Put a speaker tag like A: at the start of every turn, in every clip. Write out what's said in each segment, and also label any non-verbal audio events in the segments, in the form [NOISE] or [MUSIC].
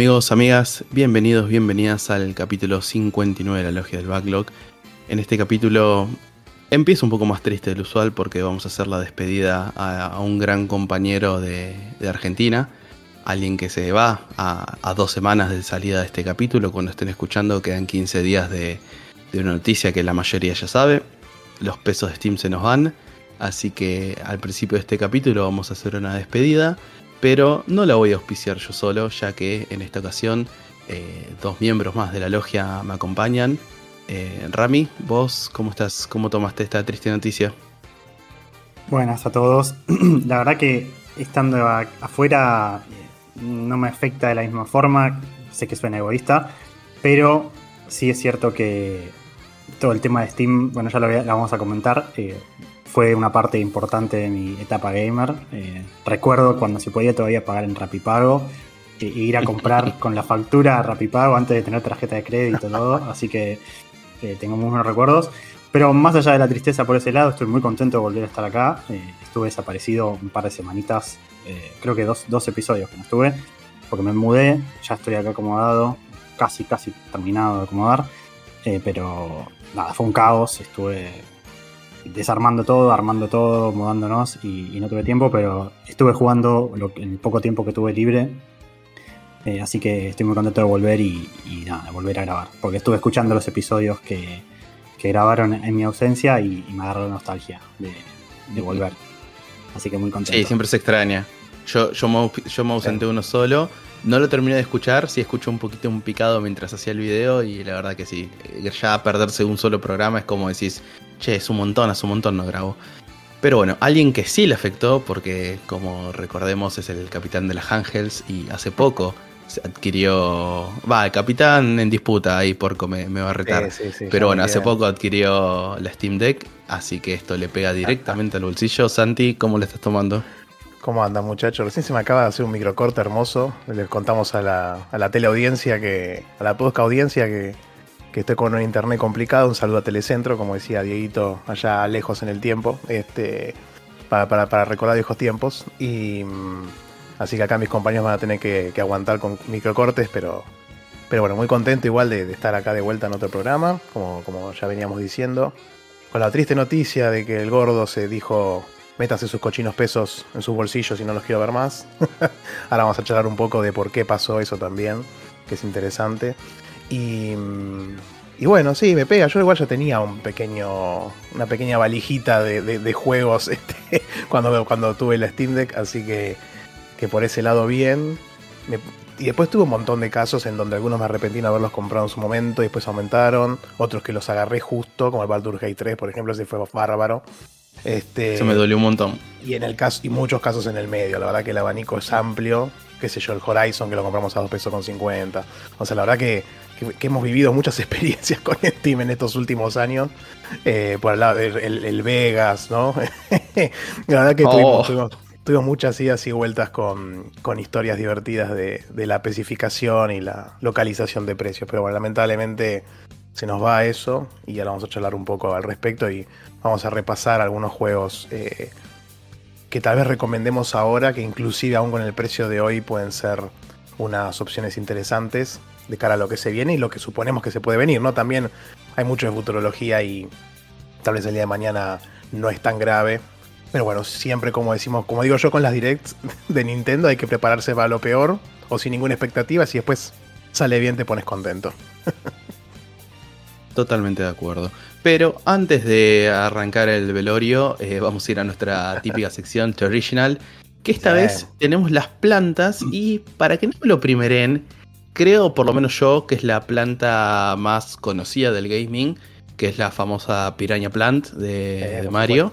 A: Amigos, amigas, bienvenidos, bienvenidas al capítulo 59 de la Logia del Backlog. En este capítulo empiezo un poco más triste del usual porque vamos a hacer la despedida a, un gran compañero de, Argentina, alguien que se va a, dos semanas de salida de este capítulo. Cuando estén escuchando quedan 15 días de, de una noticia que la mayoría ya sabe. Los pesos de Steam se nos van, así que al principio de este capítulo vamos a hacer una despedida pero no la voy a auspiciar yo solo, ya que en esta ocasión eh, dos miembros más de la logia me acompañan. Eh, Rami, vos, ¿cómo estás? ¿Cómo tomaste esta triste noticia?
B: Buenas a todos. [CLEARS THROAT] la verdad que estando afuera eh, no me afecta de la misma forma, sé que suena egoísta, pero sí es cierto que todo el tema de Steam, bueno, ya lo, vamos a comentar, fue una parte importante de mi etapa gamer. Eh, recuerdo cuando se podía todavía pagar en Rapipago e, ir a comprar [LAUGHS] con la factura Rapipago antes de tener tarjeta de crédito y todo. Así que eh, tengo muy buenos recuerdos. Pero más allá de la tristeza por ese lado, estoy muy contento de volver a estar acá. Eh, estuve desaparecido un par de semanitas, creo que dos, dos episodios que no estuve, porque me mudé, ya estoy acá acomodado, casi, casi terminado de acomodar. pero nada, fue un caos, estuve desarmando todo, armando todo, mudándonos y, no tuve tiempo, pero estuve jugando lo, el poco tiempo que tuve libre. Eh, así que estoy muy contento de volver y, nada, volver a grabar. Porque estuve escuchando los episodios que, grabaron en mi ausencia y, me agarró nostalgia de, volver. Así que muy contento.
A: Sí, siempre se extraña. Yo, yo, me, yo me ausenté uno solo. No lo terminé de escuchar, sí escucho un poquito un picado mientras hacía el video y la verdad que sí, eh, ya perderse un solo programa es como decís, che, es un montón, hace un montón no grabo. Pero bueno, alguien que sí le afectó, porque como recordemos es el capitán de las Angels y hace poco se adquirió. Va, el capitán en disputa, ahí Porco me, me va a retar. Pero bueno, hace poco adquirió la Steam Deck, así que esto le pega directamente al bolsillo. Santi, ¿cómo le estás tomando?
C: ¿Cómo anda muchachos? Recién se me acaba de hacer un microcorte hermoso. Les contamos a la, a la teleaudiencia que. a la posca audiencia que que estoy con un internet complicado. Un saludo a Telecentro, como decía Dieguito, allá lejos en el tiempo, este, para, recordar viejos tiempos. Y mm, así que acá mis compañeros van a tener que, aguantar con microcortes, pero, pero bueno, muy contento igual de, estar acá de vuelta en otro programa, como, como ya veníamos diciendo. Con la triste noticia de que el gordo se dijo métase sus cochinos pesos en sus bolsillos y no los quiero ver más. [LAUGHS] Ahora vamos a charlar un poco de por qué pasó eso también, que es interesante. Y, y bueno, sí, me pega. Yo igual ya tenía un pequeño, una pequeña valijita de, juegos [LAUGHS] este, cuando, cuando tuve la Steam Deck, así que, que por ese lado bien. y después tuve un montón de casos en donde algunos me arrepentí de haberlos comprado en su momento y después aumentaron. Otros que los agarré justo, como el Baldur's Gate 3, por ejemplo, ese fue bárbaro.
A: Este, Se me dolió un montón.
C: Y en el caso, y muchos casos en el medio. La verdad que el abanico es amplio. Qué sé yo, el Horizon que lo compramos a 2 pesos con 50. O sea, la verdad que que, hemos vivido muchas [LAUGHS] experiencias con Steam en estos últimos años. Eh, por el lado del Vegas, ¿no? [LAUGHS] la verdad que oh. tuvimos, muchas idas y vueltas con, historias divertidas de, la especificación y la localización de precios. Pero bueno, lamentablemente se nos va eso y ahora vamos a charlar un poco al respecto y vamos a repasar algunos juegos eh, que tal vez recomendemos ahora, que inclusive aún con el precio de hoy pueden ser unas opciones interesantes de cara a lo que se viene y lo que suponemos que se puede venir, ¿no? También hay mucho de futurología y tal vez el día de mañana no es tan grave. Pero bueno, siempre como decimos, como digo yo con las directs de Nintendo, hay que prepararse para lo peor o sin ninguna expectativa. Si después sale bien, te pones contento. [LAUGHS]
A: Totalmente de acuerdo. Pero antes de arrancar el velorio, eh, vamos a ir a nuestra típica [LAUGHS] sección Traditional. Que esta vez tenemos las plantas y para que no me lo primeren, creo, por lo menos yo, que es la planta más conocida del gaming, que es la famosa Piranha Plant de,
C: Eh,
A: de Mario,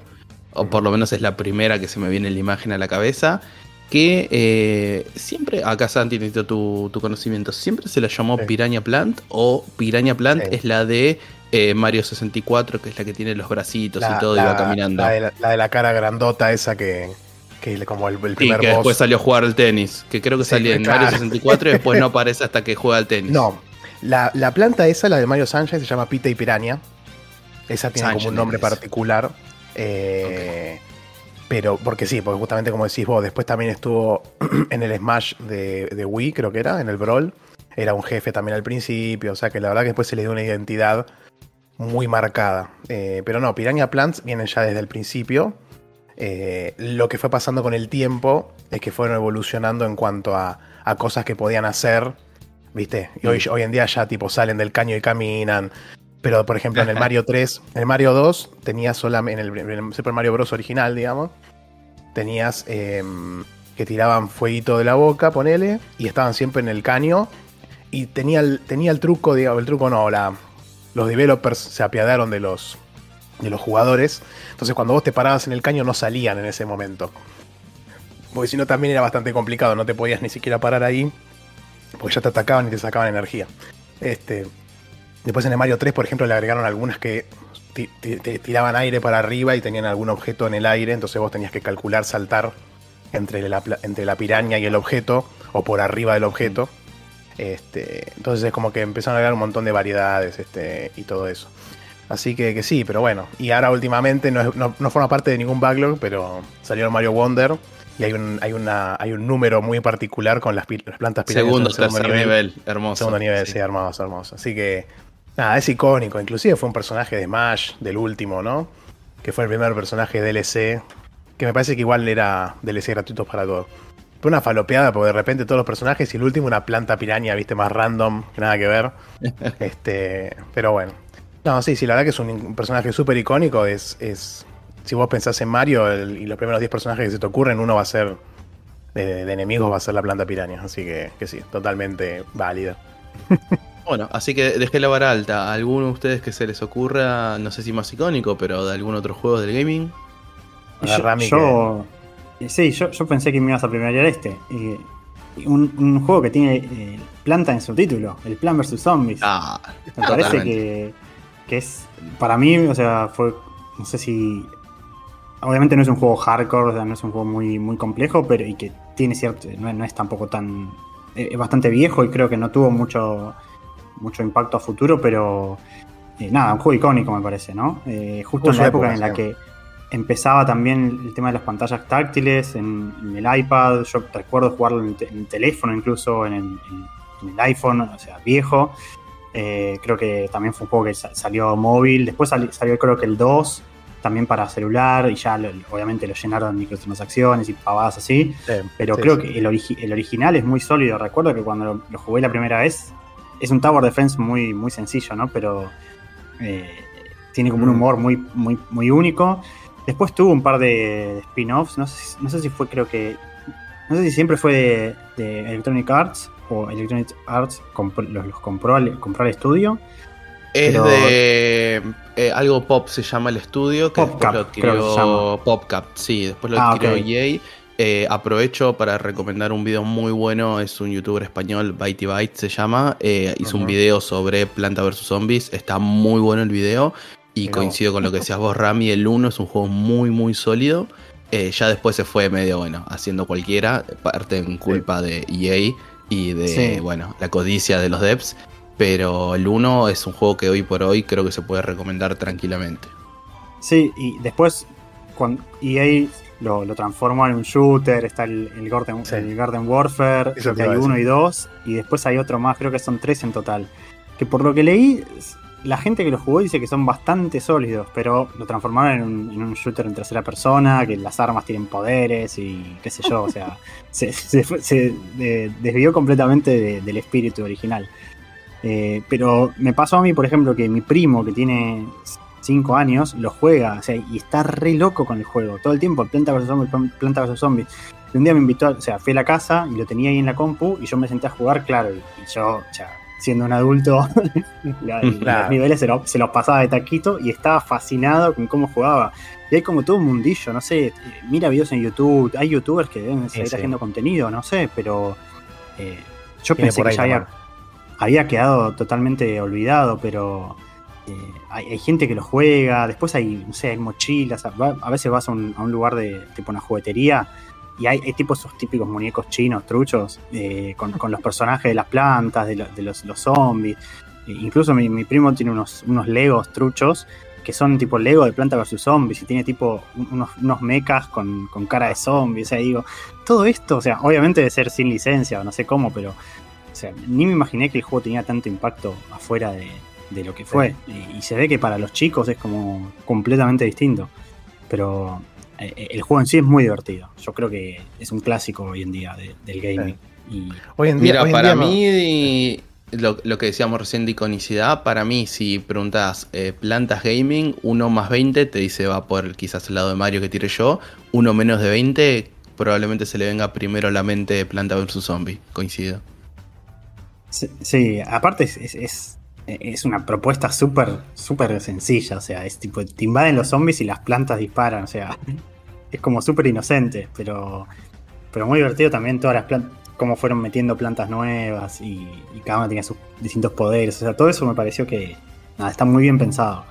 A: o por lo menos es la primera que se me viene la imagen a la cabeza, que eh, siempre, acá Santi necesito tu, tu conocimiento, siempre se la llamó
C: Sí.
A: Piranha Plant o Piranha Plant
C: Sí.
A: es la de eh, Mario 64, que es la que tiene los bracitos
C: La,
A: y todo
C: la-
A: y va caminando.
C: la de la, la de la cara grandota esa que, que como el, el
A: Sí,
C: primer
A: que
C: boss.
A: después salió a jugar al tenis, que creo que
C: Sí,
A: salía en
C: claro.
A: Mario 64 y después no [LAUGHS] aparece hasta que juega al tenis.
C: No, la, la planta esa, la de Mario Sunshine, se llama Pita y Piranha. Esa tiene como un nombre particular. eh, Pero, porque sí, porque justamente como decís vos, después también estuvo [CLEARS THROAT] en el Smash de, de Wii, creo que era, en el Brawl. Era un jefe también al principio, o sea que la verdad que después se le dio una identidad muy marcada. Eh, pero no, Piranha Plants vienen ya desde el principio. Eh, lo que fue pasando con el tiempo es que fueron evolucionando en cuanto a, a cosas que podían hacer, ¿viste? Y hoy, hoy en día ya tipo salen del caño y caminan. Pero por ejemplo en el Mario [LAUGHS] 3, en el Mario 2 tenías solamente, en el, en el Super Mario Bros. original, digamos, tenías eh, que tiraban fueguito de la boca, ponele, y estaban siempre en el caño. Y tenía el, tenía el truco, digamos, el truco no, la, los developers se apiadaron de los, de los jugadores. Entonces cuando vos te parabas en el caño no salían en ese momento. Porque si no también era bastante complicado, no te podías ni siquiera parar ahí. Porque ya te atacaban y te sacaban energía. Este, después en el Mario 3, por ejemplo, le agregaron algunas que te tiraban aire para arriba y tenían algún objeto en el aire. Entonces vos tenías que calcular saltar entre la, entre la piraña y el objeto. O por arriba del objeto. Este, entonces es como que empezaron a agregar un montón de variedades este, y todo eso. Así que, que sí, pero bueno. Y ahora últimamente no, es- no- no forma parte de ningún backlog, pero salió el Mario Wonder. Y hay un, hay una, hay un número muy particular con las, las plantas pirañas
A: Segundo, tercer nivel. hermoso.
C: Segundo nivel, sí.
A: Sí.
C: hermoso, hermoso. Así que, nada, es icónico. Inclusive fue un personaje de Smash, del último, ¿no? Que fue el primer personaje DLC. Que me parece que igual era DLC gratuito para todos. Fue una falopeada porque de repente todos los personajes y el último una planta piraña, viste, más random, que nada que ver. [LAUGHS] este, pero bueno. No, sí, sí, la verdad que es un, personaje súper icónico. Es, es, si vos pensás en Mario el- y los primeros 10 personajes que se te ocurren, uno va a ser de, de enemigos, va a ser la planta piraña. Así que, que sí, totalmente válida. [LAUGHS]
A: Bueno, así que dejé la vara alta. ¿Alguno de ustedes que se les ocurra, no sé si más icónico, pero de algún otro juego del gaming?
B: Yo,
C: Rami,
B: yo- sí, yo, yo pensé que me ibas a premiar este. Eh, un, un juego que tiene eh, planta en su título, el Plan vs Zombies.
A: Ah,
B: Me parece que, que es, para mí, o sea, fue, no sé si, obviamente no es un juego hardcore, o sea, no es un juego muy, muy complejo, pero y que tiene cierto, no, no es tampoco tan, eh, es bastante viejo y creo que no tuvo mucho, mucho impacto a futuro, pero eh, nada, un juego icónico me parece, ¿no? Eh, justo en la época
C: época,
B: en la que empezaba también el tema de las pantallas táctiles en, en el iPad, yo recuerdo jugarlo en, el teléfono incluso, en el, en- en el iPhone, o sea, viejo. Eh, creo que también fue un juego que sa- salió móvil. Después sali- salió creo que el 2, también para celular, y ya lo- obviamente lo llenaron de microtransacciones y pavadas así.
C: Sí,
B: Pero
C: sí,
B: creo
C: sí.
B: que el, origi- el original es muy sólido. Recuerdo que cuando lo, lo jugué la primera vez, es un Tower Defense muy, muy sencillo, ¿no? Pero eh, tiene como un
C: Mm.
B: humor muy, muy, muy único. Después tuvo un par de, spin-offs, no sé, si- no sé si fue, creo que. No sé si siempre fue de, de Electronic Arts o Electronic Arts comp- los, los compró, al, compró al estudio.
A: Es
B: Pero-
A: de eh, algo pop se llama el estudio, que
B: PopCap,
A: después lo adquirió. PopCap, sí, después lo
B: Ah,
A: adquirió. EA. Eh, aprovecho para recomendar un video muy bueno, es un youtuber español, Bitey Byte se llama, eh, hizo un video sobre Planta vs Zombies, está muy bueno el video y coincido con lo que [LAUGHS] decías vos Rami, el 1 es un juego muy muy sólido, ya después se fue medio bueno, haciendo cualquiera, parte en culpa de EA y de
B: Sí.
A: bueno, la codicia de los devs, pero el 1 es un juego que hoy por hoy creo que se puede recomendar tranquilamente.
B: Sí, y después cuando EA lo, lo transformó en un shooter, está el, el Garden,
C: Sí.
B: el Garden Warfare, que hay uno y dos, y después hay otro más, creo que son tres en total. Que por lo que leí, la gente que lo jugó dice que son bastante sólidos, pero lo transformaron en un, en un shooter en tercera persona, que las armas tienen poderes y qué sé yo, o sea, [LAUGHS] se, se se, eh, desvió completamente de- del espíritu original. Eh, pero me pasó a mí, por ejemplo, que mi primo, que tiene 5 años, lo juega, o sea, y está re loco con el juego, todo el tiempo, Planta vs Zombies, Planta vs Zombies. Y un día me invitó, o sea, fui a la casa y lo tenía ahí en la compu y yo me senté a jugar, claro, y, y yo, o sea, siendo un adulto, [LAUGHS]
C: Claro.
B: los niveles se, lo- se los pasaba de taquito y estaba fascinado con cómo jugaba. Y hay como todo un mundillo, no sé, eh, mira videos en YouTube, hay youtubers que deben seguir
C: sí.
B: haciendo contenido, no sé, pero eh, yo pensé que ya había, quedado totalmente olvidado, pero eh, hay, hay gente que lo juega, después hay, no sé, hay mochilas, a, a veces vas a un, a un lugar de tipo una juguetería y hay, hay tipo esos típicos muñecos chinos, truchos, eh, con, con los personajes de las plantas, de, lo- de los, los zombies. E incluso mi, mi primo tiene unos, unos legos truchos que son tipo Lego de Planta vs Zombies y tiene tipo un- unos, unos mechas con, con cara de zombies. O sea, digo, todo esto, o sea, obviamente debe ser sin licencia o no sé cómo, pero o sea, ni me imaginé que el juego tenía tanto impacto afuera de, de lo que fue. Y, y se ve que para los chicos es como completamente distinto. Pero el juego en sí es muy divertido. Yo creo que es un clásico hoy en día de- del gaming. Y
C: Hoy en día,
A: Mira,
C: hoy en
A: para
C: día no.
A: mí, lo, lo que decíamos recién de iconicidad, para mí, si preguntas eh, plantas gaming, 1 más 20 te dice va por quizás el lado de Mario que tiré yo, 1 menos de 20 probablemente se le venga primero a la mente Planta vs Zombie, coincido.
B: Sí, sí, aparte es, es, es- es una propuesta súper, súper sencilla. O sea, es tipo, te invaden los zombies y las plantas disparan. O sea, [LAUGHS] es como súper inocente, pero, pero muy divertido también todas las plantas, cómo fueron metiendo plantas nuevas y, y cada una tenía sus distintos poderes. O sea, todo eso me pareció que nada, está muy bien pensado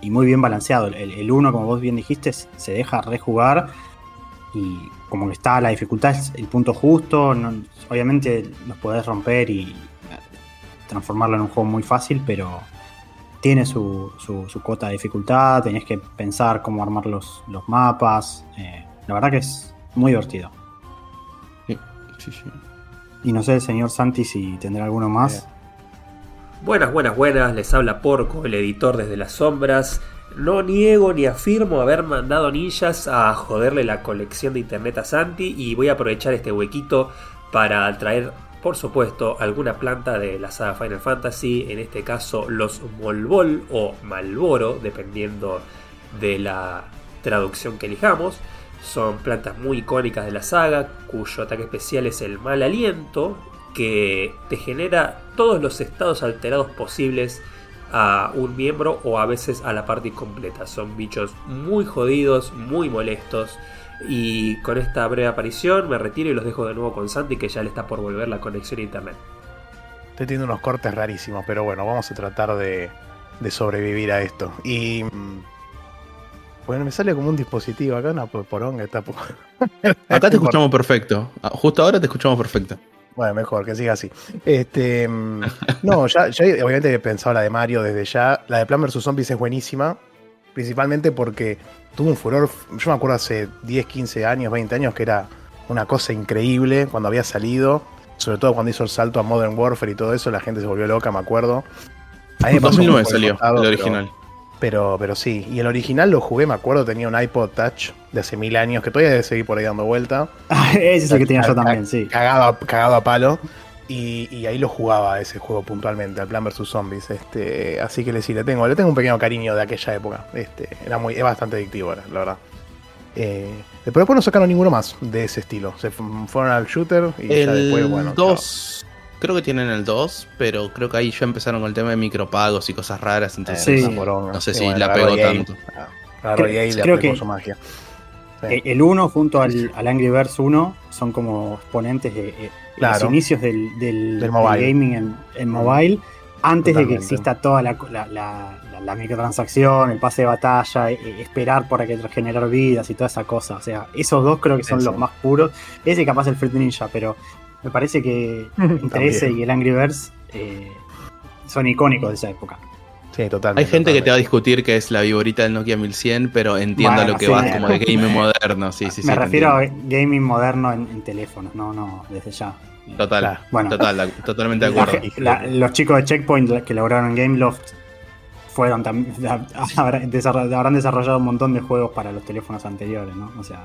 B: y muy bien balanceado. El, uno, como vos bien dijiste, se deja rejugar y como que está la dificultad es el punto justo. no- obviamente los podés romper y transformarlo en un juego muy fácil, pero tiene su, su- su cuota de dificultad. Tenés que pensar cómo armar los, los mapas. eh, la verdad que es muy divertido.
A: Sí, sí, sí.
B: Y no sé, el señor Santi, si tendrá alguno más.
D: Buenas, buenas, buenas, les habla Porco, el editor desde las sombras. No niego ni afirmo haber mandado ninjas a joderle la colección de internet a Santi y voy a aprovechar este huequito para traer, por supuesto, alguna planta de la saga Final Fantasy, en este caso los Molbol o Malboro, dependiendo de la traducción que elijamos. Son plantas muy icónicas de la saga, cuyo ataque especial es el mal aliento, que te genera todos los estados alterados posibles a un miembro o a veces a la parte completa. Son bichos muy jodidos, muy molestos. Y con esta breve aparición me retiro y los dejo de nuevo con Santi que ya le está por volver la conexión a internet.
C: Estoy teniendo unos cortes rarísimos, pero bueno, vamos a tratar de, de sobrevivir a esto. Y. mm, Bueno, me sale como un dispositivo acá, una po- poronga está. po- [LAUGHS]
A: Acá te escuchamos perfecto. Ah, Justo ahora te escuchamos perfecto.
C: Bueno, mejor que siga así. Este, mm, no, ya, ya obviamente he pensado la de Mario desde ya. La de Plan vs Zombies es buenísima. Principalmente porque tuvo un furor. Yo me acuerdo hace 10, 15 años, 20 años que era una cosa increíble cuando había salido. Sobre todo cuando hizo el salto a Modern Warfare y todo eso, la gente se volvió loca, me acuerdo. A mí me pasó un
A: 2009
C: poco
A: salió
C: contado,
A: el original.
C: Pero, pero sí, y el original lo jugué, me acuerdo, tenía un iPod Touch de hace mil años, que todavía debe seguir por ahí dando vuelta.
B: Ese es el que tenía yo también, sí.
C: Cagado, cagado a palo. Y, y ahí lo jugaba ese juego puntualmente, al Plan vs Zombies. Este, así que le, sí, le tengo, le tengo un pequeño cariño de aquella época. Este, era muy, es bastante adictivo, la la verdad. Eh, pero después no sacaron ninguno más de ese estilo. Se fu- fueron al shooter y ya
A: El
C: después, bueno.
A: 2, creo que tienen el 2, pero creo que ahí ya empezaron con el tema de micropagos y cosas raras. Entonces,
B: Sí.
A: No sé si
C: bueno,
A: la pegó tanto.
C: ah,
B: Creo-
C: EA y le
B: creo
C: aplicó
B: que-
C: su magia. Sí.
B: Eh, El 1 junto al, al Angry Birds 1 son como exponentes de eh,
C: Claro.
B: los inicios del, del-
C: Del mobile.
B: del gaming en, en mobile, antes de que exista toda la, la, la- la- la microtransacción, el pase de batalla, eh, esperar para que generar vidas y toda esa cosa. O sea, esos dos creo que son los más puros. Ese capaz el Fruit Ninja, pero me parece que [LAUGHS] entre ese y el Angry Birds eh, son icónicos de esa época.
C: Sí, totalmente.
A: Hay gente que te va a discutir que es la viborita del Nokia 1100, pero entiendo
B: Bueno,
A: lo que
B: sí.
A: vas como de gaming moderno. Sí, sí, sí.
B: me refiero
A: entiendo.
B: a gaming moderno en, en teléfonos, no, no, desde ya.
A: Total,
C: Claro.
B: Bueno.
A: total, la- totalmente de acuerdo.
B: la- los chicos de Checkpoint que lograron Gameloft fueron también [LAUGHS] habrán desarrollado un montón de juegos para los teléfonos anteriores, ¿no? O sea,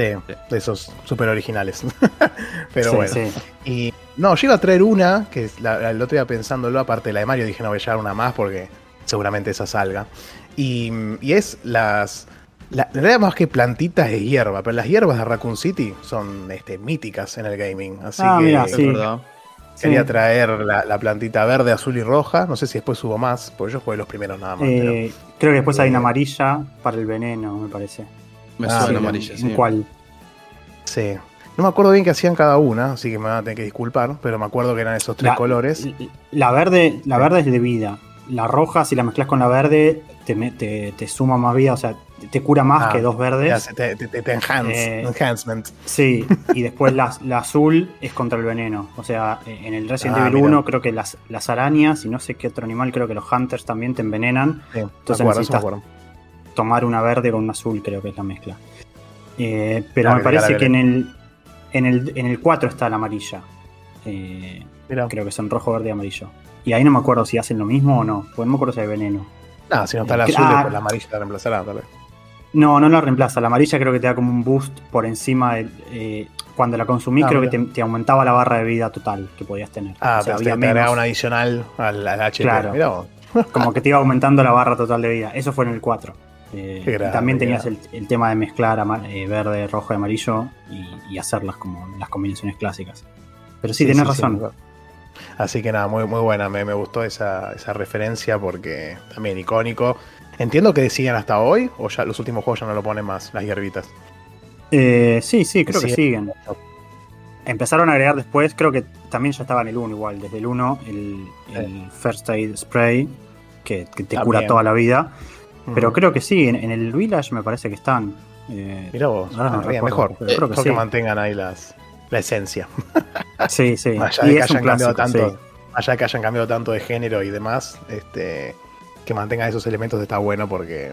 C: Sí, de esos super originales. [LAUGHS] Pero
B: sí,
C: bueno.
B: sí.
C: Y no, yo iba a traer una, que la, la- el otro día pensándolo, aparte de la de Mario, dije no voy a llevar una más porque seguramente esa salga. Y, y es las. La, en realidad más que plantitas de hierba, pero las hierbas de Raccoon City son este, míticas en el gaming. Así
B: Ah,
C: que
B: mira,
A: Es
B: sí.
A: verdad.
C: Quería
B: Sí.
C: traer la, la plantita verde, azul y roja. No sé si después hubo más, porque yo jugué los primeros nada más. pero-
B: Eh, creo que después hay
C: Eh,
B: una amarilla para el veneno, me parece.
A: Me
C: Ah,
A: suena
C: sí,
A: amarilla,
B: ¿En
A: sí.
B: cuál?
C: Sí. No me acuerdo bien qué hacían cada una, así que me van a tener que disculpar, pero me acuerdo que eran esos tres
B: La-
C: colores.
B: La verde, la verde es de vida. La roja, si la mezclas con la verde, te, te, te suma más vida, o sea, te, te cura más
C: Ah,
B: que dos verdes.
C: hace- te, te- te enhance,
B: Eh,
C: enhancement.
B: Sí, [LAUGHS] y después la, la azul es contra el veneno. O sea, eh, en el Resident
C: Ah,
B: Evil
C: mira.
B: 1 creo que las, las arañas y no sé qué otro animal, creo que los hunters también te envenenan.
C: Sí,
B: entonces necesitas-
C: acuerdo.
B: Tomar una verde con una azul, creo que es la mezcla. Eh, pero
C: Ah,
B: me parece que en el, en, el, en el 4 está la amarilla. Eh, creo que son rojo, verde y amarillo. Y ahí no me acuerdo si hacen lo mismo o no. Porque no me acuerdo si hay veneno.
C: Nada, si no está la
B: Ah.
C: azul, después la amarilla la reemplazará, tal vez.
B: No, no la reemplaza. La amarilla creo que te da como un boost por encima del. eh, cuando la consumí,
C: Ah,
B: creo
C: mira.
B: que te, te aumentaba la barra de vida total que podías tener.
C: Ah,
B: O sea,
C: te,
B: había
C: te agregaba
B: menos,
C: un adicional al, al HP.
B: Claro.
C: Mirá vos.
B: Como que te iba aumentando la barra total de vida. Eso fue en el 4. Eh, también tenías el, el tema de mezclar eh, verde, rojo y amarillo y, y hacerlas como las combinaciones clásicas. Pero sí, tenés
C: sí,
B: razón.
C: me acuerdo. Así que nada, muy, muy buena. Me, me gustó esa, esa referencia porque también icónico. Entiendo que siguen hasta hoy, o ya los últimos juegos ya no lo ponen más, las hierbitas.
B: Eh, sí, sí, creo que siguen. Empezaron a agregar después, creo que también ya estaba en el 1 igual, desde el 1, el, el First Aid Spray, que, que te cura toda la vida. Pero creo que sí, en, en el Village me parece que están. Eh,
C: Mirá vos,
B: ahora no
C: bien,
B: recuerdo,
C: mejor.
B: pero creo que
C: Mejor que
B: sí.
C: mantengan ahí las, la esencia. [LAUGHS]
B: sí, sí.
C: Allá
B: Y
C: de que hayan cambiado tanto, allá de que hayan cambiado tanto de género y demás, este, que mantengan esos elementos está bueno porque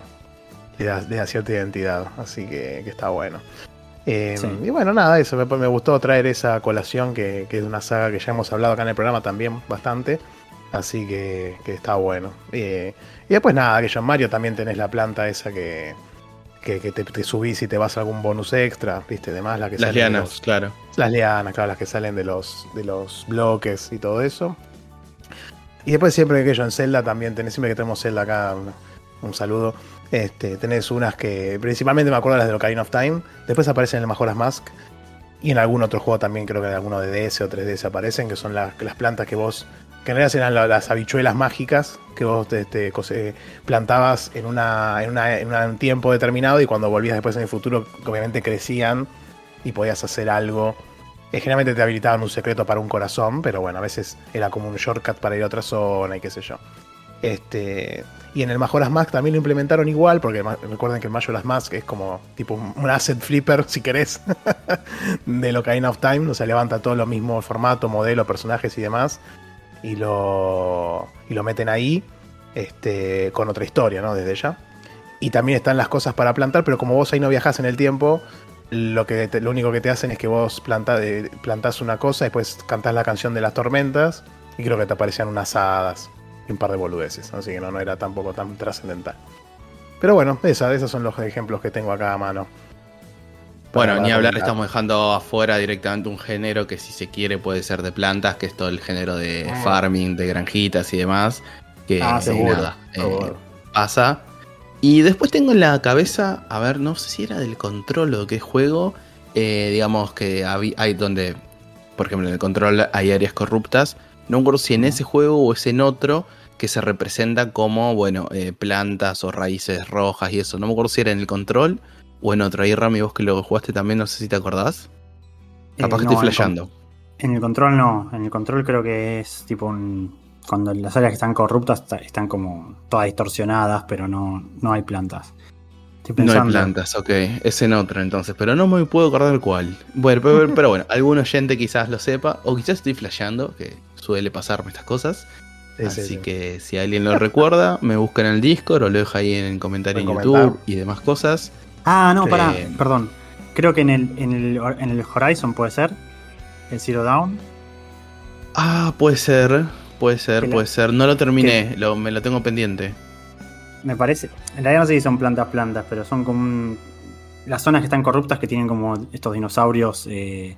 C: le da, le da cierta identidad, así que, que está bueno. Eh,
B: Sí.
C: Y bueno, nada, eso me, me gustó traer esa colación que, que es una saga que ya hemos hablado acá en el programa también bastante, así que, que está bueno. Eh, y después nada, que yo en Mario también tenés la planta esa que, que, que te, te subís y te vas a algún bonus extra, viste, demás la que
A: Las
C: de
A: lianas,
C: los-
A: claro.
C: las lianas, claro, las que salen de los, de los bloques y todo eso. Y después siempre que yo en Zelda también tenés, siempre que tenemos Zelda acá, un, un saludo. Este, tenés unas que, principalmente me acuerdo las de Ocarina of Time, después aparecen en el Majora's Mask. Y en algún otro juego también, creo que en alguno de DS o 3DS aparecen, que son las, las plantas que vos, que en realidad eran la- las habichuelas mágicas que vos te, te cose- plantabas en, un tiempo determinado y cuando volvías después en el futuro, obviamente crecían y podías hacer algo. Eh, generalmente te habilitaban un secreto para un corazón, pero bueno, a veces era como un shortcut para ir a otra zona y qué sé yo. Este, y en el Majora's Mask también lo implementaron igual, porque recuerden que el Majora's Mask es como tipo un asset flipper, [LAUGHS] si querés, [LAUGHS] de Ocarina of Time. O sea, levanta todo lo mismo formato, modelo, personajes y demás, y lo, y lo meten ahí este, con otra historia, ¿no? Desde ya. Y también están las cosas para plantar, pero como vos ahí no viajás en el tiempo, lo, que lo único que te hacen es que vos planta, eh, plantás una cosa, después cantás la canción de las tormentas, y creo que te aparecían unas hadas y un par de boludeces, así que no, no era tampoco tan trascendental. Pero bueno, esa, esos son los ejemplos que tengo acá a mano.
A: Bueno, ni hablar, estamos dejando afuera directamente un género que si se quiere puede ser de plantas, que es todo el género de
C: Mm.
A: farming, de granjitas y demás, que
B: Ah, seguro,
A: nada, eh,
C: seguro.
A: pasa. Y después tengo en la cabeza, a ver, no sé si era del control o de qué juego, eh, digamos que hay donde, por ejemplo, en el control hay áreas corruptas. No me acuerdo si en ese juego o es en otro que se representa como, bueno, eh, plantas o raíces rojas y eso. No me acuerdo si era en el control o en otro. Ahí, Rami, vos que lo jugaste también, no sé si te acordás. Capaz
B: Eh,
A: que
B: no,
A: estoy flasheando.
B: En el control no, en el control creo que es tipo un... Cuando las áreas que están corruptas está- están como todas distorsionadas, pero no, no hay plantas. Estoy
A: No hay plantas, ok. Es en otro entonces, pero no me puedo acordar cuál. Bueno, pero, pero bueno, [LAUGHS] algún oyente quizás lo sepa, o quizás estoy flasheando, que suele pasarme estas cosas.
C: Sí, sí,
A: Así
C: sí.
A: que si alguien lo recuerda, me busca en el Discord o lo deja ahí en el comentario en
C: En
A: YouTube
C: comentar.
A: y demás cosas.
B: Ah, no,
A: Eh,
B: pará, perdón. Creo que en el, en, el, en el Horizon puede ser. El Zero Down.
A: Ah, puede ser, puede ser,
B: Que la-
A: puede ser. No lo terminé, lo, me lo tengo pendiente.
B: Me parece. En realidad no sé si son plantas plantas, pero son como un- las zonas que están corruptas que tienen como estos dinosaurios eh,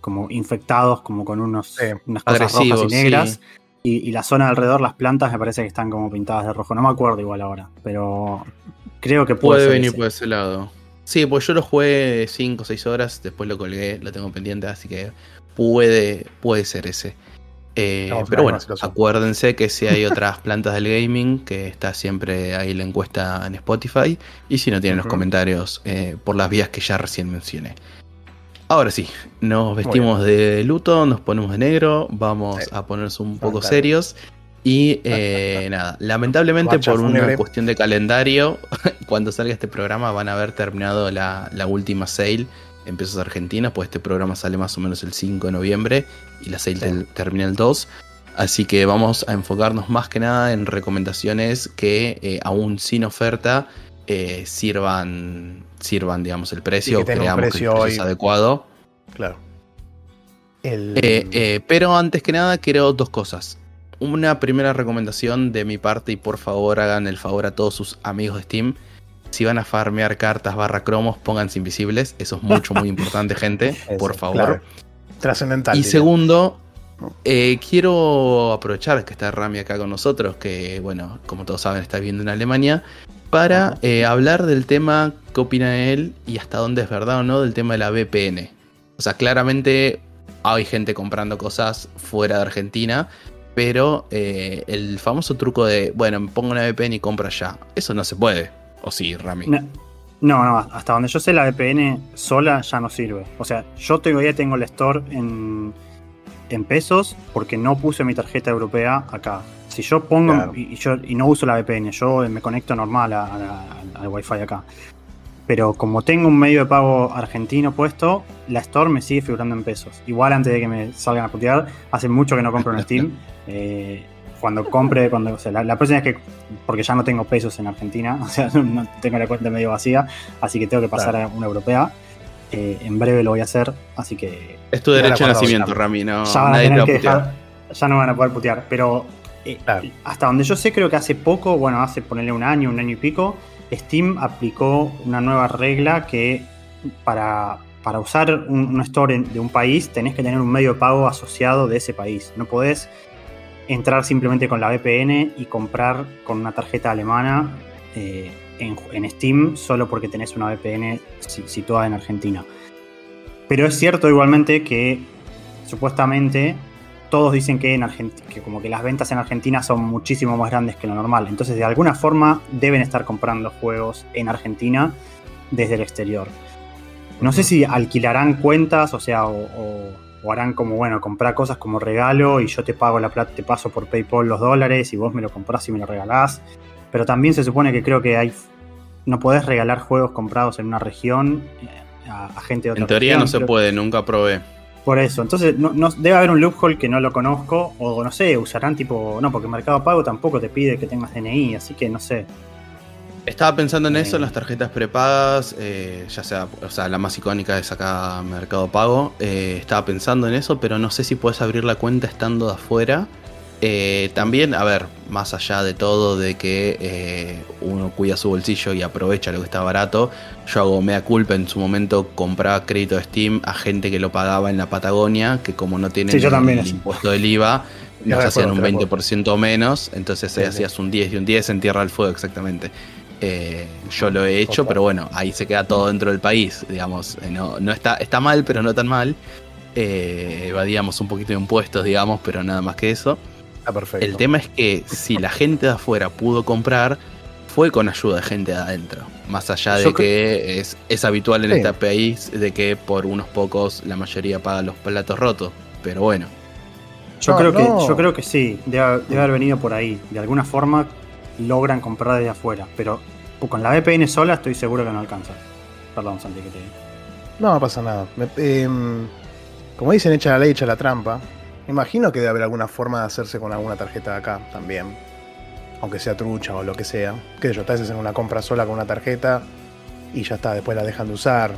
B: como infectados, como con unos,
C: Sí,
B: unas cosas
A: agresivos,
B: rojas y negras.
A: sí.
B: Y, y la zona alrededor, las plantas, me parece que están como pintadas de rojo. No me acuerdo igual ahora, pero creo que puede,
A: Puede
B: ser
A: venir
B: ese.
A: por ese lado. Sí, pues yo lo jugué 5 o 6 horas, después lo colgué, lo tengo pendiente, así que puede, puede ser ese. Eh, pero bueno, acuérdense que si hay [LAUGHS] otras plantas del gaming, que está siempre ahí la encuesta en Spotify. Y si no, tienen los comentarios eh, por las vías que ya recién mencioné. Ahora sí, nos vestimos de luto, nos ponemos de negro, vamos
C: Sí.
A: a ponernos un poco
C: Fantástico.
A: serios. Y [LAUGHS] eh, nada, lamentablemente por una
C: fúnebre.
A: cuestión de calendario, [LAUGHS] cuando salga este programa van a haber terminado la, la última sale en pesos argentinos, pues este programa sale más o menos el 5 de noviembre y la sale
C: Sí.
A: termina el 2. Así que vamos a enfocarnos más que nada en recomendaciones que eh, aún sin oferta eh, sirvan, sirvan, digamos, el precio, o creamos que el
C: precio hoy.
A: es adecuado.
C: Claro. El,
A: Eh, eh, pero antes que nada quiero dos cosas. Una primera recomendación de mi parte y por favor hagan el favor a todos sus amigos de Steam. Si van a farmear cartas barra cromos, pónganse invisibles. Eso es mucho, muy importante, gente. [LAUGHS]
C: Eso,
A: por favor.
C: Trascendental.
A: Y segundo, eh, quiero aprovechar que está Rami acá con nosotros, que bueno, como todos saben, está viviendo en Alemania, para eh, hablar del tema, qué opina él y hasta dónde es verdad o no del tema de la VPN. O sea, claramente hay gente comprando cosas fuera de Argentina, pero eh, el famoso truco de, bueno, me pongo una VPN y compro allá, eso no se puede. ¿O sí, Rami?
B: No, no, no, hasta donde yo sé la VPN sola ya no sirve. O sea, yo todavía tengo el store en, en pesos porque no puse mi tarjeta europea acá. Si yo pongo
C: Claro.
B: y, yo, y no uso la VPN, yo me conecto normal a- a la- al Wi-Fi acá. Pero como tengo un medio de pago argentino puesto, la store me sigue figurando en pesos. Igual antes de que me salgan a putear, hace mucho que no compro en Steam. [LAUGHS] Eh, cuando compre, cuando, o sea, la, la próxima vez que, porque ya no tengo pesos en Argentina, [LAUGHS] o sea, no tengo la cuenta medio vacía, así que tengo que pasar a una europea. Eh, en breve lo voy a hacer, así que
A: Es tu derecho de nacimiento. Rami, no,
B: ya van a
A: nadie te va
B: tener
A: a
B: que
A: putear.
B: dejar, ya no van a poder putear. Pero eh,
C: Claro.
B: hasta donde yo sé, creo que hace poco, bueno, hace ponerle un año, un año y pico, Steam aplicó una nueva regla que para, para usar un, un store en- de un país tenés que tener un medio de pago asociado de ese país. No podés entrar simplemente con la VPN y comprar con una tarjeta alemana eh, en, en Steam solo porque tenés una VPN si- situada en Argentina. Pero es cierto igualmente que supuestamente todos dicen que en que como que las ventas en Argentina son muchísimo más grandes que lo normal. Entonces, de alguna forma deben estar comprando juegos en Argentina desde el exterior. No sé si alquilarán cuentas, o sea, o, o- o harán como, bueno, comprar cosas como regalo y yo te pago la plata, te paso por PayPal los dólares y vos me lo comprás y me lo regalás. Pero también se supone que creo que hay. No podés regalar juegos comprados en una región eh, a, a gente de otra
A: En teoría
B: región.
A: no se puede, nunca probé.
B: Por eso, entonces no, no- debe haber un loophole que no lo conozco, o no sé, usarán tipo. No, porque Mercado Pago tampoco te pide que tengas DNI, así que no sé.
A: Estaba pensando en
B: Eh.
A: eso, en las tarjetas prepagas, eh, ya sea, o sea, la más icónica es acá Mercado Pago. eh, estaba pensando en eso, pero no sé si puedes abrir la cuenta estando de afuera. Eh, también, a ver, más allá de todo, de que eh, uno cuida su bolsillo y aprovecha lo que está barato, yo hago mea culpa. En su momento compraba crédito de Steam a gente que lo pagaba en la Patagonia, que como no tienen
B: Sí, yo también,
A: el impuesto del IVA, [LAUGHS] nos hacían un
C: te recuerdo.
A: 20% menos, entonces
C: Sí,
A: ahí
C: sí.
A: hacías un 10 y un 10 en Tierra del Fuego, exactamente. Eh, yo lo he hecho,
C: Opa.
A: pero bueno, ahí se queda todo dentro del país, digamos. Eh, No, no está, está mal, pero no tan mal. Eh, evadíamos un poquito de impuestos, digamos, pero nada más que eso.
C: Está perfecto.
A: El tema es que si la gente de afuera pudo comprar, fue con ayuda de gente de adentro. Más allá de
B: Yo
A: que es, es habitual en
C: Sí.
A: este país de que por unos pocos la mayoría paga los platos rotos. Pero bueno,
B: Yo,
C: No,
B: creo,
C: no.
B: Que, yo creo que sí, debe, debe haber venido por ahí. De alguna forma logran comprar desde afuera, pero con la VPN sola estoy seguro que no alcanza. Perdón, Santi, que te.
C: No, no pasa nada. Me- em, como dicen, echa la ley, echa la trampa. Me imagino que debe haber alguna forma de hacerse con alguna tarjeta de acá también. Aunque sea trucha o lo que sea. Que yo, te haces en una compra sola con una tarjeta y ya está, después la dejan de usar.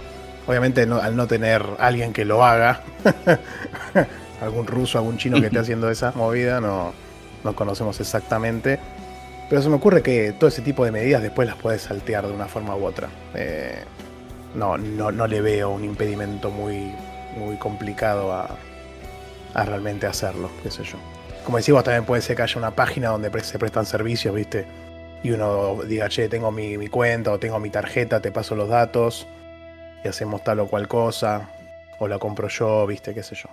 C: Obviamente no- al no tener alguien que lo haga, [LAUGHS] algún ruso, algún chino que esté [LAUGHS] haciendo esa movida, no, no conocemos exactamente. Pero se me ocurre que todo ese tipo de medidas después las puedes saltear de una forma u otra. Eh, no, no, no le veo un impedimento muy, muy complicado a, a realmente hacerlo, qué sé yo. Como decís vos, también puede ser que haya una página donde se prestan servicios, ¿viste? Y uno diga, che, tengo mi, mi cuenta o tengo mi tarjeta, te paso los datos y hacemos tal o cual cosa. O la compro yo, ¿viste? ¿Qué sé yo?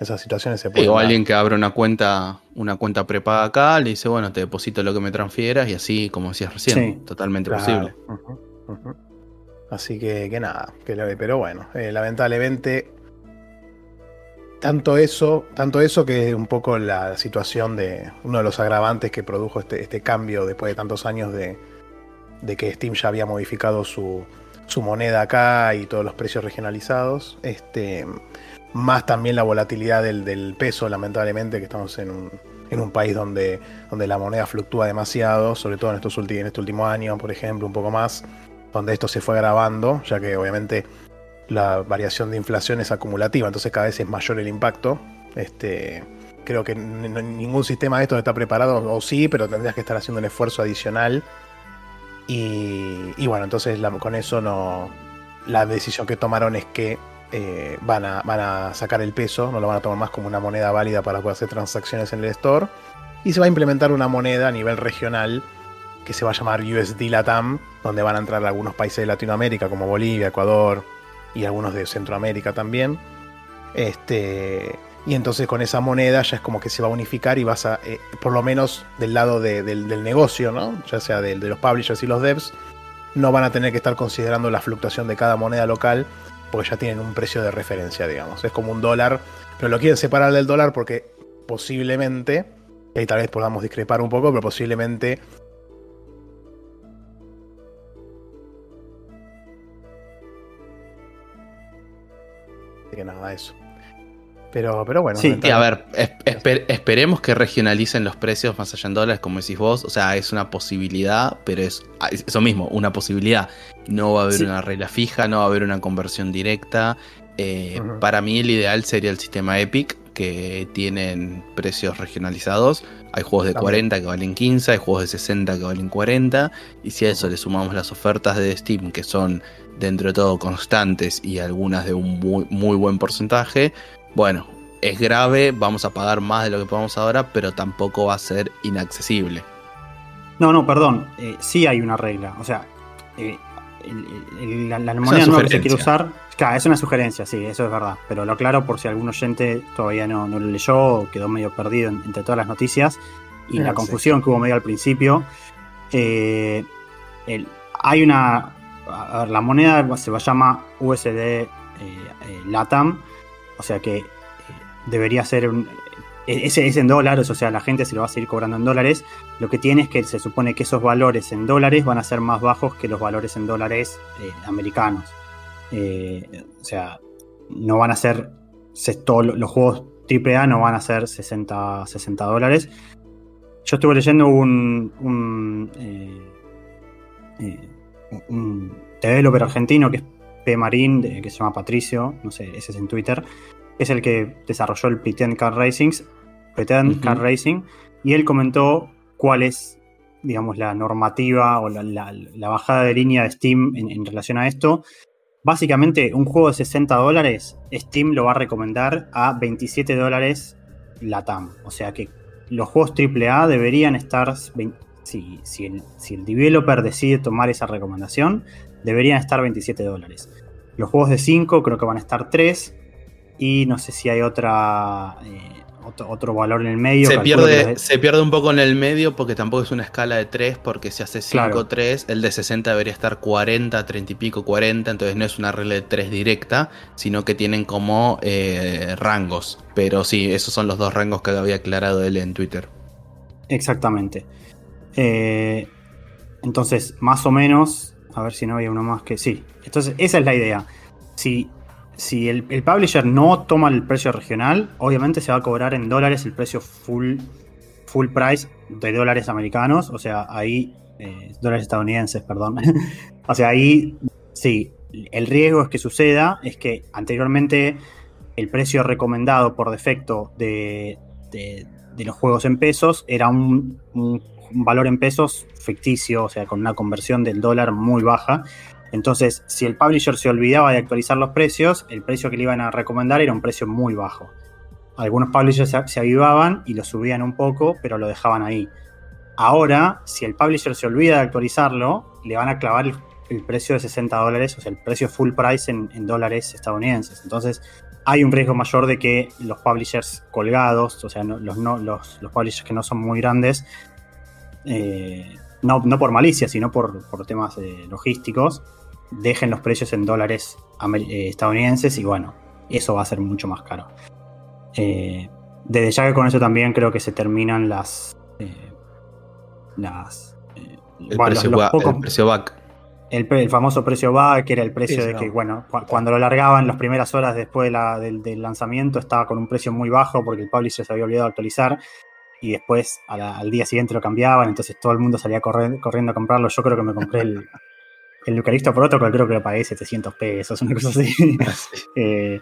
C: Esas situaciones se pueden.
A: o
C: dar.
A: alguien que abre una cuenta, una cuenta prepaga acá, le dice, bueno, te deposito lo que me transfieras y así, como decías recién,
B: Sí,
A: totalmente
C: Claro.
A: posible.
C: Así que, que nada, que lo- pero bueno, eh, lamentablemente tanto eso, tanto eso que es un poco la situación de uno de los agravantes que produjo este, este cambio después de tantos años de, de que Steam ya había modificado su, su moneda acá y todos los precios regionalizados. Este, más también la volatilidad del, del peso, lamentablemente, que estamos en un, en un país donde, donde la moneda fluctúa demasiado, sobre todo en, estos ulti- en este último año, por ejemplo, un poco más, donde esto se fue agravando, ya que obviamente la variación de inflación es acumulativa, entonces cada vez es mayor el impacto. Este, creo que ningún sistema de estos está preparado, o sí, pero tendrías que estar haciendo un esfuerzo adicional. Y, y bueno, entonces con eso no. La decisión que tomaron es que eh, van, a, van a sacar el peso, no lo van a tomar más como una moneda válida para poder hacer transacciones en el store. Y se va a implementar una moneda a nivel regional que se va a llamar USD Latam, donde van a entrar algunos países de Latinoamérica como Bolivia, Ecuador y algunos de Centroamérica también. Este, y entonces con esa moneda ya es como que se va a unificar y vas a, eh, por lo menos del lado de- del, negocio, ¿no? ya sea del- de los publishers y los devs, no van a tener que estar considerando la fluctuación de cada moneda local porque ya tienen un precio de referencia, digamos. Es como un dólar, pero lo quieren separar del dólar porque posiblemente, y ahí tal vez podamos discrepar un poco, pero posiblemente Eso. Pero, pero bueno.
B: Sí,
A: a ver, es- esper- esperemos que regionalicen los precios más allá en dólares, como decís vos. O sea, es una posibilidad, pero es ah, es eso mismo, una posibilidad. No va a haber
B: Sí.
A: una regla fija, no va a haber una conversión directa. Eh. Para mí el ideal sería el sistema Epic, que tienen precios regionalizados. Hay juegos de
C: También.
A: 40 que valen 15, hay juegos de 60 que valen 40. Y si a eso le sumamos las ofertas de Steam, que son dentro de todo constantes y algunas de un muy, muy buen porcentaje, bueno, es grave, vamos a pagar más de lo que pagamos ahora, pero tampoco va a ser inaccesible.
B: No, no, perdón. eh, sí hay una regla. O sea, eh, el- el- la, la moneda nueva que se quiere usar. Claro, es una sugerencia, sí, eso es verdad. Pero lo aclaro por si algún oyente todavía no, no lo leyó o quedó medio perdido en- entre todas las noticias y
C: Ah,
B: la
C: sí.
B: confusión que hubo medio al principio. Eh, el- hay una. A ver, la moneda se va- llama USD eh, eh, LATAM, o sea que eh, debería ser un. e- es en dólares, o sea, la gente se lo va a seguir cobrando en dólares. Lo que tiene es que se supone que esos valores en dólares van a ser más bajos que los valores en dólares americanos. O sea, no van a ser. los juegos AAA no van a ser 60, 60 dólares. Yo estuve leyendo un. un, un developer argentino que es P. Marín, de- que se llama Patricio, no sé, ese es en Twitter. Es el que desarrolló el Pretend Car Pretend
A: Ujú.
B: Car Racing, y él comentó cuál es, digamos, la normativa o la, la- la bajada de línea de Steam en, en relación a esto. Básicamente, un juego de 60 dólares, Steam lo va a recomendar a 27 dólares LATAM. O sea que los juegos AAA deberían estar, si, si el, si el developer decide tomar esa recomendación, deberían estar 27 dólares. Los juegos de 5 creo que van a estar 3 y no sé si hay otra eh, otro, otro valor en el medio.
A: Se pierde, se pierde un poco en el medio porque tampoco es una escala de 3, porque si hace 5,
B: Claro.
A: 3, el de 60 debería estar 40, 30 y pico, 40, entonces no es una regla de 3 directa, sino que tienen como eh, rangos. Pero sí, esos son los dos rangos que había aclarado él en Twitter.
B: Exactamente. Eh, entonces, más o menos, a ver si no había uno más que sí. Entonces, esa es la idea. Si, si el, el publisher no toma el precio regional, obviamente se va a cobrar en dólares el precio full, full price de dólares americanos. O sea, ahí, eh, dólares estadounidenses, perdón. [LAUGHS] o sea, ahí sí, el riesgo es que suceda es que anteriormente el precio recomendado por defecto de, de- los juegos en pesos era un- un valor en pesos ficticio, o sea, con una conversión del dólar muy baja. Entonces, si el publisher se olvidaba de actualizar los precios, el precio que le iban a recomendar era un precio muy bajo. Algunos publishers se, avivaban y lo subían un poco, pero lo dejaban ahí. Ahora, si el publisher se olvida de actualizarlo, le van a clavar el, precio de 60 dólares, o sea, el precio full price en, dólares estadounidenses. Entonces, hay un riesgo mayor de que los publishers colgados, o sea, los, no, los publishers que no son muy grandes, eh, no, no por malicia, sino por, por temas eh, logísticos, dejen los precios en dólares eh, estadounidenses y bueno, eso va a ser mucho más caro. Eh, desde ya que con eso también creo que se terminan las... eh, las eh,
A: El,
B: bueno,
A: precio,
B: los
A: ba-
B: pocos-
A: el precio back.
B: el, famoso precio back, que era el precio
C: Sí,
B: de que,
C: no.
B: bueno, cu- cuando lo largaban las primeras horas después de la- del, del lanzamiento estaba con un precio muy bajo porque el publisher se había olvidado de actualizar y después a la- al día siguiente lo cambiaban, entonces todo el mundo salía corre- corriendo a comprarlo. Yo creo que me compré el, [LAUGHS] el Eucaristo Protocol, creo que lo pagué 700 pesos, una cosa así. [LAUGHS] [LAUGHS] Eh,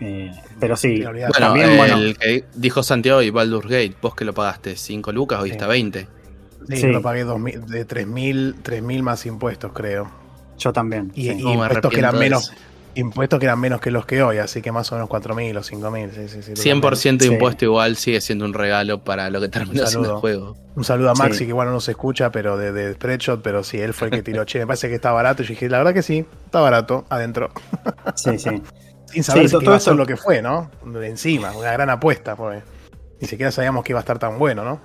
B: eh, pero sí.
A: Bueno,
B: también,
A: el
B: bueno.
A: que dijo Santiago y Baldur's Gate, vos que lo pagaste 5 lucas, hoy
C: Sí.
A: está 20.
C: Sí,
B: Sí.
C: yo lo pagué 2000 de 3.000 3.000 más impuestos, creo.
B: yo también.
C: Y,
B: sí.
C: y
A: No,
C: impuestos que eran menos
A: eso.
C: Impuestos que eran menos que los que hoy, así que más o menos 4.000 o 5.000. Sí, sí, sí,
A: 100% de
B: Sí.
A: impuesto igual sigue siendo un regalo para lo que terminó siendo el juego.
C: Un saludo a Maxi,
B: Sí.
C: que igual no se escucha, pero de, de Spreadshot, pero sí, él fue el que tiró, che, me parece que está barato. Y yo dije, la verdad que sí, está barato, adentro.
B: Sí, sí.
C: Sin saber
B: Sí,
C: si
B: todo
C: a ser
B: esto-
C: lo que fue, ¿no? De encima, una gran apuesta, porque ni siquiera sabíamos que iba a estar tan bueno, ¿no?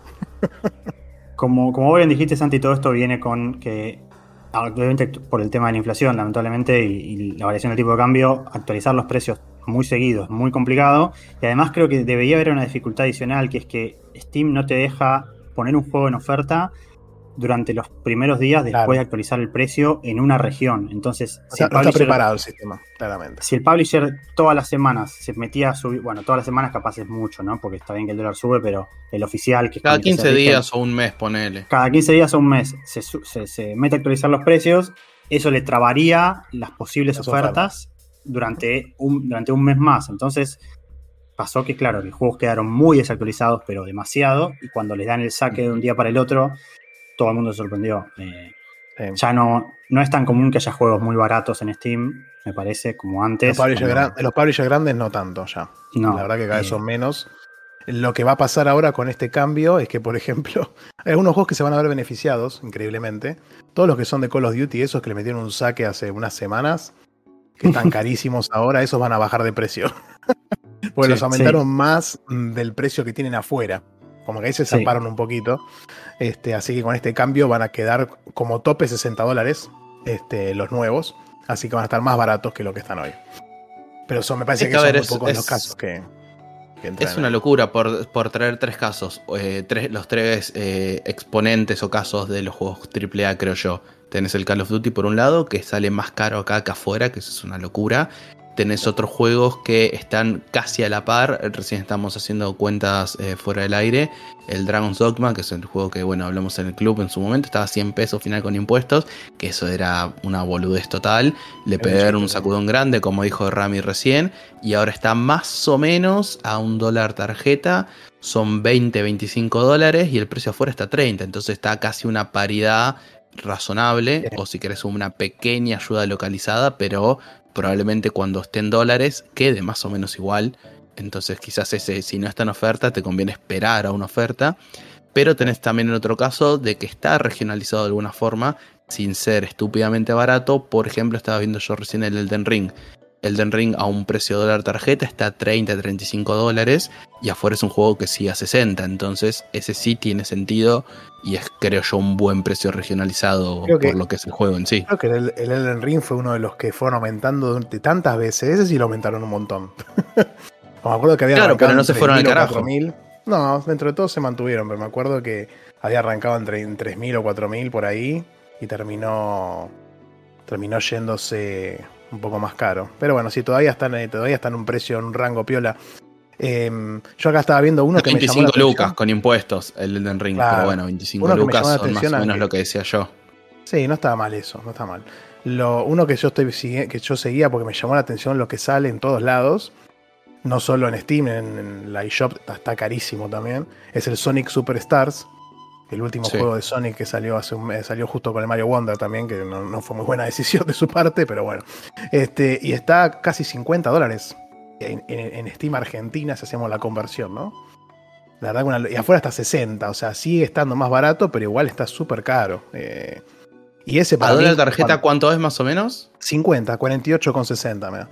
B: Como, como vos bien dijiste, Santi, todo esto viene con que, obviamente por el tema de la inflación, lamentablemente, y, y la variación del tipo de cambio, actualizar los precios muy seguidos es muy complicado. Y además creo que debería haber una dificultad adicional, que es que Steam no te deja poner un juego en oferta durante los primeros días después
C: Claro.
B: de actualizar el precio en una región. Entonces,
C: O sea,
B: el
C: no está preparado el sistema, claramente.
B: si el publisher todas las semanas se metía a subir, bueno, todas las semanas capaz es mucho, ¿no? Porque está bien que el dólar sube, pero el oficial que
A: Cada
B: el que se
A: 15
B: rige-
A: días o un mes, ponele.
B: cada 15 días o un mes se, su- se- se mete a actualizar los precios, eso le trabaría las posibles
C: Las
B: ofertas durante un, durante un mes más. Entonces pasó que, claro, los juegos quedaron muy desactualizados, pero demasiado, y cuando les dan el saque de un día para el otro, todo el mundo se sorprendió. Eh,
C: Sí.
B: ya no, no es tan común que haya juegos muy baratos en Steam, me parece, como antes.
C: Los publishers, gran- los publishers grandes no tanto ya.
B: No,
C: la verdad que cada vez
B: eh,
C: son menos. Lo que va a pasar ahora con este cambio es que, por ejemplo, [LAUGHS] hay algunos juegos que se van a ver beneficiados, increíblemente. Todos los que son de Call of Duty, esos que le metieron un saque hace unas semanas, que [LAUGHS] están carísimos ahora, esos van a bajar de precio. [LAUGHS] Porque
A: Sí,
C: los aumentaron más del precio que tienen afuera. Como que ahí se
B: Sí.
C: zaparon un poquito. Este, así que con este cambio van a quedar como tope 60 dólares este, los nuevos. Así que van a estar más baratos que lo que están hoy. Pero eso me parece
A: Es
C: que,
A: que,
C: son
A: ver,
C: muy
A: es-
C: pocos los
A: es-
C: casos que, que
A: Es una locura por, por traer tres casos. eh, tres, los tres eh, exponentes o casos de los juegos AAA, creo yo. Tenés el Call of Duty por un lado, que sale más caro acá que afuera, que eso es una locura. Tenés otros juegos que están casi a la par. Recién estamos haciendo cuentas eh, fuera del aire. El Dragon's Dogma, que es el juego que bueno hablamos en el club en su momento, estaba a 100 pesos final con impuestos, que eso era una boludez total. Le pegaron un sacudón grande, como dijo Rami recién, y ahora está más o menos a un dólar tarjeta. Son 20, 25 dólares y el precio afuera está 30. Entonces está casi una paridad razonable.
C: Sí.
A: O si querés una pequeña ayuda localizada, pero probablemente cuando esté en dólares quede más o menos igual. Entonces quizás ese, si no está en oferta, te conviene esperar a una oferta. Pero tenés también el otro caso de que está regionalizado de alguna forma, sin ser estúpidamente barato. Por ejemplo, estaba viendo yo recién el Elden Ring. Elden Ring a un precio dólar tarjeta está a 30, 35 dólares y afuera es un juego que sigue a 60. Entonces ese sí tiene sentido y es creo yo un buen precio regionalizado
C: que-
A: por lo que es el juego en sí.
C: Creo que el, el Elden Ring fue uno de los que fueron aumentando durante tantas veces. Ese sí lo aumentaron un montón. [LAUGHS] Me acuerdo que había
A: Claro, pero no se fueron al
C: 3.000 o
A: carajo.
C: 4.000. No, dentro de todo se mantuvieron, pero me acuerdo que había arrancado entre en 3.000 o 4.000 por ahí y terminó terminó yéndose un poco más caro. Pero bueno, sí, todavía están, eh, todavía están en un precio, en un rango piola. Em, yo acá estaba viendo uno que me llamó la
A: 25
C: atención.
A: lucas con impuestos el Elden Ring,
C: Claro.
A: pero bueno, 25
C: Uno que me
A: lucas son más o menos
C: que-
A: lo que decía yo.
C: Sí, no estaba mal eso, no está mal. Lo, uno que yo estoy que yo seguía porque me llamó la atención lo que sale en todos lados, no solo en Steam, en, en la eShop está, está carísimo también, es el Sonic Superstars, el último
A: Sí.
C: juego de Sonic que salió hace un mes, salió justo con el Mario Wonder también, que no, no fue muy buena [LAUGHS] decisión de su parte, pero bueno. Este, y está casi 50 dólares en, en- en Steam Argentina si hacemos la conversión, ¿no? La verdad una- y afuera está 60, o sea, sigue estando más barato, pero igual está súper caro. Eh, y ese
A: ¿A
C: para mí,
A: dólar tarjeta cuánto es más o menos?
C: 50, 48,60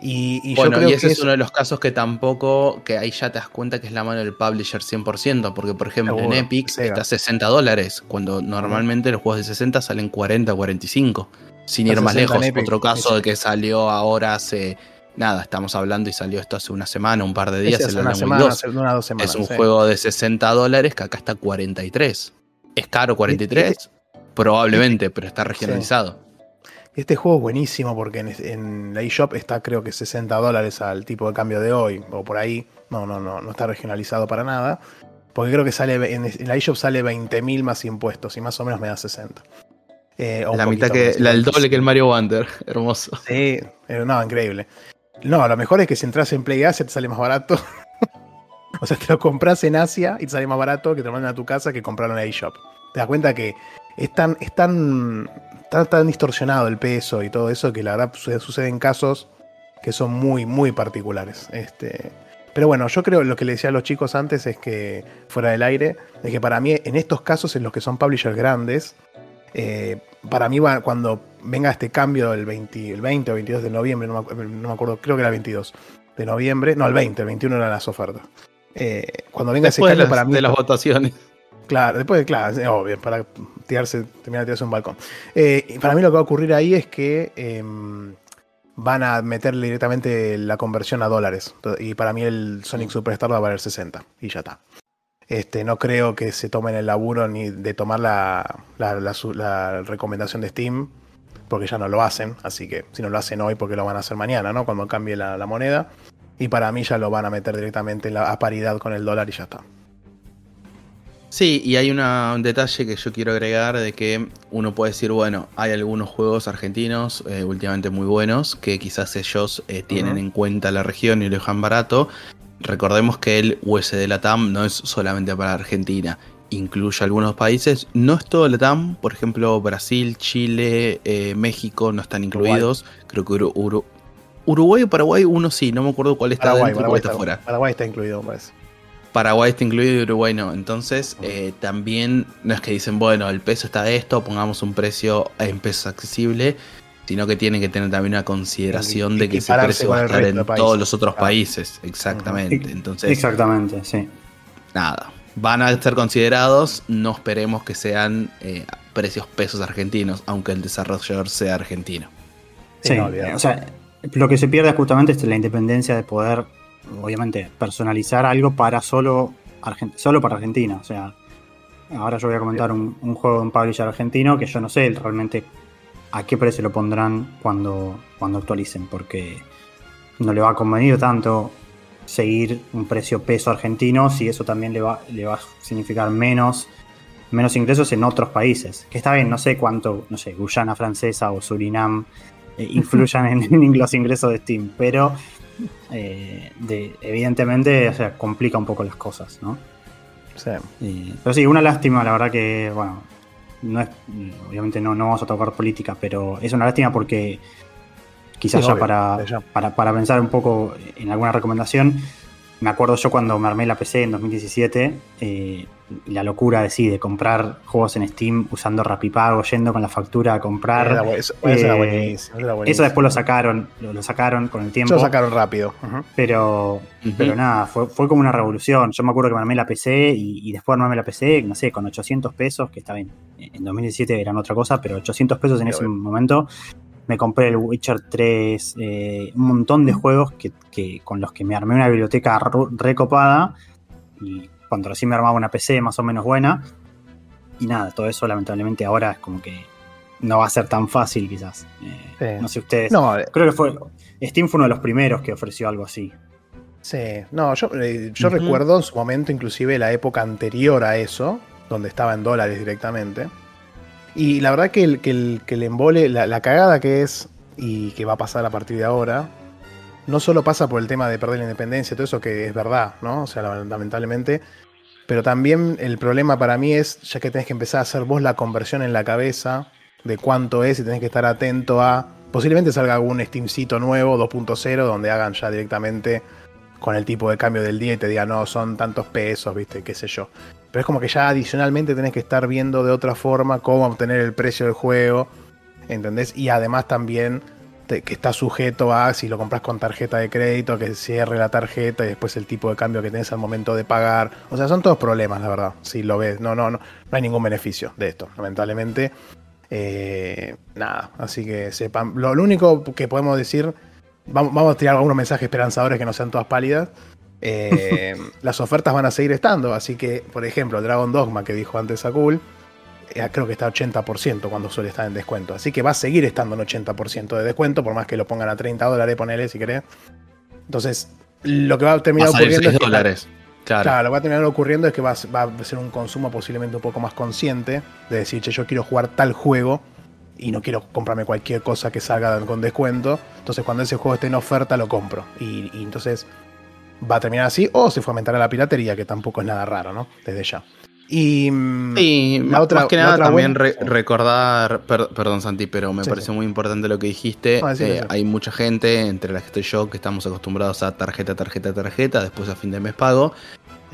C: Y, y yo
A: Bueno,
C: creo
A: y ese
C: que
A: es uno de los casos que tampoco, que ahí ya te das cuenta que es la mano del publisher 100%, porque por ejemplo
C: Seguro,
A: en Epic
C: Sega.
A: está a 60 dólares, cuando normalmente los juegos de 60 salen 40 o 45. Sin ir más
C: 60 en
A: lejos,
C: Epic,
A: otro caso de que salió ahora hace, nada, estamos hablando y salió esto hace una semana, un par de días, el
C: una semana,
A: Wake 2.
C: hace unas dos semanas.
A: Es un
C: sí.
A: juego de 60 dólares que acá está 43. ¿Es caro 43? Probablemente, pero está regionalizado.
C: Este juego es buenísimo porque en, en la eShop está creo que 60 dólares al tipo de cambio de hoy o por ahí. No, no, no, no está regionalizado para nada. Porque creo que sale en, en la eShop sale 20.000 más impuestos y más o menos me da 60. Eh,
A: La mitad que, la, el doble que el Mario Wonder. [LAUGHS] Hermoso.
C: Sí, eh, no, increíble. No, lo mejor es que si entras en Play Asia te sale más barato. [LAUGHS] o sea, te lo compras en Asia y te sale más barato que te lo mandan a tu casa que comprarlo en la eShop. Te das cuenta que es tan, es tan, tan, tan distorsionado el peso y todo eso que la verdad su- sucede en casos que son muy, muy particulares. Este, pero bueno, yo creo lo que le decía a los chicos antes es que, fuera del aire, es que para mí en estos casos en los que son publishers grandes, eh, para mí va, cuando venga este cambio el 20, el 20 o 22 de noviembre, no me, acu- no me acuerdo, creo que era el 22 de noviembre, no, el 20, el 21 eran las ofertas. Eh, cuando venga
A: Después
C: ese
A: de
C: cambio
A: las,
C: para mí...
A: de las votaciones.
C: Claro, después, claro, obvio, para tirarse, terminar de tirarse un balcón. Eh, para mí lo que va a ocurrir ahí es que em, van a meterle directamente la conversión a dólares. Y para mí el Sonic Superstar va a valer 60 y ya está. Este, no creo que se tomen el laburo ni de tomar la, la- la la recomendación de Steam, porque ya no lo hacen. Así que si no lo hacen hoy, porque lo van a hacer mañana, ¿no? Cuando cambie la, moneda. Y para mí ya lo van a meter directamente a paridad con el dólar y ya está.
A: Sí, y hay una- un detalle que yo quiero agregar de que uno puede decir, bueno, hay algunos juegos argentinos eh, últimamente muy buenos que quizás ellos eh, tienen en cuenta la región y lo dejan barato. Recordemos que el USD Latam no es solamente para Argentina, incluye algunos países. No es todo Latam, por ejemplo, Brasil, Chile, eh, México no están
C: Uruguay.
A: incluidos. Creo que Uru- Uru- Uruguay o Paraguay, uno sí, no me acuerdo cuál está
C: Paraguay,
A: dentro y
C: Paraguay,
A: cuál está
C: está,
A: fuera.
C: Paraguay está incluido, parece.
A: Paraguay está incluido y Uruguay no. Entonces, eh, también no es que dicen, bueno, el peso está esto, pongamos un precio en peso accesible, sino que tienen que tener también una consideración de que ese precio va a estar en
C: de países.
A: todos los otros
C: Claro.
A: países. Exactamente. Entonces,
B: Exactamente, sí.
A: nada. Van a ser considerados, no esperemos que sean eh, precios pesos argentinos, aunque el desarrollador sea argentino.
C: Sí,
B: Sí,
C: no, olvidar.
B: o sea, lo que se pierde justamente es la independencia de poder, obviamente, personalizar algo para solo, Argen- solo para Argentina. O sea, ahora yo voy a comentar un, un juego de un publisher argentino que yo no sé realmente a qué precio lo pondrán cuando, cuando actualicen, porque no le va a convenir tanto seguir un precio peso argentino si eso también le va, le va a significar menos menos ingresos en otros países. Que está bien, no sé cuánto, no sé, Guyana francesa o Surinam eh, [LAUGHS] influyan en, en los ingresos de Steam, pero eh, de- evidentemente o sea, complica un poco las cosas, ¿no?
C: Sí.
B: Pero sí, una lástima, la verdad que, bueno, no es, obviamente no, no vamos a tocar política, pero es una lástima porque quizás
C: Sí,
B: ya
C: obvio,
B: para,
C: ya.
B: para, para pensar un poco en alguna recomendación, me acuerdo yo cuando me armé la PC en 2017, eh, la locura de sí, de comprar juegos en Steam usando Rapipago, yendo con la factura a comprar.
C: Era eso, eso era
B: eh,
C: buenísimo. eso
B: después lo sacaron, lo, lo sacaron con el tiempo.
C: Eso lo sacaron rápido.
B: Pero, pero nada, fue, fue como una revolución. Yo me acuerdo que me armé la PC y, y después de armarme la PC, no sé, con 800 pesos, que está bien, en 2017 eran otra cosa, pero 800 pesos en ese momento me compré el Witcher 3, eh, un montón de juegos que, que- con los que me armé una biblioteca recopada y cuando recién me armaba una PC más o menos buena. Y nada, todo eso lamentablemente ahora es como que no va a ser tan fácil quizás. Eh,
C: Sí.
B: No sé ustedes.
C: No, eh,
B: Creo que fue. Steam fue uno de los primeros que ofreció algo así.
C: sí. No, yo, eh, yo recuerdo en su momento, inclusive la época anterior a eso, donde estaba en dólares directamente. Y la verdad que el, que el, que el embole, la, la cagada que es y que va a pasar a partir de ahora, no solo pasa por el tema de perder la independencia, todo eso que es verdad, ¿no? O sea, lamentablemente. Pero también el problema para mí es, ya que tenés que empezar a hacer vos la conversión en la cabeza de cuánto es y tenés que estar atento a. Posiblemente salga algún Steamcito nuevo, 2.0, donde hagan ya directamente con el tipo de cambio del día y te digan, no, son tantos pesos, viste, qué sé yo. Pero es como que ya adicionalmente tenés que estar viendo de otra forma cómo obtener el precio del juego, ¿entendés? Y además también te- que está sujeto a si lo compras con tarjeta de crédito, que cierre la tarjeta y después el tipo de cambio que tenés al momento de pagar. O sea, son todos problemas, la verdad. Si lo ves, no, no, no, no hay ningún beneficio de esto, lamentablemente. Eh, nada, así que sepan. Lo, lo único que podemos decir, vamos, vamos a tirar algunos mensajes esperanzadores que no sean todas pálidas. Eh, [LAUGHS] las ofertas van a seguir estando, así que, por ejemplo, Dragon Dogma que dijo antes Sakul, eh, creo que está 80% cuando suele estar en descuento. Así que va a seguir estando en 80% de descuento, por más que lo pongan a 30 dólares, ponele si querés. Entonces, lo que va a
A: Va
C: terminar
A: a
C: ocurriendo
A: 6
C: es que-
A: dólares. Claro.
C: Claro, lo que va a terminar ocurriendo es que va, a- va a ser un consumo posiblemente un poco más consciente de decir, che, yo quiero jugar tal juego y no quiero comprarme cualquier cosa que salga con descuento. Entonces, cuando ese juego esté en oferta, lo compro. Y, y entonces va a terminar así o se fomentará la piratería, que tampoco es nada raro, ¿no? Desde ya. Y
A: Sí,
C: la
A: ma-
C: otra-
A: más que nada también re- recordar, per- perdón Santi, pero me
C: Sí,
A: pareció
C: sí.
A: muy importante lo que dijiste.
C: Ah,
A: Eh. Hay mucha gente, entre las que estoy yo, que estamos acostumbrados a tarjeta, tarjeta, tarjeta, después a fin de mes pago.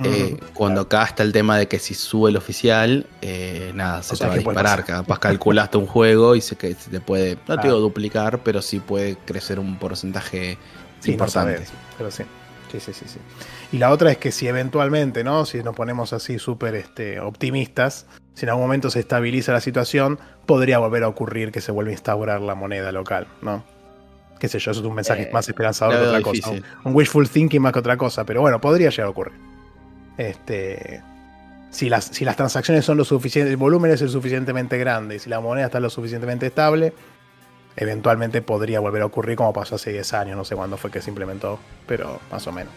A: Eh, cuando acá está el tema de que si sube el oficial, eh, nada, se
C: O
A: te va a
C: ¿qué puede
A: disparar. Capaz calculaste un juego y se, que se te puede, no te digo duplicar, pero sí puede crecer un porcentaje
C: Sí, no
A: importante.
C: sabés, pero sí. Sí, sí, sí, sí. Y la otra es que si eventualmente, ¿no? Si nos ponemos así súper este, optimistas, si en algún momento se estabiliza la situación, podría volver a ocurrir que se vuelva a instaurar la moneda local, ¿no? Qué sé yo, eso es un mensaje
A: Eh,
C: más esperanzador que otra
A: difícil.
C: cosa. Un, un wishful thinking más que otra cosa, pero bueno, podría llegar a ocurrir. Este. Si las, si las transacciones son lo suficiente, el volumen es el suficientemente grande, y si la moneda está lo suficientemente estable, eventualmente podría volver a ocurrir como pasó hace 10 años, no sé cuándo fue que se implementó, pero más o menos.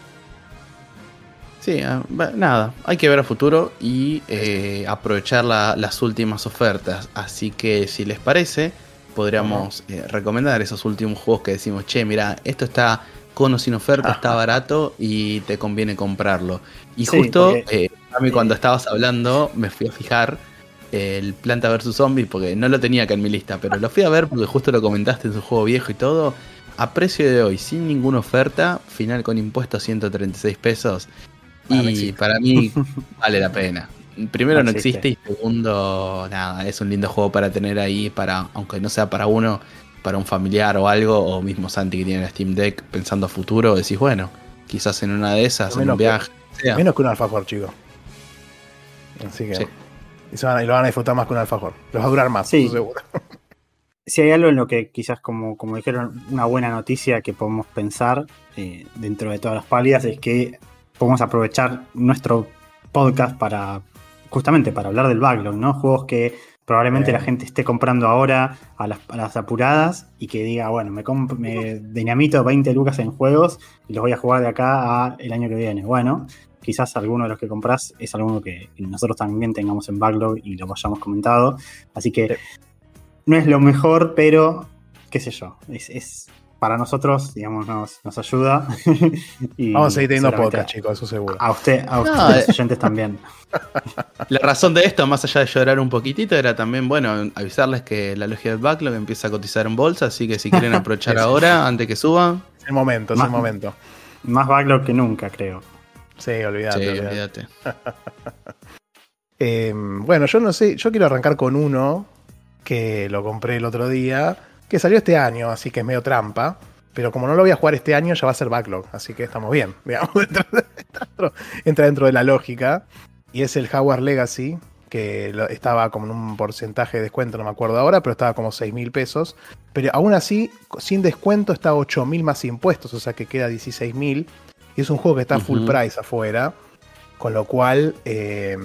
A: Sí, ah, nada, hay que ver a futuro y eh, aprovechar la- las últimas ofertas. Así que si les parece, podríamos eh, recomendar esos últimos juegos que decimos, che, mira, esto está con o sin oferta, está barato y te conviene comprarlo. Y
B: Sí,
A: justo,
B: porque-
A: eh, a mí cuando estabas hablando, me fui a fijar el Planta vs Zombie porque no lo tenía acá en mi lista, pero lo fui a ver porque justo lo comentaste en su juego viejo y todo. A precio de hoy, sin ninguna oferta, final con impuestos 136 pesos.
C: No
A: Y
C: existe.
A: para mí [LAUGHS] vale la pena. Primero
B: No
A: no
B: existe.
A: existe y segundo, nada, es un lindo juego para tener ahí, para aunque no sea para uno, para un familiar o algo, o mismo Santi que tiene la Steam Deck pensando a futuro, decís, bueno, quizás en una de esas, en
C: Menos
A: un
C: que-
A: viaje, sea.
C: Menos que un alfajor, chico. Así que.
A: Sí.
C: Y, se van y lo van a disfrutar más que un alfajor. Los va a durar más,
B: Sí.
C: seguro. [LAUGHS]
B: Si hay algo en lo que quizás, como, como dijeron, una buena noticia que podemos pensar eh, dentro de todas las pálidas es que podemos aprovechar nuestro podcast para justamente para hablar del backlog, ¿no? Juegos que probablemente
C: Bien.
B: la gente esté comprando ahora a las, a las apuradas y que diga, bueno, me, me dinamito 20 lucas en juegos y los voy a jugar de acá a el año que viene. Bueno, quizás alguno de los que compras es alguno que nosotros también tengamos en backlog y lo hayamos comentado. Así que no es lo mejor, pero qué sé yo, es, es- para nosotros, digamos, nos, nos ayuda. [LAUGHS] y
C: Vamos a seguir teniendo podcast, chicos, eso seguro.
B: A usted, a
A: No,
B: ustedes
A: eh.
B: oyentes también. [LAUGHS]
A: La razón de esto, más allá de llorar un poquitito, era también, bueno, avisarles que la logia del backlog empieza a cotizar en bolsa, así que si quieren [LAUGHS] aprovechar ahora, antes que suban,
C: Es el momento, es el momento.
B: Más backlog que nunca, creo.
C: Sí, olvídate.
A: sí,
C: olvídate.
A: olvídate.
C: Eh, bueno, yo no sé, yo quiero arrancar con uno que lo compré el otro día, que salió este año, así que es medio trampa. Pero como no lo voy a jugar este año, ya va a ser backlog, así que estamos bien, [LAUGHS] digamos, entra dentro, entra dentro de la lógica. Y es el Howard Legacy, que estaba como en un porcentaje de descuento, no me acuerdo ahora, pero estaba como 6 mil pesos. Pero aún así, sin descuento, está 8 mil más impuestos, o sea que queda 16 mil. Y es un juego que está full price afuera, con lo cual eh,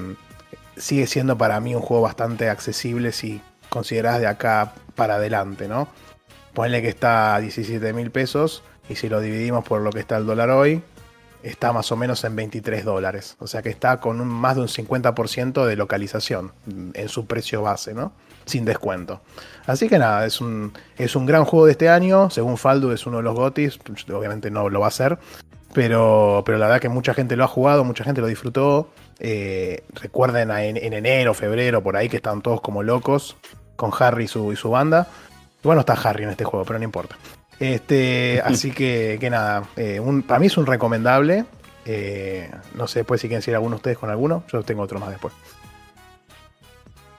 C: sigue siendo para mí un juego bastante accesible si considerás de acá para adelante, ¿no? Ponle que está a 17 mil pesos y si lo dividimos por lo que está el dólar hoy, está más o menos en 23 dólares. O sea que está con un, más de un 50% de localización en su precio base, ¿no? Sin descuento. Así que nada, es un, es un gran juego de este año. Según Faldu es uno de los GOTIS. Obviamente no lo va a ser. Pero, pero la verdad que mucha gente lo ha jugado, mucha gente lo disfrutó. Eh, recuerden en, en enero, febrero, por ahí que estaban todos como locos con Harry y su, y su banda. Bueno, está Harry en este juego, pero no importa. Este, [LAUGHS] así que, que nada, eh, un- para mí es un recomendable. Eh, no sé después si quieren decir alguno de ustedes con alguno. Yo tengo otro más después.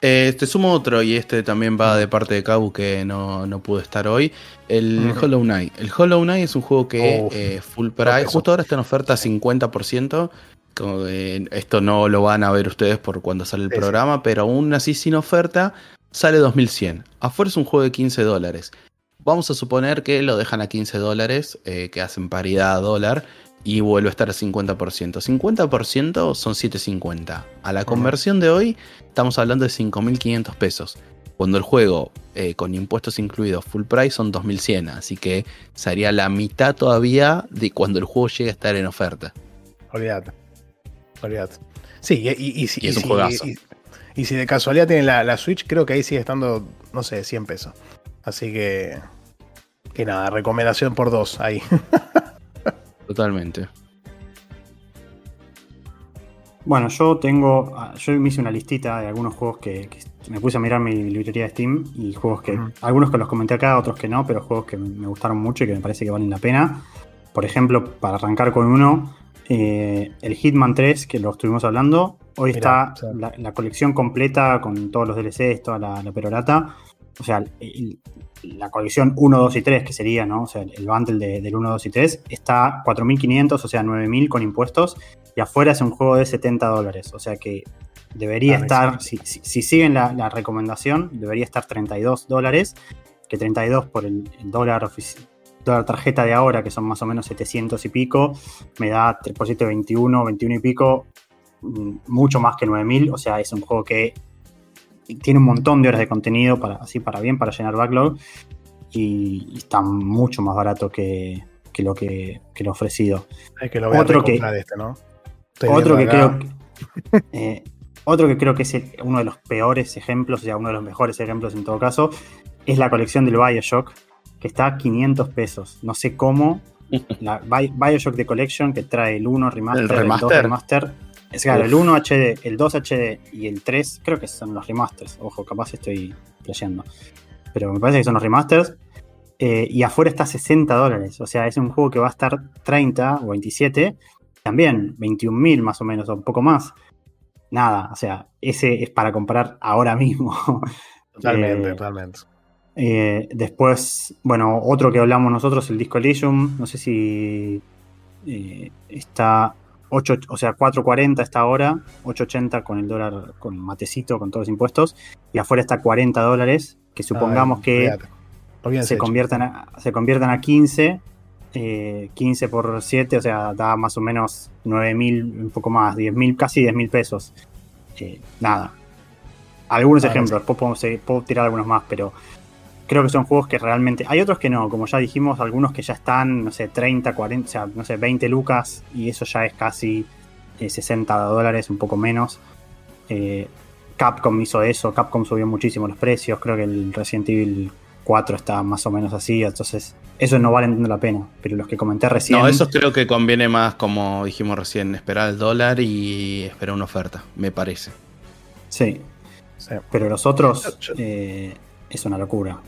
A: Eh, te sumo otro y este también va de parte de Kabu que no, no pudo estar hoy. El. Hollow Knight. El Hollow Knight es un juego que
C: Uf,
A: eh, full price. Justo ahora está en oferta 50%. Como, eh, esto no lo van a ver ustedes por cuando sale el
C: Sí, sí.
A: programa, pero aún así sin oferta sale 2100. Afuera es un juego de 15 dólares. Vamos a suponer que lo dejan a 15 dólares, eh, que hacen paridad a dólar y vuelve a estar a 50%. 50% son 750. A la conversión de hoy estamos hablando de 5.500 pesos. Cuando el juego eh, con impuestos incluidos full price son 2.100, así que sería la mitad todavía de cuando el juego llegue a estar en oferta.
C: Olvídate. Olvídate. Sí, y, y- y
A: es un juegazo.
C: Y- si de casualidad tienen la, la Switch, creo que ahí sigue estando, no sé, 100 pesos. Así que. Que nada, recomendación por dos ahí. [LAUGHS]
A: Totalmente.
B: Bueno, yo tengo. ah, Yo me hice una listita de algunos juegos que, que me puse a mirar mi librería de Steam y juegos que. Algunos que los comenté acá, otros que no, pero juegos que me gustaron mucho y que me parece que valen la pena. Por ejemplo, para arrancar con uno, eh, el Hitman 3, que lo estuvimos hablando. Hoy
C: Mirá,
B: está
C: sí.
B: la, la colección completa con todos los DLCs, toda la, la perorata. O sea, el- la colección 1, 2 y 3, que sería, ¿no? O sea, el bundle de- del 1, 2 y 3, está 4.500, o sea, 9.000 con impuestos. Y afuera es un juego de 70 dólares. O sea que debería
C: Ah,
B: estar, si, si- si siguen la, la recomendación, debería estar 32 dólares. Que 32 por el, el dólar ofici- dólar tarjeta de ahora, que son más o menos 700 y pico, me da 3% de 21, 21 y pico, mm, mucho más que 9000. O sea, es un juego que tiene un montón de horas de contenido para así para bien, para llenar backlog. Y, y está mucho más barato que, que lo que, que lo ofrecido.
C: Es que lo voy
B: Otro
C: a
B: que-
C: este, ¿no? Estoy
B: Otro que
C: acá.
B: creo que, eh, otro que creo que es el- uno de los peores ejemplos, o sea, uno de los mejores ejemplos en todo caso, es la colección del Bioshock, que está a 500 pesos. No sé cómo. La Bi- Bioshock de Collection, que trae el 1 remaster,
A: ¿El
B: el, 2
A: remaster?
B: remaster. Es claro, el 1 HD, el 2 HD y el 3, creo que son los remasters. Ojo, capaz estoy leyendo. Pero me parece que son los remasters. Eh, y afuera está 60 dólares. O sea, es un juego que va a estar 30 o 27. También 21.000 más o menos, o un poco más. Nada, o sea, ese es para comprar ahora mismo. [LAUGHS]
C: Totalmente,
B: Eh,
C: totalmente.
B: Eh, después, bueno, otro que hablamos nosotros, el Disco Elysium. No sé si eh, está 8, o sea, 4.40 está ahora, 8.80 con el dólar, con matecito, con todos los impuestos. Y afuera está 40 dólares, que supongamos
C: Ay,
B: que se conviertan, a, se conviertan a 15. eh, 15 por 7, o sea, da más o menos 9.000, un poco más, 10.000, casi 10.000 pesos. Eh, nada. Algunos
C: Ah,
B: ejemplos, después podemos seguir- puedo tirar algunos más, pero creo que son juegos que realmente. Hay otros que no, como ya dijimos, algunos que ya están, no sé, 30, 40, o sea, no sé, 20 lucas, y eso ya es casi eh, 60 dólares, un poco menos. Eh, Capcom hizo eso, Capcom subió muchísimo los precios, creo que el Resident Evil 4 está más o menos así, entonces eso no vale tanto la pena, pero los que comenté recién...
A: No, eso creo que conviene más, como dijimos recién, esperar el dólar y esperar una oferta, me parece.
B: Sí,
C: Sí,
B: pero los otros eh, es una locura.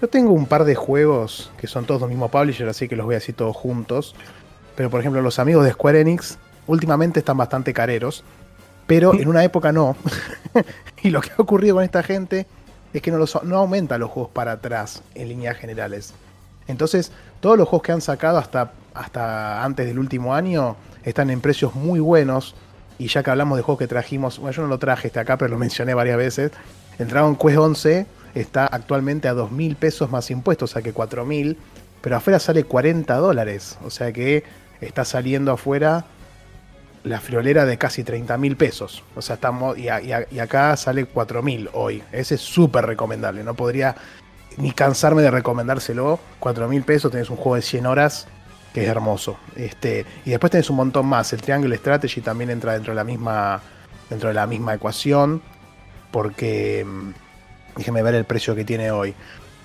C: Yo tengo un par de juegos que son todos del mismo publisher, así que los voy a decir todos juntos. Pero por ejemplo, los amigos de Square Enix últimamente están bastante careros, pero en una época no. [LAUGHS] y lo que ha ocurrido con esta gente es que no, los, no aumenta los juegos para atrás en líneas generales. Entonces, todos los juegos que han sacado hasta, hasta antes del último año están en precios muy buenos. Y ya que hablamos de juegos que trajimos, bueno, yo no lo traje este acá, pero lo mencioné varias veces. El Dragon Quest 11 está actualmente a 2.000 pesos más impuestos, o sea que 4.000, pero afuera sale 40 dólares, o sea que está saliendo afuera la friolera de casi 30.000 pesos, o sea, estamos, y, acá sale 4.000 hoy, ese es súper recomendable, no podría ni cansarme de recomendárselo, 4.000 pesos, tenés un juego de 100 horas que es hermoso, este, y después tenés un montón más, el Triangle Strategy también entra dentro de la misma, dentro de la misma ecuación, porque mm, déjeme ver el precio que tiene hoy.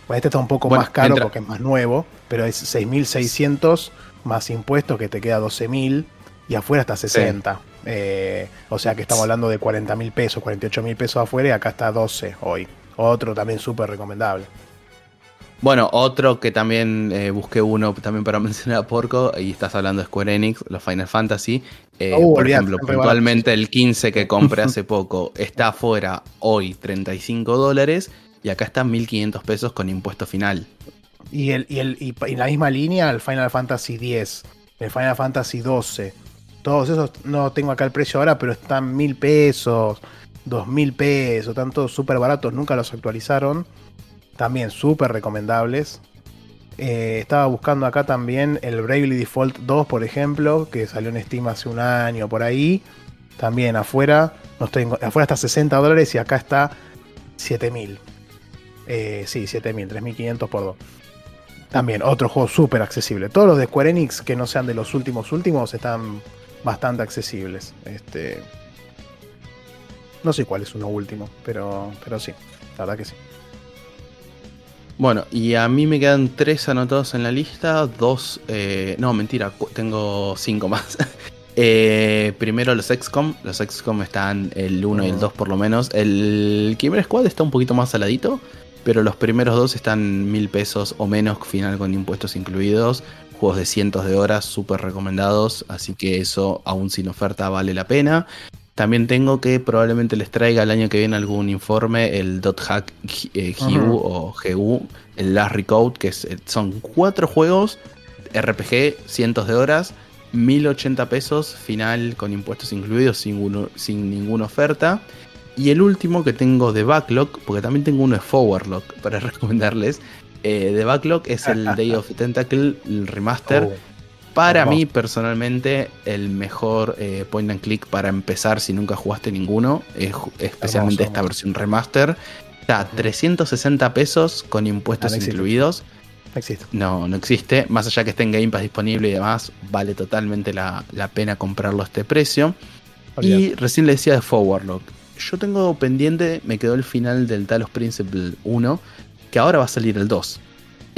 C: Bueno, este está un poco
A: Bueno,
C: más caro
A: entra-
C: porque es más nuevo, pero es 6.600 más impuestos que te queda 12.000 y afuera está 60. Eh, o sea que estamos hablando de 40.000 pesos, 48.000 pesos afuera y acá está 12 hoy. Otro también súper recomendable.
A: Bueno, otro que también eh, busqué uno también para [LAUGHS] mencionar a Porco, y estás hablando de Square Enix, los Final Fantasy. Eh,
C: Uh,
A: por ejemplo, puntualmente el 15 que compré hace [LAUGHS] poco está afuera hoy 35 dólares y acá está 1500 pesos con impuesto final.
C: Y, el, y, el, y, y la misma línea, el Final Fantasy X, el Final Fantasy XII. Todos esos, no tengo acá el precio ahora, pero están mil pesos, dos mil pesos, están todos súper baratos, nunca los actualizaron. También súper recomendables. Eh, estaba buscando acá también el Bravely Default 2, por ejemplo, que salió en Steam hace un año por ahí. También afuera, no estoy afuera está 60 dólares y acá está 7000. Eh, sí, 7000, 3500 por 2. También otro juego súper accesible. Todos los de Square Enix que no sean de los últimos últimos están bastante accesibles. Este, no sé cuál es uno último, pero, pero sí, la verdad que sí.
A: Bueno, y a mí me quedan tres anotados en la lista, dos, eh, no, mentira, tengo cinco más. [LAUGHS] Eh, primero los XCOM, los XCOM están el 1 y el 2 por lo menos. El Kimber Squad está un poquito más saladito, pero los primeros dos están mil pesos o menos, final con impuestos incluidos. Juegos de cientos de horas, súper recomendados, así que eso aún sin oferta vale la pena. También tengo que probablemente les traiga el año que viene algún informe, el .hack eh, GU o GU, el Last Recode, que es- son cuatro juegos, RPG, cientos de horas, 1080 pesos, final con impuestos incluidos, sin, uno- sin ninguna oferta. Y el último que tengo de Backlog, porque también tengo uno de Forwardlock para [LAUGHS] recomendarles. eh, de Backlog es el Day of the [LAUGHS] Tentacle, el remaster.
C: Oh,
A: Para mí, personalmente, el mejor eh, point and click para empezar si nunca jugaste ninguno, es especialmente esta versión remaster. Está a 360 pesos con impuestos
C: Ah, no
A: incluidos.
C: no existe.
A: No, no existe. Más allá que esté en Game Pass disponible y demás, vale totalmente la, la pena comprarlo a este precio. Y recién le decía de Forwardlock. Yo tengo pendiente, me quedó el final del Talos Principle 1, que ahora va a salir el 2.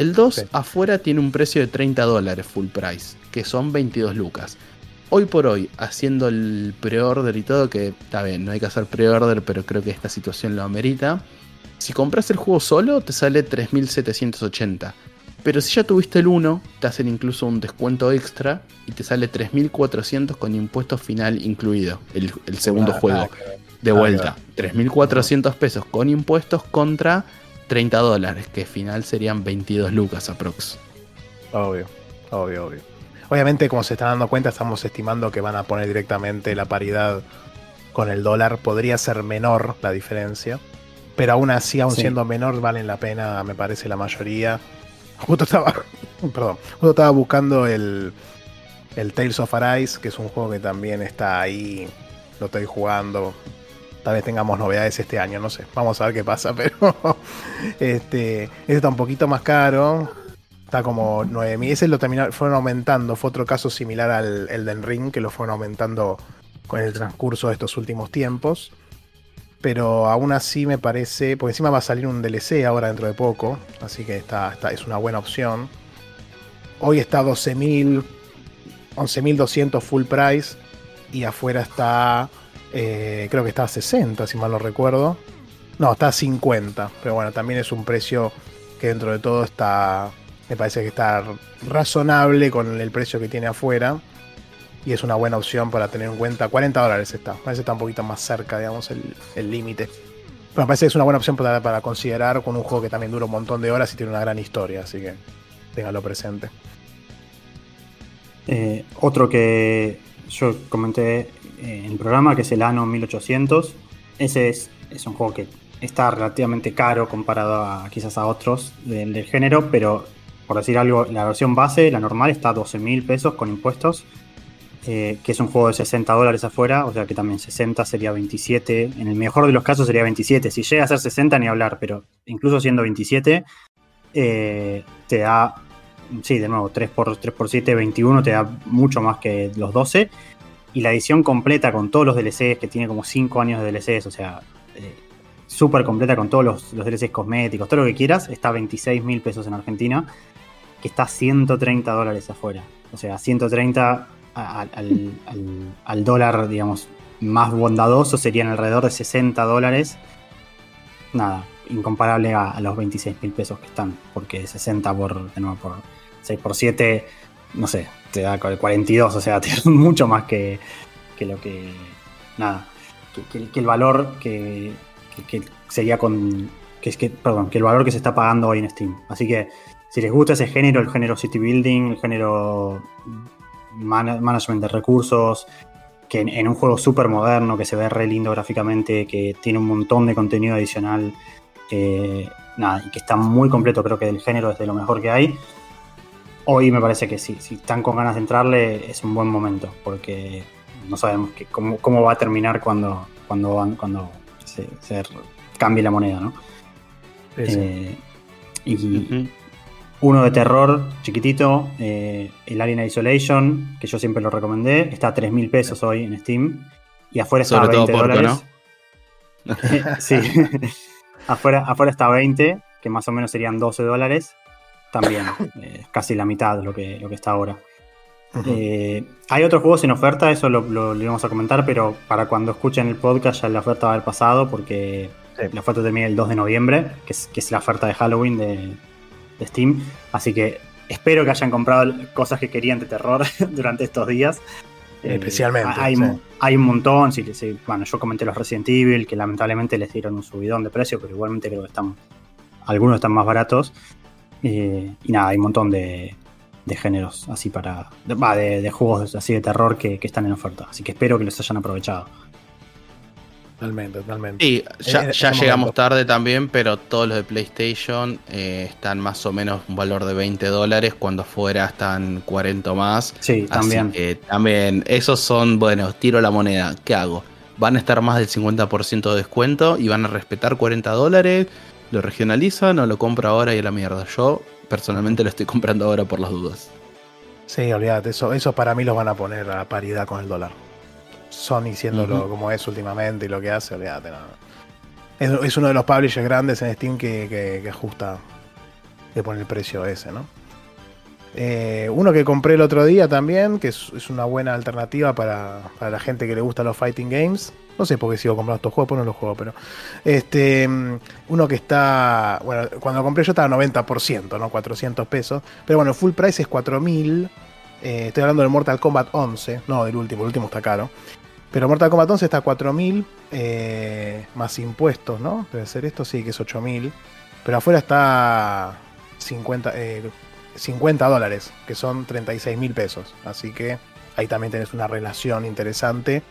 A: El 2
C: Sí.
A: afuera tiene un precio de 30 dólares full price, que son 22 lucas. Hoy por hoy, haciendo el pre-order y todo, que está bien, no hay que hacer pre-order, pero creo que esta situación lo amerita. Si compras el juego solo, te sale 3780. Pero si ya tuviste el 1, te hacen incluso un descuento extra y te sale 3400 con impuesto final incluido, el, el segundo
C: Ah,
A: juego. De
C: nada
A: vuelta, 3400 pesos con impuestos contra 30 dólares, que final serían 22 lucas aprox.
C: Obvio, obvio, obvio. Obviamente, como se están dando cuenta, estamos estimando que van a poner directamente la paridad con el dólar. Podría ser menor la diferencia. Pero aún así, aún
B: Sí.
C: siendo menor, valen la pena, me parece, la mayoría. Justo estaba, [LAUGHS] perdón, justo estaba buscando el, el Tales of Arise, que es un juego que también está ahí, lo estoy jugando. Tal vez tengamos novedades este año, no sé. Vamos a ver qué pasa, [LAUGHS] pero este, está un poquito más caro. Está como 9000. Ese lo terminaron, fueron aumentando. Fue otro caso similar al Elden Ring, que lo fueron aumentando con el transcurso de estos últimos tiempos. Pero aún así me parece. Porque encima va a salir un DLC ahora dentro de poco. Así que es una buena opción. Hoy está 12.000. 11.200 full price. Y afuera está. eh, creo que está a 60, si mal no recuerdo. No, está a 50. Pero bueno, también es un precio que dentro de todo está. Me parece que está razonable con el precio que tiene afuera. Y es una buena opción para tener en cuenta. 40 dólares está. Parece que está un poquito más cerca, digamos, el límite. Pero me parece que es una buena opción para, para considerar con un juego que también dura un montón de horas y tiene una gran historia. Así que téngalo presente.
B: Eh, otro que yo comenté eh, en el programa, que es el Ano 1800. Ese es, es un juego que está relativamente caro comparado a quizás a otros del, género, pero por decir algo, la versión base, la normal, está a 12 mil pesos con impuestos. eh, que es un juego de 60 dólares afuera, o sea que también 60 sería 27, en el mejor de los casos sería 27, si llega a ser 60 ni hablar, pero incluso siendo 27, eh, te da sí, de nuevo, 3 por, 3 por 7, 21, te da mucho más que los 12. Y la edición completa con todos los DLCs, que tiene como 5 años de DLCs, o sea, eh, súper completa con todos los, los DLCs cosméticos, todo lo que quieras, está a 26 mil pesos en Argentina, que está a 130 dólares afuera. O sea, 130 a- al, al- al- al dólar, digamos, más bondadoso serían alrededor de 60 dólares. Nada, incomparable a, los 26 mil pesos que están, porque 60 por, de nuevo, por 6 por 7, no sé, te da 42, o sea, [LAUGHS] te da mucho más que, que lo que. Nada, que, que el valor que, sería con. Que es que, perdón, que el valor que se está pagando hoy en Steam. Así que si les gusta ese género, el género city building, el género management de recursos, que en, un juego súper moderno, que se ve re lindo gráficamente, que tiene un montón de contenido adicional, nada, y que está muy completo, creo que del género es de lo mejor que hay. Hoy me parece que sí, si están con ganas de entrarle, es un buen momento, porque no sabemos que, cómo, va a terminar cuando, cuando, van, cuando se, cambie la moneda, ¿no? Eh, y, uno de terror, chiquitito, eh, el Alien Isolation, que yo siempre lo recomendé, está a 3 mil pesos hoy en Steam. Y afuera está a 20 dólares. sí. [LAUGHS] afuera, afuera está a 20, que más o menos serían 12 dólares. También, eh, casi la mitad de lo que, lo que está ahora. Eh, hay otros juegos en oferta, eso lo, lo, íbamos a comentar, pero para cuando escuchen el podcast ya la oferta va a haber pasado porque la oferta termina el 2 de noviembre, que es, que es la oferta de Halloween de, Steam. Así que espero que hayan comprado cosas que querían de terror [LAUGHS] durante estos días.
C: Eh, Especialmente.
B: hay, hay, un montón. Sí, sí, bueno, yo comenté los Resident Evil, que lamentablemente les dieron un subidón de precio, pero igualmente creo que están. Algunos están más baratos. Eh, y nada, hay un montón de, géneros así para. De, de, juegos así de terror que, que, están en oferta. Así que espero que los hayan aprovechado.
C: Totalmente, totalmente.
A: Sí, ya, llegamos tarde también, pero todos los de PlayStation eh, están más o menos un valor de 20 dólares, cuando afuera están 40 más.
B: Sí, también.
A: Así que también, esos son, bueno, tiro la moneda, ¿qué hago? Van a estar más del 50% de descuento y van a respetar 40 dólares, lo regionalizan o lo compro ahora y a la mierda. Yo personalmente lo estoy comprando ahora por las dudas.
C: Sí, olvídate, eso, eso para mí los van a poner a paridad con el dólar. Sony siéndolo como es últimamente y lo que hace, olvídate, Es, uno de los publishers grandes en Steam que, ajusta, que pone el precio ese, ¿no? Eh, uno que compré No sé por qué sigo comprando estos juegos, pues no los juego, pero. Este. Uno que está. Bueno, cuando lo compré yo estaba a 90%, ¿no? 400 pesos. Pero bueno, full price es 4000. Eh, estoy hablando del Mortal Kombat 11. No, del último, el último está caro. Pero Mortal Kombat 11 está a 4.000 eh, más impuestos, ¿no? Debe ser esto, sí, que es 8.000. Pero afuera está 50, 50 eh, dólares, que son 36.000 pesos. Así que ahí también tenés una relación interesante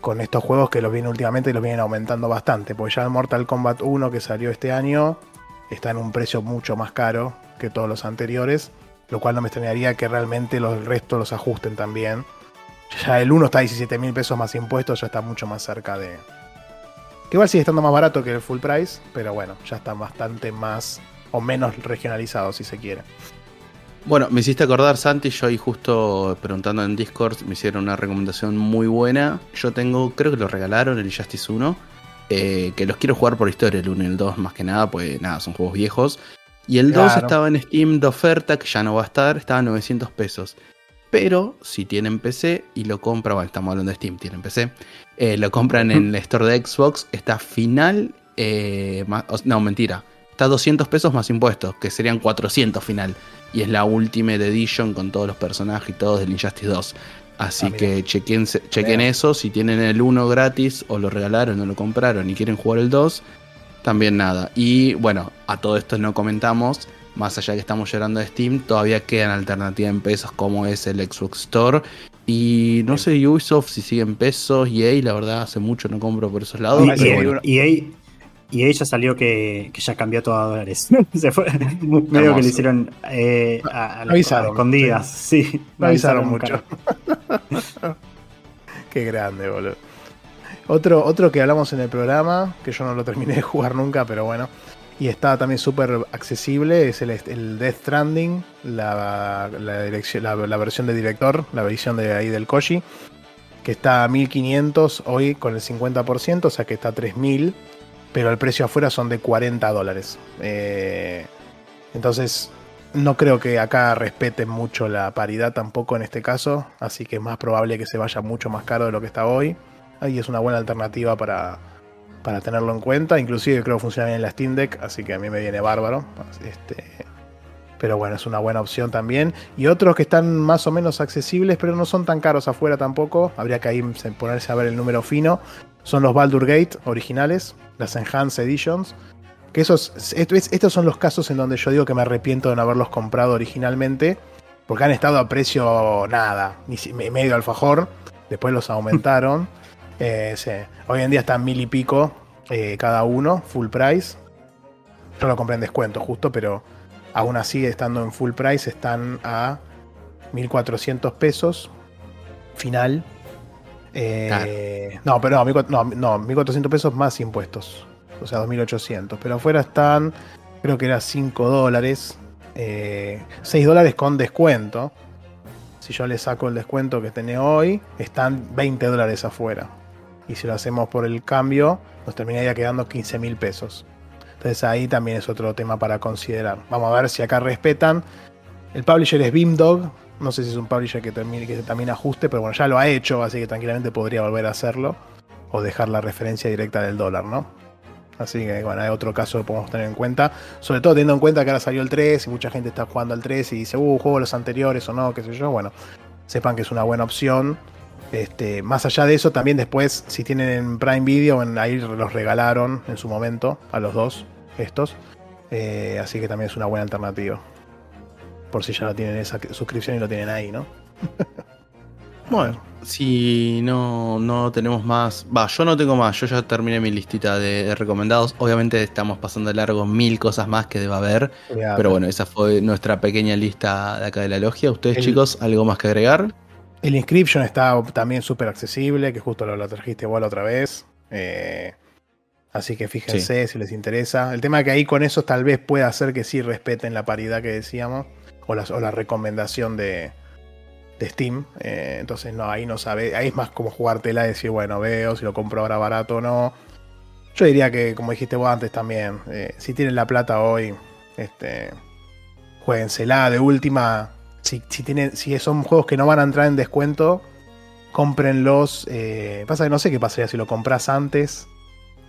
C: con estos juegos que los vienen últimamente y los vienen aumentando bastante. Porque ya el Mortal Kombat 1 que salió este año está en un precio mucho más caro que todos los anteriores. Lo cual no me extrañaría que realmente los, el resto los ajusten también ya el 1 está a 17 mil pesos más impuestos, ya está mucho más cerca de. Que igual sigue estando más barato que el full price, pero bueno, ya está bastante más o menos regionalizado si se quiere.
A: Bueno, me hiciste acordar, Santi, yo ahí justo preguntando en Discord me hicieron una recomendación muy buena. Yo tengo, creo que lo regalaron, el Justice 1, eh, que los quiero jugar por historia, el 1 y el 2 más que nada, pues nada, son juegos viejos. Y el 2 estaba en Steam de oferta, que ya no va a estar, estaba a 900 pesos. Pero si tienen PC y lo compran, bueno, estamos hablando de Steam, tienen PC, eh, lo compran en el store de Xbox, está final, eh, no, mentira, está 200 pesos más impuestos, que serían 400 final. Y es la Ultimate Edition con todos los personajes y todos del Injustice 2. Así ah, que chequen, chequen eso, si tienen el 1 gratis o lo regalaron o lo compraron y quieren jugar el 2, también nada. Y bueno, a todo esto no comentamos más allá que estamos llorando de Steam, todavía quedan alternativas en pesos como es el Xbox Store. Y no sé, Ubisoft si sigue en pesos, EA, la verdad hace mucho no compro por esos lados.
B: y EA, e ya salió que, ya cambió todo a dólares. [LAUGHS] Se fue. Medio que le hicieron eh, a, las escondidas. Sí,
C: avisaron mucho. [LAUGHS] Qué grande, boludo. Otro, otro que hablamos en el programa, que yo no lo terminé de jugar nunca, pero bueno, y está también súper accesible, es el, Death Stranding, la, la, versión de director, la versión de ahí del Koji, que está a 1500 hoy con el 50%, o sea que está a 3000, pero el precio afuera son de 40 dólares. Eh, entonces, no creo que acá respeten mucho la paridad tampoco en este caso, así que es más probable que se vaya mucho más caro de lo que está hoy. Ahí es una buena alternativa para, para tenerlo en cuenta. Inclusive creo que funciona bien en la Steam Deck, así que a mí me viene bárbaro. Este, pero bueno, es una buena opción también. Y otros que están más o menos accesibles, pero no son tan caros afuera tampoco. Habría que ahí ponerse a ver el número fino. Son los Baldur Gate originales, las Enhanced Editions. Que esos, estos son los casos en donde yo digo que me arrepiento de no haberlos comprado originalmente. Porque han estado a precio nada, ni medio alfajor. Después los aumentaron. [LAUGHS] Eh, Hoy en día están mil y pico eh, cada uno, full price. Yo lo compré en descuento justo, pero aún así estando en full price están a 1400 pesos final. Eh, no, pero no, no, 1400 pesos más impuestos. O sea, 2800. Pero afuera están, creo que era 5 dólares. 6 dólares con descuento. Si yo le saco el descuento que tiene hoy, están 20 dólares afuera y si lo hacemos por el cambio, nos terminaría quedando 15 mil pesos. Entonces ahí también es otro tema para considerar. Vamos a ver si acá respetan. El publisher es Beamdog. No sé si es un publisher que, también ajuste, pero bueno, ya lo ha hecho, así que tranquilamente podría volver a hacerlo. O dejar la referencia directa del dólar, ¿no? Así que bueno, hay otro caso que podemos tener en cuenta. Sobre todo teniendo en cuenta que ahora salió el 3 y mucha gente está jugando al 3 y dice, uh, juego los anteriores o no, qué sé yo. Bueno, sepan que es una buena opción este, más allá de eso, también después, si tienen Prime Video, ahí los regalaron en su momento a los dos, estos. Eh, así que también es una buena alternativa. Por si ya no tienen esa suscripción y lo tienen ahí, ¿no? [LAUGHS]
A: bueno, si no, no tenemos más. Va, yo no tengo más. Yo ya terminé mi listita de, recomendados. Obviamente estamos pasando de largo mil cosas más que deba haber. pero bueno, esa fue nuestra pequeña lista de acá de la logia. ¿Ustedes, chicos, algo más que agregar?
C: El Inscription está también súper accesible, que justo lo, trajiste igual otra vez. Eh, así que fíjense si les interesa. El tema que ahí con eso tal vez pueda hacer que sí respeten la paridad que decíamos, o la, o la recomendación de, Steam. Eh, entonces, no, ahí no sabe. Ahí es más como jugártela y decir, bueno, veo si lo compro ahora barato o no. Yo diría que, como dijiste vos antes también, eh, si tienen la plata hoy, este, jueguensela de última si, tienen, si son juegos que no van a entrar en descuento, cómprenlos. Eh, pasa que no sé qué pasaría si lo compras antes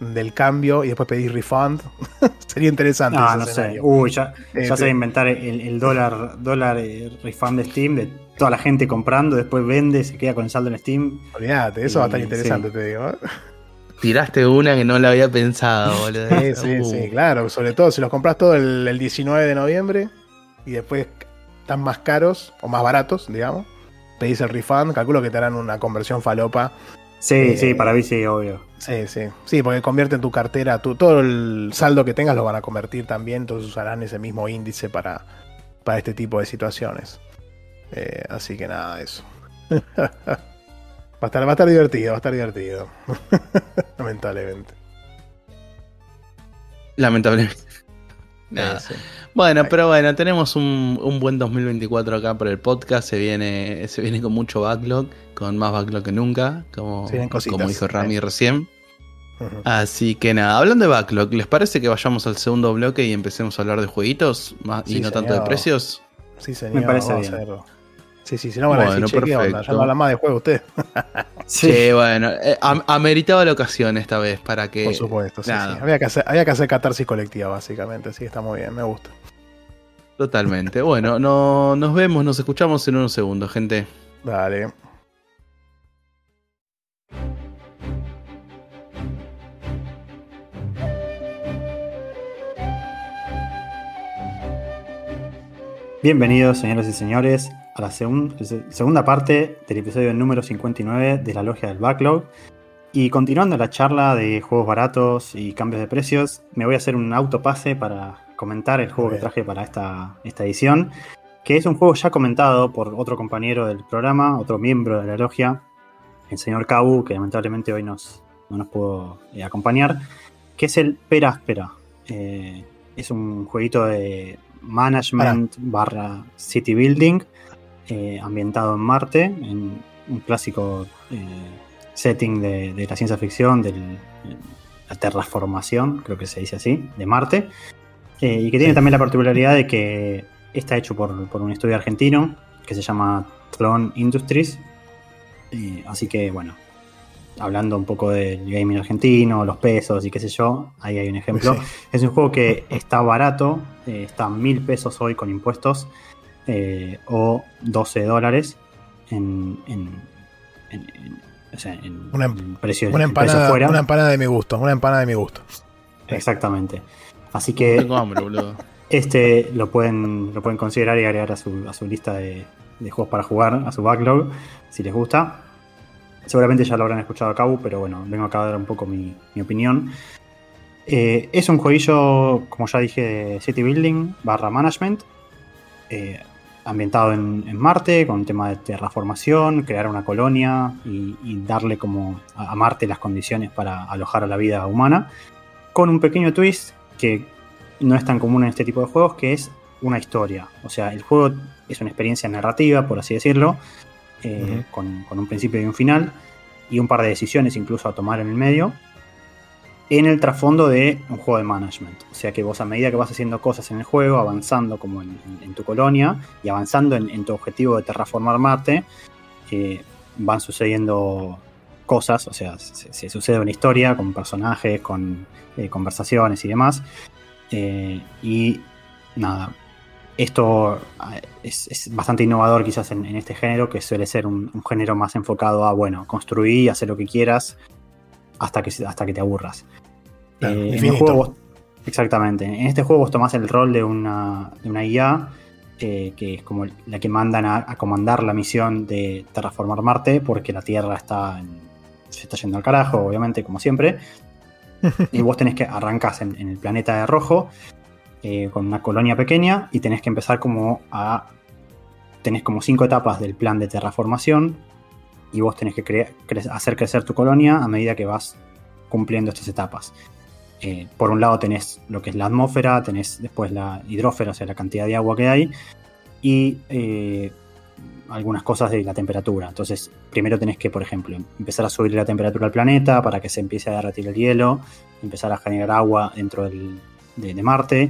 C: del cambio y después pedís refund. [LAUGHS] Sería interesante.
B: Ah, no sé. Uy, ya, se va a inventar el, dólar, dólar eh, refund de Steam de toda la gente comprando, después vende, se queda con el saldo en Steam.
C: Olvídate, eso va a estar interesante, te digo.
A: Tiraste una que no la había pensado, boludo.
C: Sí, sí, sí, uh. claro. Sobre todo si los compras todo el, el 19 de noviembre y después están más caros o más baratos, digamos, pedís el refund, calculo que te harán una conversión falopa.
B: Sí, eh, sí, para mí sí, obvio.
C: Sí, sí. Sí, porque convierte en tu cartera, tu, todo el saldo que tengas lo van a convertir también, entonces usarán ese mismo índice para, para este tipo de situaciones. Eh, así que nada, eso. [LAUGHS] va, a estar, va a estar divertido, va a estar divertido. [LAUGHS] Lamentablemente.
A: Lamentablemente. Bueno, pero bueno, tenemos un, buen 2024 acá para el podcast. Se viene, se viene con mucho backlog, con más backlog que nunca, como, como dijo Rami recién. [LAUGHS] Así que nada, hablando de backlog, ¿les parece que vayamos al segundo bloque y empecemos a hablar de jueguitos y no tanto de precios?
C: Sí, señor. Me parece bien. Sí, sí, si no van a decir, perfecto. Ya no habla más de juego usted. [LAUGHS]
A: sí. bueno, eh, ameritaba la ocasión esta vez para que...
C: Por supuesto, sí, Había, que hacer, había que hacer catarsis colectiva, básicamente, sí, está muy bien, me gusta.
A: Totalmente. Bueno, no, nos vemos, nos escuchamos en unos segundos, gente.
C: Dale.
B: Bienvenidos, señoras y señores, a la segunda parte del episodio número 59 de la Logia del Backlog. Y continuando la charla de juegos baratos y cambios de precios, me voy a hacer un autopase para comentar el juego que traje para esta, esta edición, que es un juego ya comentado por otro compañero del programa, otro miembro de la logia, el señor Kabu, que lamentablemente hoy nos, no nos pudo eh, acompañar, que es el Peráspera. Eh, es un jueguito de management barra city building, eh, ambientado en Marte, en un clásico setting de, de, la ciencia ficción, de la terraformación, creo que se dice así, de Marte. Eh, y que tiene también la particularidad de que está hecho por, un estudio argentino que se llama Tron Industries. así que bueno, hablando un poco del gaming argentino, los pesos y qué sé yo, ahí hay un ejemplo.
C: Sí.
B: Es un juego que está barato, eh, está a mil pesos hoy con impuestos eh, o 12 dólares en, en, en- en- o sea, en
C: Una em-
B: precio,
C: Una
B: precio
C: empanada,
B: fuera.
C: una empanada de mi gusto, una empanada de mi gusto.
B: Exactamente. Así que
A: Tengo hambre, boludo.
B: este lo pueden, lo pueden considerar y agregar a su, a su lista de, de juegos para jugar, a su backlog, si les gusta. Seguramente ya lo habrán escuchado a Cabo, pero bueno, vengo acá a dar un poco mi, mi opinión. Eh, es un jueguillo, como ya dije, de City Building barra Management, eh, ambientado en, en Marte, con un tema de terraformación, crear una colonia y, y darle como a, a Marte las condiciones para alojar a la vida humana, con un pequeño twist que no es tan común en este tipo de juegos, que es una historia. O sea, el juego es una experiencia narrativa, por así decirlo, eh, con, con un principio y un final, y un par de decisiones incluso a tomar en el medio, en el trasfondo de un juego de management. O sea que vos a medida que vas haciendo cosas en el juego, avanzando como en, tu colonia y avanzando en, tu objetivo de terraformar Marte, eh, van sucediendo cosas, o sea, se, sucede una historia con personajes, con eh, conversaciones y demás. Eh, y nada, esto eh, es, bastante innovador quizás en, este género, que suele ser un, género más enfocado a, bueno, construir hacer lo que quieras hasta que, hasta que te aburras.
C: Claro,
B: Eh, en el
C: infinito.
B: juego vos- exactamente, en este juego vos tomás el rol de una, de una IA, eh, que es como la que mandan a, a comandar la misión de terraformar Marte, porque la Tierra está en- se está yendo al carajo, obviamente, como siempre. [LAUGHS] y vos tenés que arrancás en, en el planeta de rojo eh, con una colonia pequeña y tenés que empezar como a. Tenés como cinco etapas del plan de terraformación y vos tenés que cre- cre- hacer crecer tu colonia a medida que vas cumpliendo estas etapas. Eh, por un lado tenés lo que es la atmósfera, tenés después la hidrósfera, o sea, la cantidad de agua que hay, y eh, algunas cosas de la temperatura. Entonces, primero tenés que, por ejemplo, empezar a subir la temperatura al planeta para que se empiece a derretir el hielo, empezar a generar agua dentro de, Marte.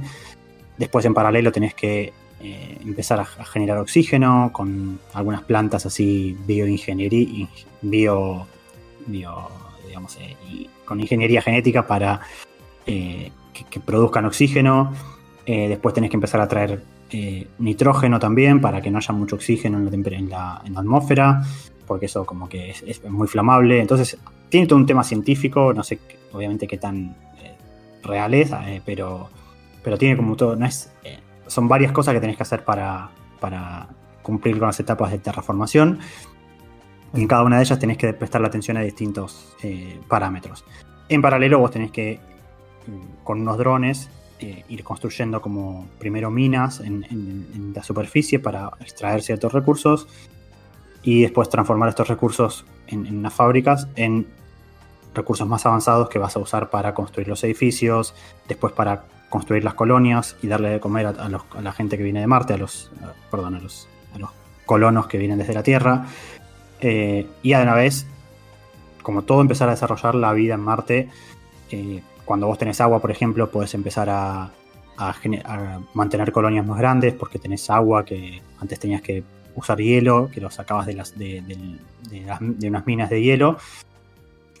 B: Después, en paralelo, tenés que eh, empezar a, generar oxígeno con algunas plantas así bioingeniería, bio, con ingeniería genética para eh, que, produzcan oxígeno. Eh, después tenés que empezar a traer eh, nitrógeno también para que no haya mucho oxígeno en la, la- la atmósfera, porque eso como que es, muy flamable. Entonces, tiene todo un tema científico, no sé obviamente qué tan real es, pero, pero tiene como todo, no es, son varias cosas que tenés que hacer para, cumplir con las etapas de terraformación. Y en cada una de ellas tenés que prestarle atención a distintos parámetros. En paralelo vos tenés que, con unos drones, eh, ir construyendo como primero minas en, la superficie para extraer ciertos recursos y después transformar estos recursos en, en unas fábricas en recursos más avanzados que vas a usar para construir los edificios, después para construir las colonias y darle de comer a, la gente que viene de Marte, a los, a- a los colonos que vienen desde la Tierra. Eh, y a la vez, como todo, empezar a desarrollar la vida en Marte. Eh, cuando vos tenés agua, por ejemplo, podés empezar a, a mantener colonias más grandes porque tenés agua que antes tenías que usar hielo, que lo sacabas de, las, de, unas minas de hielo.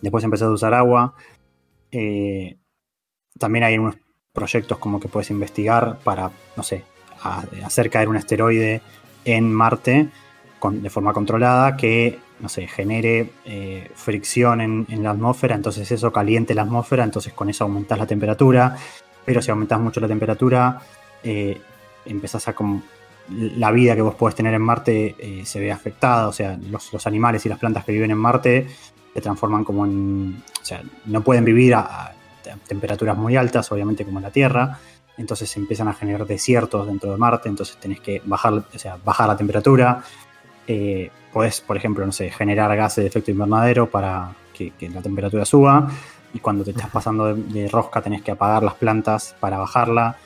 B: Después empezás a usar agua. Eh, también hay unos proyectos como que puedes investigar para, no sé, hacer caer un asteroide en Marte de forma controlada que, no sé, genere eh, fricción en, la atmósfera, entonces eso caliente la atmósfera, entonces con eso aumentás la temperatura, pero si aumentás mucho la temperatura, eh, empezás a como la vida que vos podés tener en Marte eh, se ve afectada, o sea, los, animales y las plantas que viven en Marte se transforman como en, o sea, no pueden vivir a, a temperaturas muy altas, obviamente como en la Tierra, entonces se empiezan a generar desiertos dentro de Marte, entonces tenés que bajar, o sea, bajar la temperatura. Eh, podés, por ejemplo, no sé, generar gases de efecto invernadero para que, que la temperatura suba. Y cuando te estás pasando de, de rosca tenés que apagar las plantas para bajarla.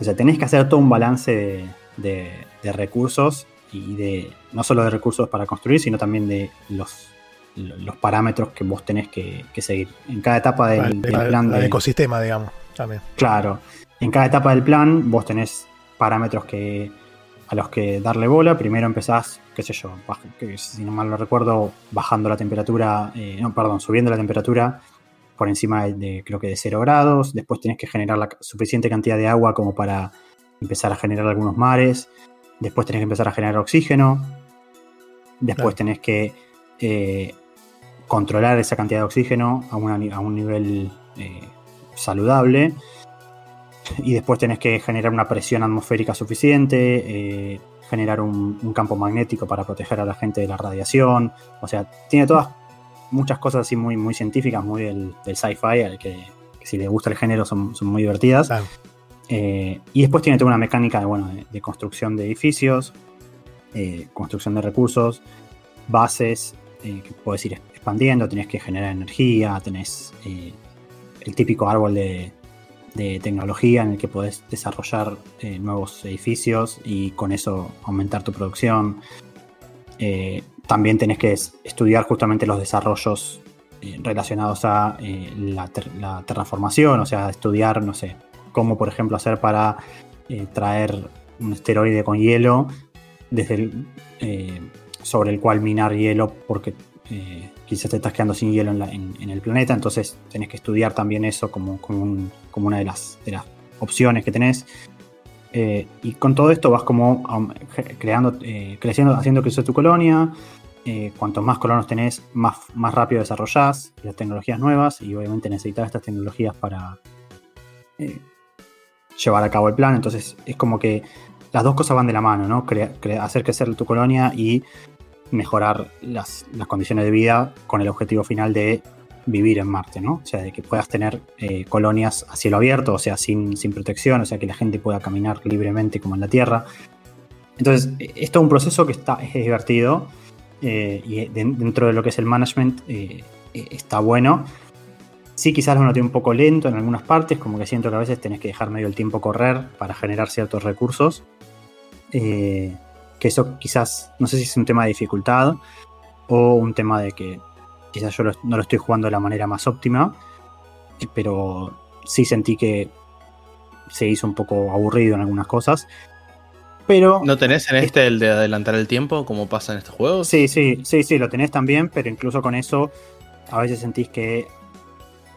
B: O sea, tenés que hacer todo un balance de, de- de recursos y de no solo de recursos para construir, sino también de los, los parámetros que vos tenés que, que seguir. En cada etapa del, del plan
C: al
B: de,
C: ecosistema, digamos, también.
B: Claro. En cada etapa del plan vos tenés parámetros que a los que darle bola. Primero empezás, qué sé yo, si no mal lo recuerdo, bajando la temperatura, eh, no, perdón, subiendo la temperatura por encima de, creo que de 0 grados. Después tenés que generar la suficiente cantidad de agua como para empezar a generar algunos mares. Después tenés que empezar a generar oxígeno. Después tenés que eh, controlar esa cantidad de oxígeno a, a un nivel eh, saludable. Y después tenés que generar una presión atmosférica suficiente, eh, generar un, campo magnético para proteger a la gente de la radiación. O sea, tiene todas muchas cosas así muy, muy científicas, muy del, sci-fi, que, si le gusta el género son, muy divertidas. Eh, y después tiene toda una mecánica de, bueno, de, construcción de edificios, eh, construcción de recursos, bases que puedes ir expandiendo, tenés que generar energía, tenés el típico árbol de, tecnología en el que podés desarrollar eh, nuevos edificios y con eso aumentar tu producción. Eh, también tenés que estudiar justamente los desarrollos eh, relacionados a la, la, terraformación, o sea, estudiar, no sé, cómo por ejemplo hacer para traer un esteroide con hielo desde el, sobre el cual minar hielo porque quizás te estás quedando sin hielo en, el planeta, entonces tenés que estudiar también eso como, como, una de las, de las, opciones que tenés. Eh, y con todo esto vas como creando, eh, creciendo, haciendo crecer tu colonia. Eh, cuanto más colonos tenés, más, más rápido desarrollás las tecnologías nuevas y obviamente necesitas estas tecnologías para llevar a cabo el plan. Entonces es como que las dos cosas van de la mano, ¿no? hacer crecer tu colonia y mejorar las, condiciones de vida con el objetivo final de vivir en Marte, ¿no? O sea, de que puedas tener eh, colonias a cielo abierto, o sea, sin, sin, protección, o sea, que la gente pueda caminar libremente como en la Tierra. Entonces, esto es un proceso que está, es divertido eh, y dentro de lo que es el management eh, está bueno. Sí, quizás lo noté un poco lento en algunas partes, como que siento que a veces tenés que dejar medio el tiempo correr para generar ciertos recursos que eso quizás, no sé si es un tema de dificultad o un tema de que quizás yo no lo estoy jugando de la manera más óptima, pero sí sentí que se hizo un poco aburrido en algunas cosas. Pero.
A: ¿No tenés en este el de adelantar el tiempo como pasa en estos juegos?
B: Sí, sí, sí, sí, lo tenés también, pero incluso con eso a veces sentís que.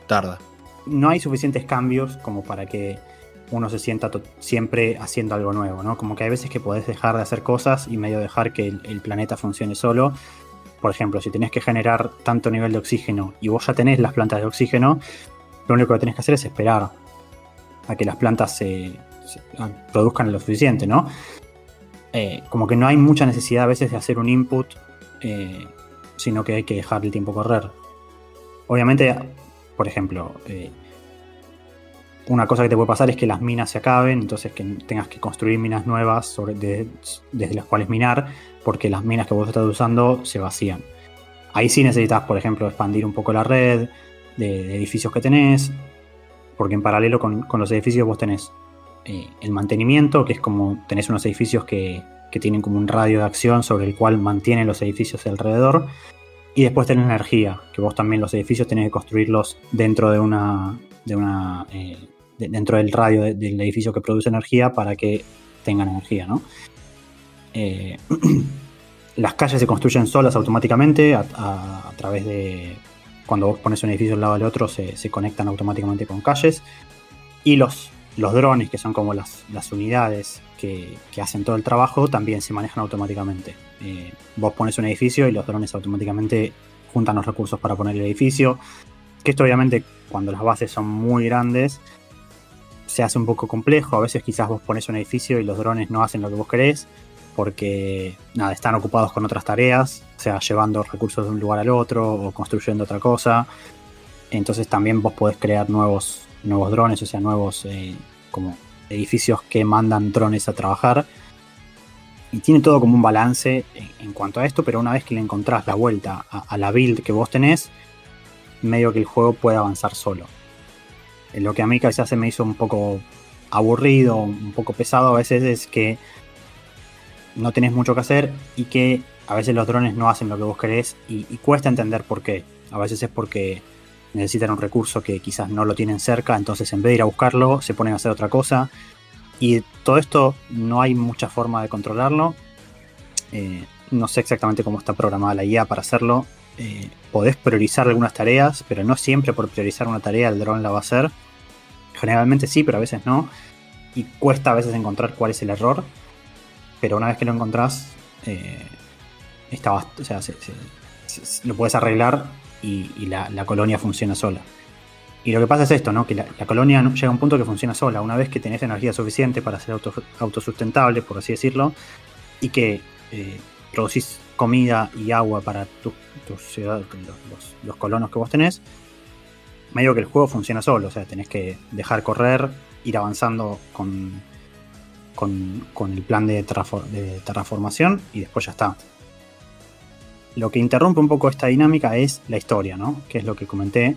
A: Tarda.
B: No hay suficientes cambios como para que uno se sienta siempre haciendo algo nuevo, ¿no? Como que hay veces que podés dejar de hacer cosas y medio dejar que el, planeta funcione solo. Por ejemplo, si tenés que generar tanto nivel de oxígeno y vos ya tenés las plantas de oxígeno, lo único que tenés que hacer es esperar a que las plantas se, produzcan lo suficiente, ¿no? Eh, como que no hay mucha necesidad a veces de hacer un input, eh, sino que hay que dejar el tiempo correr. Obviamente, por ejemplo, eh, una cosa que te puede pasar es que las minas se acaben, entonces que tengas que construir minas nuevas desde las cuales minar, porque las minas que vos estás usando se vacían. Ahí sí necesitas, por ejemplo, expandir un poco la red de, edificios que tenés, porque en paralelo con, los edificios vos tenés eh, el mantenimiento, que es como tenés unos edificios que, que tienen como un radio de acción sobre el cual mantienen los edificios alrededor. Y después tenés energía, que vos también los edificios tenés que construirlos dentro de una, de una eh, dentro del radio del edificio que produce energía para que tengan energía. Eh, [CLEARS THROAT] las calles se construyen solas automáticamente a, través de. Cuando vos pones un edificio al lado del otro, se, conectan automáticamente con calles. Y los, los drones, que son como las, unidades que, hacen todo el trabajo, también se manejan automáticamente. Eh, vos pones un edificio y los drones automáticamente juntan los recursos para poner el edificio. Que esto, obviamente, cuando las bases son muy grandes, se hace un poco complejo. A veces quizás vos pones un edificio y los drones no hacen lo que vos querés porque nada, están ocupados con otras tareas, o sea, llevando recursos de un lugar al otro o construyendo otra cosa. Entonces también vos podés crear nuevos, nuevos drones, o sea, nuevos eh, como edificios que mandan drones a trabajar. Y tiene todo como un balance en, cuanto a esto, pero una vez que le encontrás la vuelta a la build que vos tenés, medio que el juego puede avanzar solo. Eh, lo que a mí quizás se me hizo un poco aburrido, un poco pesado a veces es que no tenés mucho que hacer y que a veces los drones no hacen lo que vos querés y, cuesta entender por qué. A veces es porque necesitan un recurso que quizás no lo tienen cerca, entonces en vez de ir a buscarlo, se ponen a hacer otra cosa. y todo esto no hay mucha forma de controlarlo. Eh, no sé exactamente cómo está programada la IA para hacerlo. Eh, podés priorizar algunas tareas, pero no siempre por priorizar una tarea el dron la va a hacer. Generalmente sí, pero a veces no. Y cuesta a veces encontrar cuál es el error. Pero una vez que lo encontrás, eh, o sea, lo puedes arreglar y, la, colonia funciona sola. Y lo que pasa es esto, ¿no? Que la, colonia llega a un punto que funciona sola. Una vez que tenés energía suficiente para ser autosustentable, por así decirlo, y que eh, producís comida y agua para tu, ciudad, los, colonos que vos tenés, medio que el juego funciona solo. O sea, tenés que dejar correr, ir avanzando con, con, el plan de, de terraformación y después ya está. Lo que interrumpe un poco esta dinámica es la historia, ¿no? Que es lo que comenté.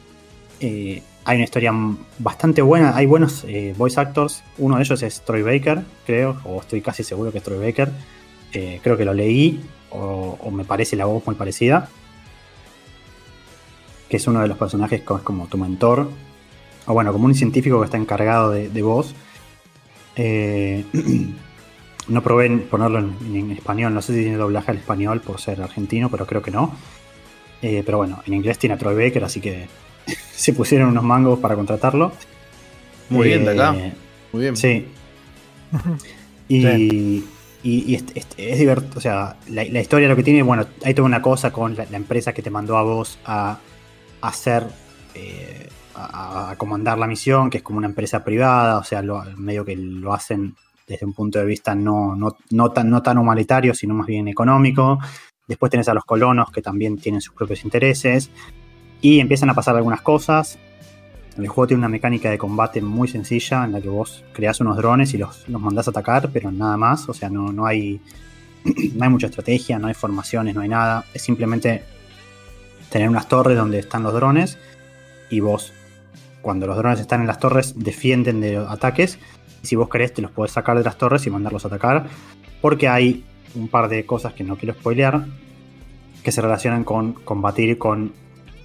B: Eh, hay una historia bastante buena, hay buenos eh, voice actors. Uno de ellos es Troy Baker, creo, o estoy casi seguro que es Troy Baker. Eh, creo que lo leí, o, me parece la voz muy parecida. Que es uno de los personajes que es como tu mentor. O bueno, como un científico que está encargado de, de voz. [CLEARS THROAT] No probé ponerlo en, español, no sé si tiene doblaje al español por ser argentino, pero creo que no. Eh, pero bueno, en inglés tiene a Troy Baker, así que [LAUGHS] se pusieron unos mangos para contratarlo.
A: Muy bien, de acá. Eh, Muy bien.
B: Sí. [LAUGHS] y, es, divertido, o sea, la, historia lo que tiene, bueno, hay toda una cosa con la, empresa que te mandó a vos a, hacer, eh, a, comandar la misión, que es como una empresa privada, o sea, medio que lo hacen desde un punto de vista no, no, tan, no tan humanitario, sino más bien económico. Después tenés a los colonos que también tienen sus propios intereses. Y empiezan a pasar algunas cosas. El juego tiene una mecánica de combate muy sencilla en la que vos creás unos drones y los, los mandás a atacar, pero nada más. O sea, no, no, hay, [CLEARS THROAT] no hay mucha estrategia, no hay formaciones, no hay nada. Es simplemente tener unas torres donde están los drones y vos, cuando los drones están en las torres, defienden de ataques y si vos querés, te los podés sacar de las torres y mandarlos a atacar. Porque hay un par de cosas que no quiero spoilear. Que se relacionan con combatir con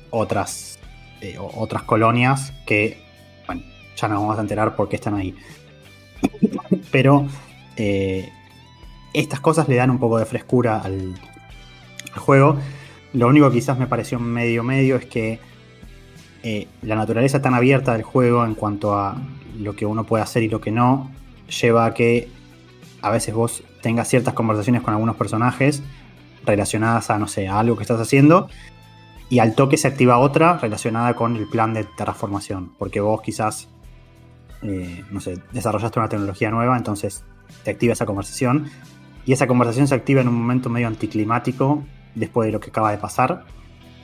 B: otras, eh, otras colonias que, bueno, ya nos vamos a enterar por qué están ahí. [LAUGHS] Pero eh, estas cosas le dan un poco de frescura al, al, juego. Lo único que quizás me pareció medio medio es que eh, la naturaleza tan abierta del juego en cuanto a lo que uno puede hacer y lo que no, lleva a que a veces vos tengas ciertas conversaciones con algunos personajes relacionadas a, no sé, algo que estás haciendo, y al toque se activa otra relacionada con el plan de transformación, porque vos quizás, eh, no sé, desarrollaste una tecnología nueva, entonces te activa esa conversación, y esa conversación se activa en un momento medio anticlimático después de lo que acaba de pasar.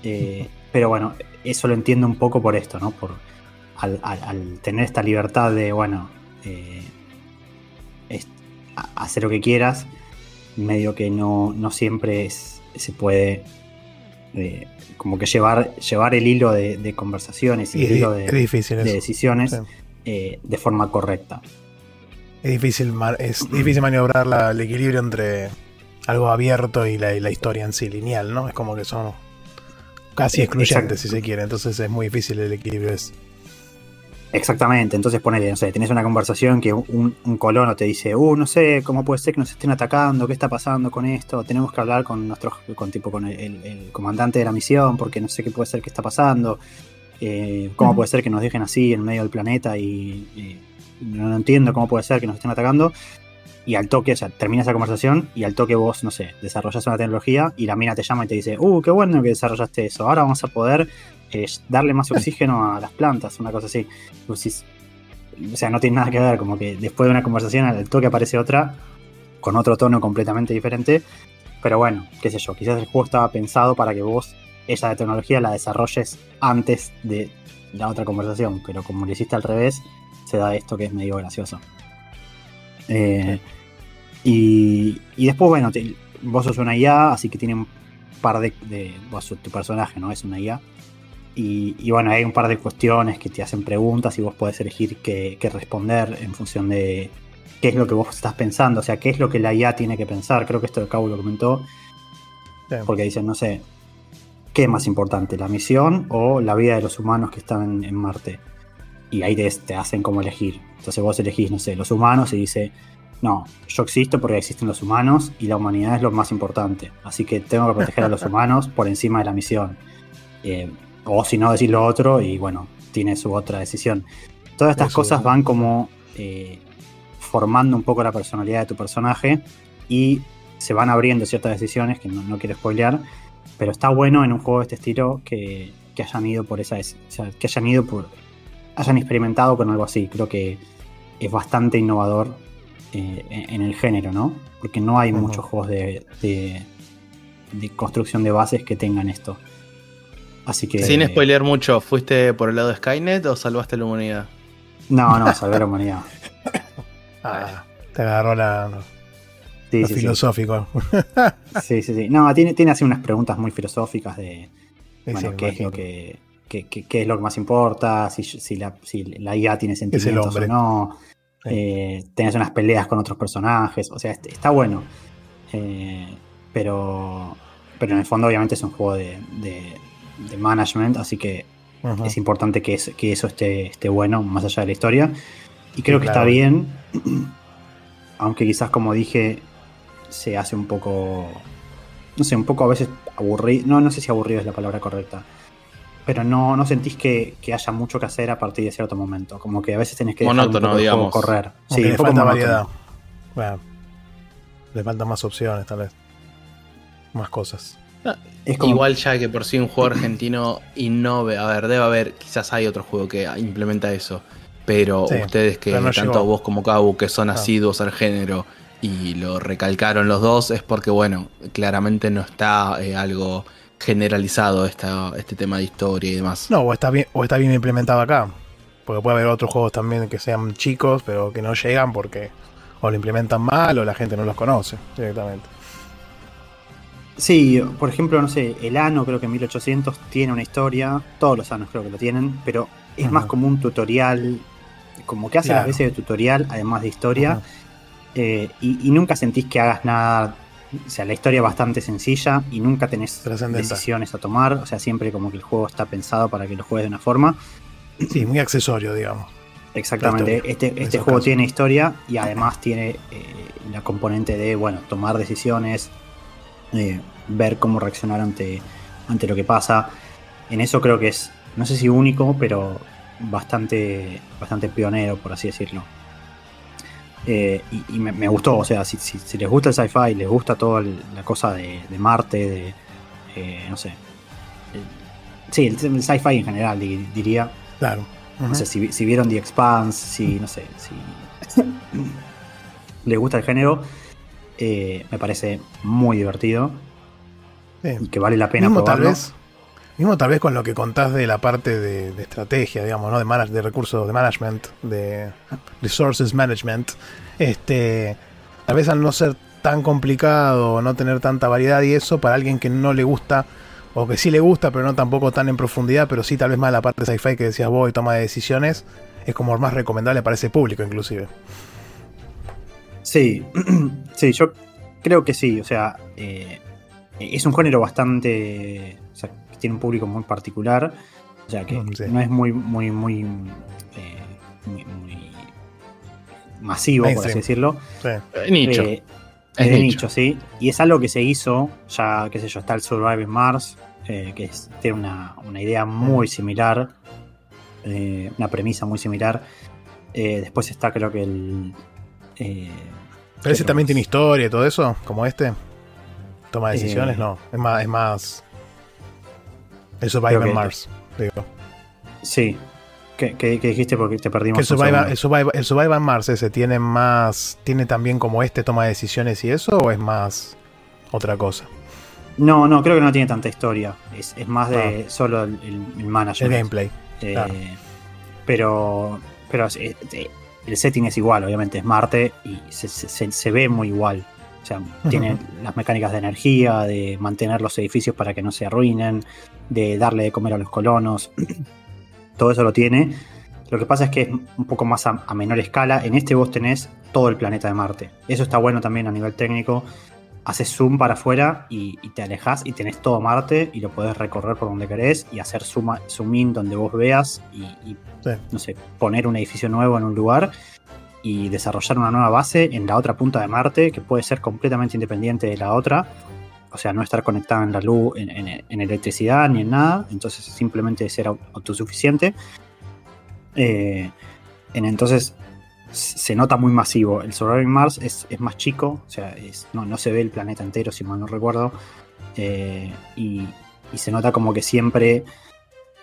B: Eh, [LAUGHS] pero bueno, eso lo entiendo un poco por esto, ¿no? Por, al, tener esta libertad de, bueno, eh, hacer lo que quieras, medio que no, siempre se puede eh, como que llevar, llevar el hilo de, conversaciones y, el hilo de, decisiones de forma correcta.
C: Es difícil, es [CLEARS THROAT] difícil maniobrar el equilibrio entre algo abierto y la, historia en sí lineal, ¿no? Es como que son casi excluyentes si se quiere, entonces es muy difícil el equilibrio. Es,
B: Exactamente, entonces ponele, no sé, tenés una conversación que un, colono te dice, uh, no sé, cómo puede ser que nos estén atacando, qué está pasando con esto, tenemos que hablar con nuestro, con tipo, con el, comandante de la misión, porque no sé qué puede ser que está pasando, eh, cómo puede ser que nos dejen así en medio del planeta y, no, entiendo cómo puede ser que nos estén atacando. Y al toque, o sea, termina esa conversación y al toque vos, no sé, desarrollas una tecnología y la mina te llama y te dice, uh, qué bueno que desarrollaste eso, ahora vamos a poder darle más oxígeno a las plantas, una cosa así. o sea, no tiene nada que ver, como que después de una conversación al toque aparece otra con otro tono completamente diferente. Pero bueno, qué sé yo, quizás el juego estaba pensado para que vos esa tecnología la desarrolles antes de la otra conversación, pero como lo hiciste al revés, se da esto que es medio gracioso. Eh, y, después, bueno, vos sos una IA, así que tiene un par de, de vos, tu personaje, ¿no? Es una IA. Y, bueno, hay un par de cuestiones que te hacen preguntas y vos podés elegir qué, responder en función de qué es lo que vos estás pensando, o sea, qué es lo que la IA tiene que pensar. Creo que esto de Cabo lo comentó. Porque dicen, no sé, ¿qué es más importante, la misión o la vida de los humanos que están en, Marte? Y ahí te, te hacen como elegir. Entonces vos elegís, no sé, los humanos y dice, no, yo existo porque existen los humanos y la humanidad es lo más importante. Así que tengo que proteger a los [LAUGHS] humanos por encima de la misión. Eh, o si no, decir lo otro y bueno, tiene su otra decisión. Todas estas cosas van como eh, formando un poco la personalidad de tu personaje y se van abriendo ciertas decisiones que no, no quiero spoilear, pero está bueno en un juego de este estilo que, que hayan ido por esa, es- o sea, que hayan ido por, hayan experimentado con algo así. Creo que es bastante innovador eh, en, el género, ¿no? Porque no hay muchos juegos de, de, de construcción de bases que tengan esto. Así que.
A: Sin spoilear mucho, ¿fuiste por el lado de Skynet o salvaste a la humanidad?
B: No, no, salvé la humanidad. [LAUGHS]
C: Ah, te agarró la,
B: Sí, sí,
C: filosófico.
B: Sí, sí, sí. No, tiene, tiene así unas preguntas muy filosóficas de bueno, qué, es lo que, qué- qué- qué es lo que más importa, si, si la, si la IA tiene sentimientos o no.
C: Sí.
B: Eh, tenés unas peleas con otros personajes. O sea, est- está bueno. Eh, pero, pero en el fondo, obviamente, es un juego de, de- de management, así que es importante que, es- que eso esté, esté bueno, más allá de la historia. Y creo
C: Sí,
B: que
C: claro.
B: está bien, [CLEARS THROAT] aunque quizás, como dije, se hace un poco, no sé, un poco a veces aburrido. No, no sé si aburrido es la palabra correcta. Pero no, no sentís que, que haya mucho que hacer a partir de cierto momento. Como que a veces tenés que
A: Monótono, digamos.
B: correr. Sí,
C: le
B: poco
C: falta
B: monótono.
C: variedad. Bueno, le faltan más opciones, tal vez. Más cosas.
B: Es como-
A: Igual ya que por sí un juego argentino innove, a ver, debe haber, quizás hay otro juego que implementa eso, pero
C: Sí,
A: ustedes que
C: pero no
A: tanto
C: llegó.
A: vos como Cabu que son
C: Ah.
A: asiduos al género y lo recalcaron los dos es porque bueno, claramente no está eh, algo generalizado esta, este tema de historia y demás.
C: No, o está bien, o está bien implementado acá. Porque puede haber otros juegos también que sean chicos, pero que no llegan porque o lo implementan mal o la gente no los conoce directamente.
B: Sí, por ejemplo, no sé, el Ano creo que en 1800 tiene una historia, todos los Anos creo que lo tienen, pero es más como un tutorial, como que hace
C: Claro.
B: las veces de tutorial, además de historia, eh, y, y nunca sentís que hagas nada, o sea, la historia es bastante sencilla y nunca tenés decisiones a tomar, o sea, siempre como que el juego está pensado para que lo juegues de una forma.
C: Sí, muy accesorio, digamos.
B: Exactamente,
C: historia,
B: este, este juego
C: casos.
B: tiene historia y además tiene eh, la componente de, bueno, tomar decisiones, eh, ver cómo reaccionar ante, ante lo que pasa. En eso creo que es, no sé si único, pero bastante, bastante pionero, por así decirlo. Eh, y y me, me gustó, o sea, si, si- si les gusta el sci-fi, les gusta toda la cosa de, de Marte, de, eh, no sé. el- sí, el, el sci-fi en general, di- diría.
C: Claro.
B: No
C: Ujú.
B: sé si, si vieron The Expanse, si no sé, si les gusta el género, eh, me parece muy divertido
C: Sí.
B: y que vale la pena
C: mismo tal
B: probarlo.
C: vez mismo tal vez con lo que contás de la parte de, de estrategia digamos no de de recursos de management de resources management. Este tal vez al no ser tan complicado no tener tanta variedad y eso para alguien que no le gusta o que sí le gusta pero no tampoco tan en profundidad pero sí tal vez más la parte sci-fi que decías vos y toma de decisiones es como más recomendable para ese público inclusive.
B: Sí, [CLEARS THROAT] sí, yo creo que sí, o sea, eh, es un género bastante, tiene un público muy particular, o sea, que
C: Mm, sí.
B: no es muy, muy, muy, eh, muy, muy masivo, por así decirlo.
C: Sí.
A: Eh, Nicho.
B: Eh,
A: Es
B: de
A: nicho.
B: nicho, sí. Y es algo que se hizo, ya, qué sé yo, está el Surviving Mars, eh, que es- tiene una, una idea muy similar, eh, una premisa muy similar. Eh, después está, creo que el. eh,
C: pero ese
B: ¿qué
C: también tiene historia y todo eso como este toma
B: Eh,
C: decisiones no es más es más el Survivor
B: que-
C: Mars digo
B: Sí. ¿Qué, qué- qué dijiste? Porque te perdimos.
C: Que Survivor, el, Survivor, el Survivor Mars ese tiene más. ¿Tiene también como este toma de decisiones y eso? ¿O es más otra cosa?
B: No, no, creo que no tiene tanta historia. Es, es más de solo el, el- el management.
C: El gameplay.
B: Eh,
C: claro.
B: Pero, pero eh, el setting es igual, obviamente es Marte y se, se- se- se ve muy igual. O sea, tiene las mecánicas de energía, de mantener los edificios para que no se arruinen, de darle de comer a los colonos. [CLEARS THROAT] Todo eso lo tiene. Lo que pasa es que es un poco más a, a menor escala. En este vos tenés todo el planeta de Marte. Eso está bueno también a nivel técnico. haces zoom para afuera y, te alejas y tenés todo Marte y lo podés recorrer por donde querés y hacer zoom, zoom in donde vos veas y, no sé, poner un edificio nuevo en un lugar y desarrollar una nueva base en la otra punta de Marte que puede ser completamente independiente de la otra. O sea, no estar conectada en la luz, en, electricidad ni en nada. Entonces simplemente ser autosuficiente. Eh, en, entonces se nota muy masivo. El Surviving Mars es, más chico, o sea, no, se ve el planeta entero, si mal no recuerdo. Eh, y, se nota como que siempre,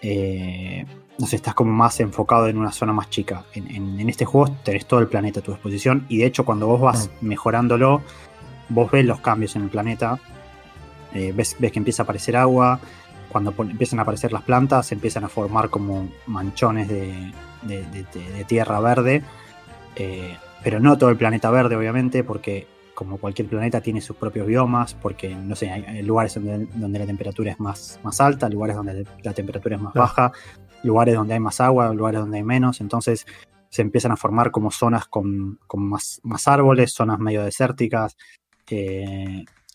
B: eh, no sé, estás como más enfocado en una zona más chica. En, este juego tenés todo el planeta a tu disposición y de hecho cuando vos vas mm. mejorándolo, vos ves los cambios en el planeta, eh, ves, ves que empieza a aparecer agua, cuando empiezan a aparecer las plantas, se empiezan a formar como manchones de, de tierra verde eh, pero no todo el planeta verde, obviamente, porque como cualquier planeta tiene sus propios biomas, porque no sé, hay, lugares donde, la temperatura es más, más alta, lugares donde la temperatura es más baja, lugares donde hay más agua, lugares donde hay menos, entonces se empiezan a formar como zonas con, más, más, árboles, zonas medio desérticas,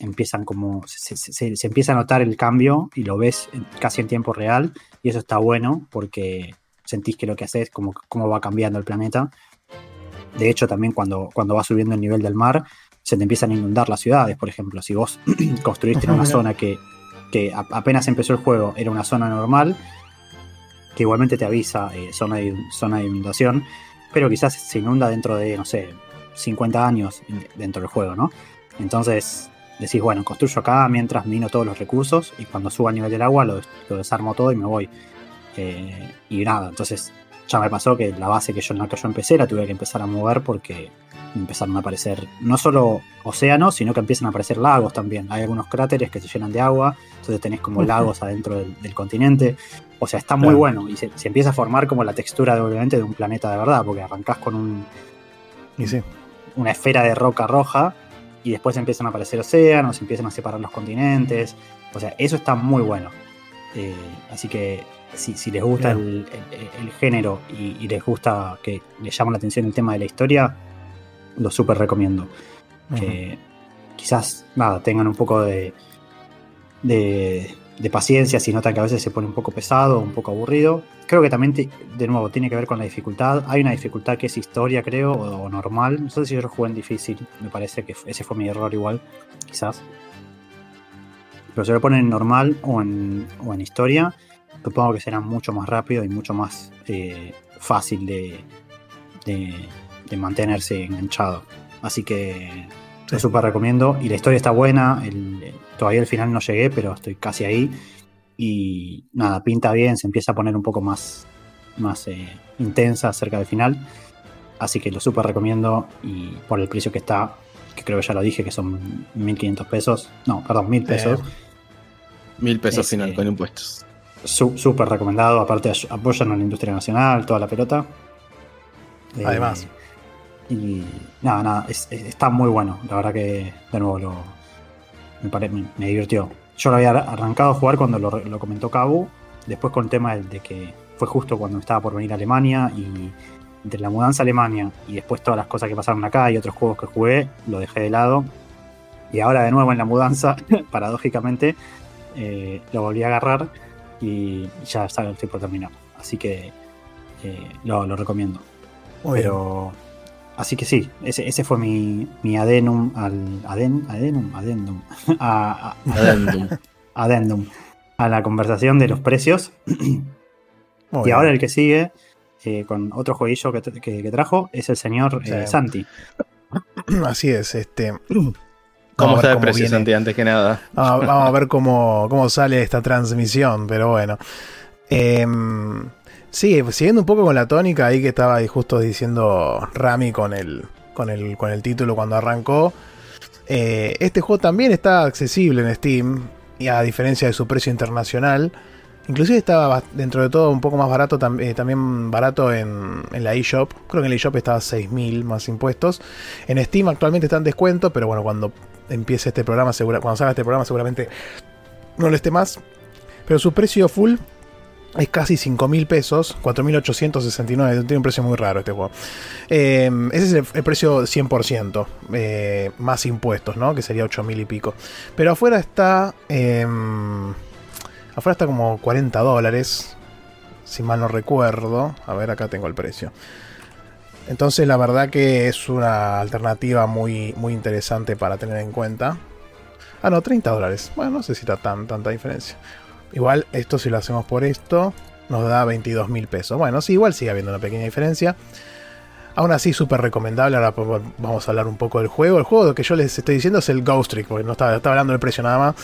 B: empiezan como, se, empieza a notar el cambio y lo ves casi en tiempo real, y eso está bueno porque sentís que lo que haces, como cómo va cambiando el planeta, de hecho, también cuando, cuando va subiendo el nivel del mar, se te empiezan a inundar las ciudades, por ejemplo. Si vos [CLEARS THROAT] construiste en una [LAUGHS] zona que, apenas empezó el juego era una zona normal, que igualmente te avisa eh, zona, de, zona de inundación, pero quizás se inunda dentro de, no sé, 50 años dentro del juego, ¿no? Entonces decís, bueno, construyo acá mientras mino todos los recursos y cuando suba el nivel del agua lo, desarmo todo y me voy. Eh, y nada, entonces ya me pasó que la base que yo, en la que yo empecé la tuve que empezar a mover porque empezaron a aparecer no solo océanos, sino que empiezan a aparecer lagos también. Hay algunos cráteres que se llenan de agua, entonces tenés como lagos adentro del, continente. O sea, está muy bueno y se, empieza a formar como la textura de, obviamente de un planeta de verdad, porque arrancás con un, una esfera de roca roja y después empiezan a aparecer océanos, empiezan a separar los continentes. O sea, eso está muy bueno. Eh, así que si, les gusta el, género y, les gusta que les llama la atención el tema de la historia, lo súper recomiendo. Que quizás, nada, tengan un poco de, de, paciencia si notan que a veces se pone un poco pesado, un poco aburrido. Creo que también, de nuevo, tiene que ver con la dificultad. Hay una dificultad que es historia, creo, o, normal. No sé si yo lo jugué en difícil, me parece que ese fue mi error igual, quizás. Pero se lo ponen en normal o en, o en historia supongo que será mucho más rápido y mucho más eh, fácil de, de, mantenerse enganchado. Así que lo súper recomiendo. Y la historia está buena. Todavía al final no llegué, pero estoy casi ahí. Y nada, pinta bien, se empieza a poner un poco más, más eh, intensa cerca del final. Así que lo súper recomiendo. Y por el precio que está, que creo que ya lo dije, que son 1500 pesos. No, perdón, 1000 pesos.
A: Mil pesos final con impuestos
B: súper recomendado. Aparte, apoyan a la industria nacional, toda la pelota.
C: Eh, Además.
B: y nada, nada, está muy bueno. La verdad que, de nuevo, lo, me, divirtió. Yo lo había arrancado a jugar cuando lo, comentó Cabu. Después, con el tema de, que fue justo cuando estaba por venir a Alemania y entre la mudanza a Alemania y después todas las cosas que pasaron acá y otros juegos que jugué, lo dejé de lado. Y ahora de nuevo en la mudanza, [LAUGHS] paradójicamente, eh, lo volví a agarrar y ya está, estoy por terminar. Así que eh, lo, recomiendo. Pero. Así que sí, ese, ese fue mi, mi adenum al. Aden, adenum, adendum. [LAUGHS] A, [LAUGHS] adendum. A la conversación de los precios. [CLEARS THROAT] y ahora el que sigue, eh, con otro jueguillo que, que, trajo, es el señor eh, Santi. [CLEARS THROAT]
C: Así es, este. [CLEARS THROAT]
A: ¿Cómo está el precio, Santi, antes que nada?
C: Vamos, a ver cómo, cómo, sale esta transmisión, pero bueno. Em, sí, siguiendo un poco con la tónica ahí que estaba justo diciendo Rami con el, con el, con el título cuando arrancó. Eh, este juego también está accesible en Steam, y a diferencia de su precio internacional. Inclusive estaba dentro de todo un poco más barato, eh, también barato en, en la eShop. Creo que en la eShop estaba 6.000 más impuestos. En Steam actualmente está en descuento, pero bueno, cuando empiece este programa, segura, cuando salga este programa seguramente no lo esté más. Pero su precio full es casi 5 mil pesos, 4.869, tiene un precio muy raro este juego. Eh, ese es el, precio 100%, eh, más impuestos, ¿no? Que sería 8 mil y pico. Pero afuera está... Eh, afuera está como 40 dólares, si mal no recuerdo. A ver, acá tengo el precio. Entonces la verdad que es una alternativa muy, muy interesante para tener en cuenta. Ah, no, 30 dólares. Bueno, no sé si está tan, tanta diferencia. Igual esto si lo hacemos por esto nos da 22 mil pesos. Bueno, sí, igual sigue habiendo una pequeña diferencia. Aún así, súper recomendable. Ahora vamos a hablar un poco del juego. El juego que yo les estoy diciendo es el Ghost Trick, porque no estaba, hablando del precio nada más.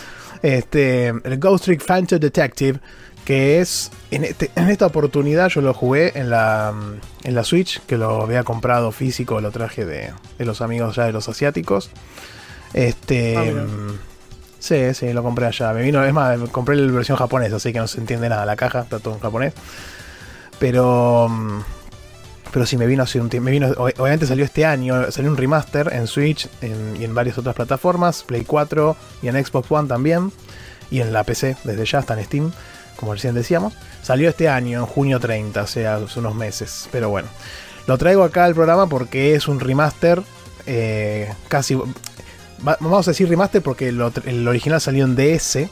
C: Este, el Ghost Trick Phantom Detective, que es en, este, en, esta oportunidad yo lo jugué en la, en la Switch, que lo había comprado físico, lo traje de, de los amigos ya de los asiáticos. Este. Ah, Sí, sí, lo compré allá. Me vino, es más, compré la versión japonesa, así que no se entiende nada la caja, está todo en japonés. Pero. Mm, pero sí, me vino hace un tiempo. Me vino, obviamente salió este año, salió un remaster en Switch y en varias otras plataformas, Play 4 y en Xbox One también. Y en la PC, desde ya está en Steam, como recién decíamos. Salió este año, en junio 30, o sea, hace unos meses. Pero bueno, lo traigo acá al programa porque es un remaster eh, casi vamos a decir remaster porque el original salió en DS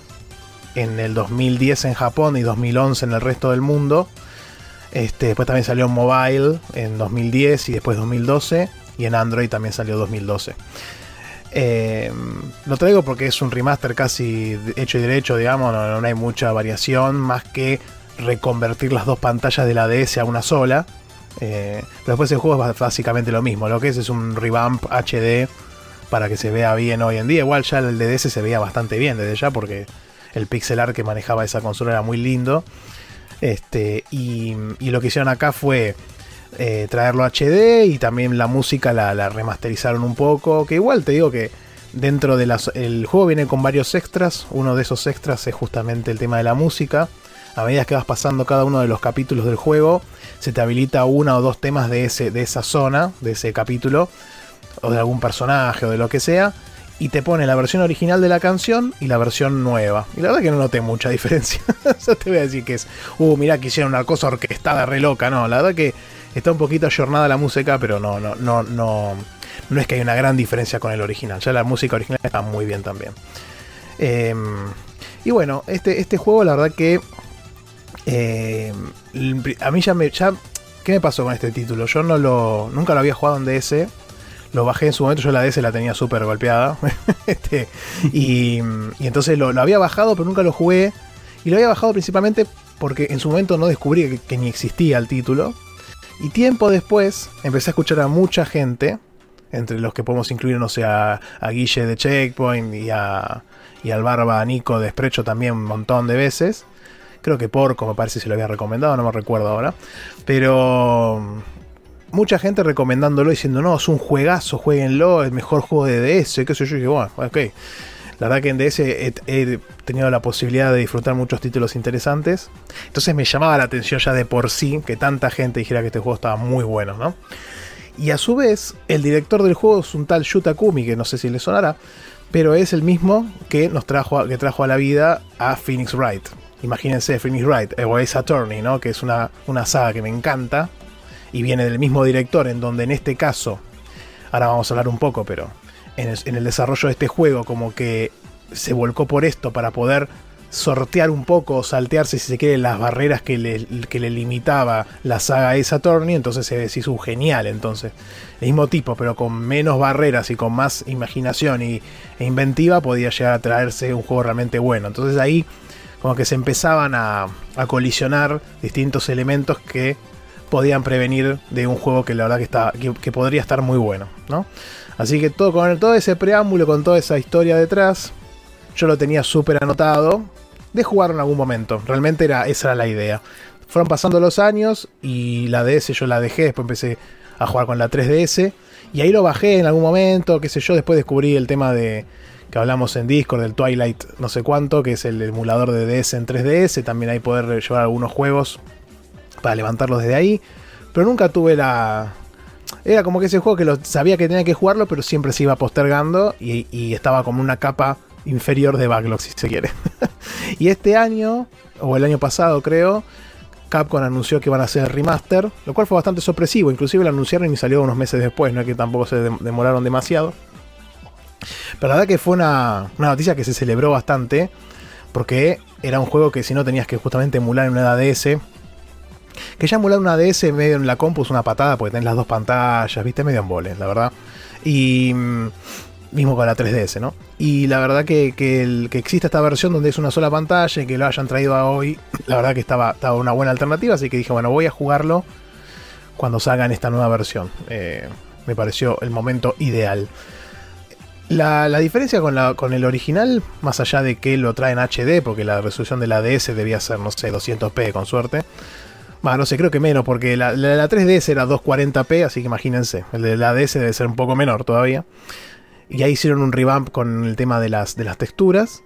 C: en el 2010 en Japón y 2011 en el resto del mundo. Este, después también salió en mobile en 2010 y después 2012 y en Android también salió 2012. Eh, lo traigo porque es un remaster casi hecho y derecho, digamos, no, hay mucha variación más que reconvertir las dos pantallas de la DS a una sola. Eh, después el juego es básicamente lo mismo, lo que es es un revamp HD para que se vea bien hoy en día. Igual ya el DDS se veía bastante bien desde ya porque el pixel art que manejaba esa consola era muy lindo. Este, y, lo que hicieron acá fue eh, traerlo HD y también la música la, remasterizaron un poco. Que igual te digo que dentro del el juego viene con varios extras. Uno de esos extras es justamente el tema de la música. A medida que vas pasando cada uno de los capítulos del juego, se te habilita uno o dos temas de, ese, de esa zona, de ese capítulo o de algún personaje o de lo que sea, y te pone la versión original de la canción y la versión nueva. Y la verdad que no noté mucha diferencia. [LAUGHS] Yo te voy a decir que es, uh, mirá que hicieron una cosa orquestada re loca. No, la verdad que está un poquito ayornada la música, pero no, no, no, no, no es que hay una gran diferencia con el original. Ya la música original está muy bien también. Em, y bueno, este, este juego, la verdad que. Em, a mí ya me. Ya, ¿Qué me pasó con este título? Yo no lo. Nunca lo había jugado en DS lo bajé en su momento, yo la DS la tenía súper golpeada. [LAUGHS] este, y, entonces lo, había bajado, pero nunca lo jugué. Y lo había bajado principalmente porque en su momento no descubrí que, ni existía el título. Y tiempo después empecé a escuchar a mucha gente, entre los que podemos incluir, no sé, a, Guille de Checkpoint y, a, y al Barba Nico de Sprecho también un montón de veces. Creo que Porco me parece si lo había recomendado, no me recuerdo ahora. Pero mucha gente recomendándolo diciendo, no, es un juegazo, jueguenlo, el mejor juego de DS, qué sé yo, y dije, bueno, ok. La verdad que en DS he, tenido la posibilidad de disfrutar muchos títulos interesantes. Entonces me llamaba la atención ya de por sí que tanta gente dijera que este juego estaba muy bueno, ¿no? Y a su vez, el director del juego es un tal Yuta Kumi, que no sé si le sonará, pero es el mismo que nos trajo, que trajo a la vida a Phoenix Wright. Imagínense Phoenix Wright, o Ace Attorney, ¿no? Que es una, una saga que me encanta y viene del mismo director, en donde en este caso, ahora vamos a hablar un poco, pero en el, desarrollo de este juego como que se volcó por esto para poder sortear un poco, saltearse si se quiere las barreras que le, que le limitaba la saga Ace Attorney, entonces se hizo genial, entonces, el mismo tipo, pero con menos barreras y con más imaginación y, e inventiva podía llegar a traerse un juego realmente bueno, entonces ahí como que se empezaban a, a colisionar distintos elementos que podían prevenir de un juego que la verdad que, está, que, podría estar muy bueno, ¿no? Así que todo, con todo ese preámbulo, con toda esa historia detrás, yo lo tenía súper anotado de jugar en algún momento. Realmente era, esa era la idea. Fueron pasando los años y la DS yo la dejé, después empecé a jugar con la 3DS y ahí lo bajé en algún momento, qué sé yo, después descubrí el tema de que hablamos en Discord del Twilight no sé cuánto, que es el emulador de DS en 3DS, también hay poder llevar algunos juegos para levantarlos desde ahí. Pero nunca tuve la. Era como que ese juego que lo, sabía que tenía que jugarlo, pero siempre se iba postergando y, estaba como una capa inferior de backlog, si se quiere. [LAUGHS] y este año, o el año pasado creo, Capcom anunció que van a hacer remaster, lo cual fue bastante sorpresivo, inclusive lo anunciaron y salió unos meses después, no es que tampoco se demoraron demasiado. Pero la verdad que fue una, una noticia que se celebró bastante, porque era un juego que si no tenías que justamente emular en una ADS, que ya emular una ADS medio en la compu es una patada porque tenés las dos pantallas, viste, medio en boles, la verdad. Y mm, mismo con la 3DS, ¿no? Y la verdad que, que, el, que existe esta versión donde es una sola pantalla y que lo hayan traído a hoy, la verdad que estaba, estaba una buena alternativa, así que dije, bueno, voy a jugarlo cuando salgan esta nueva versión. Eh, me pareció el momento ideal. La, diferencia con, la, con, el original, más allá de que lo trae en HD, porque la resolución de la DS debía ser, no sé, 200p con suerte. No sé, creo que menos, porque la, la, 3DS era 240p, así que imagínense. El de la DS debe ser un poco menor todavía. Y ahí hicieron un revamp con el tema de las, de las texturas.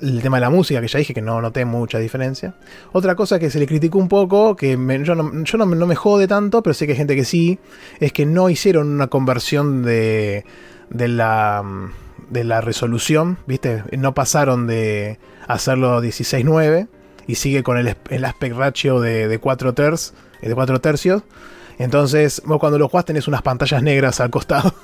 C: El tema de la música, que ya dije que no noté mucha diferencia. Otra cosa que se le criticó un poco, que yo, no, yo no, no, me jode tanto, pero sé que hay gente que sí, es que no hicieron una conversión de, de, la, de la resolución, ¿viste? No pasaron de hacerlo 16.9 y sigue con el, el aspect ratio de, de 4 tercios, de 4 tercios entonces, vos cuando lo jugás tenés unas pantallas negras al costado.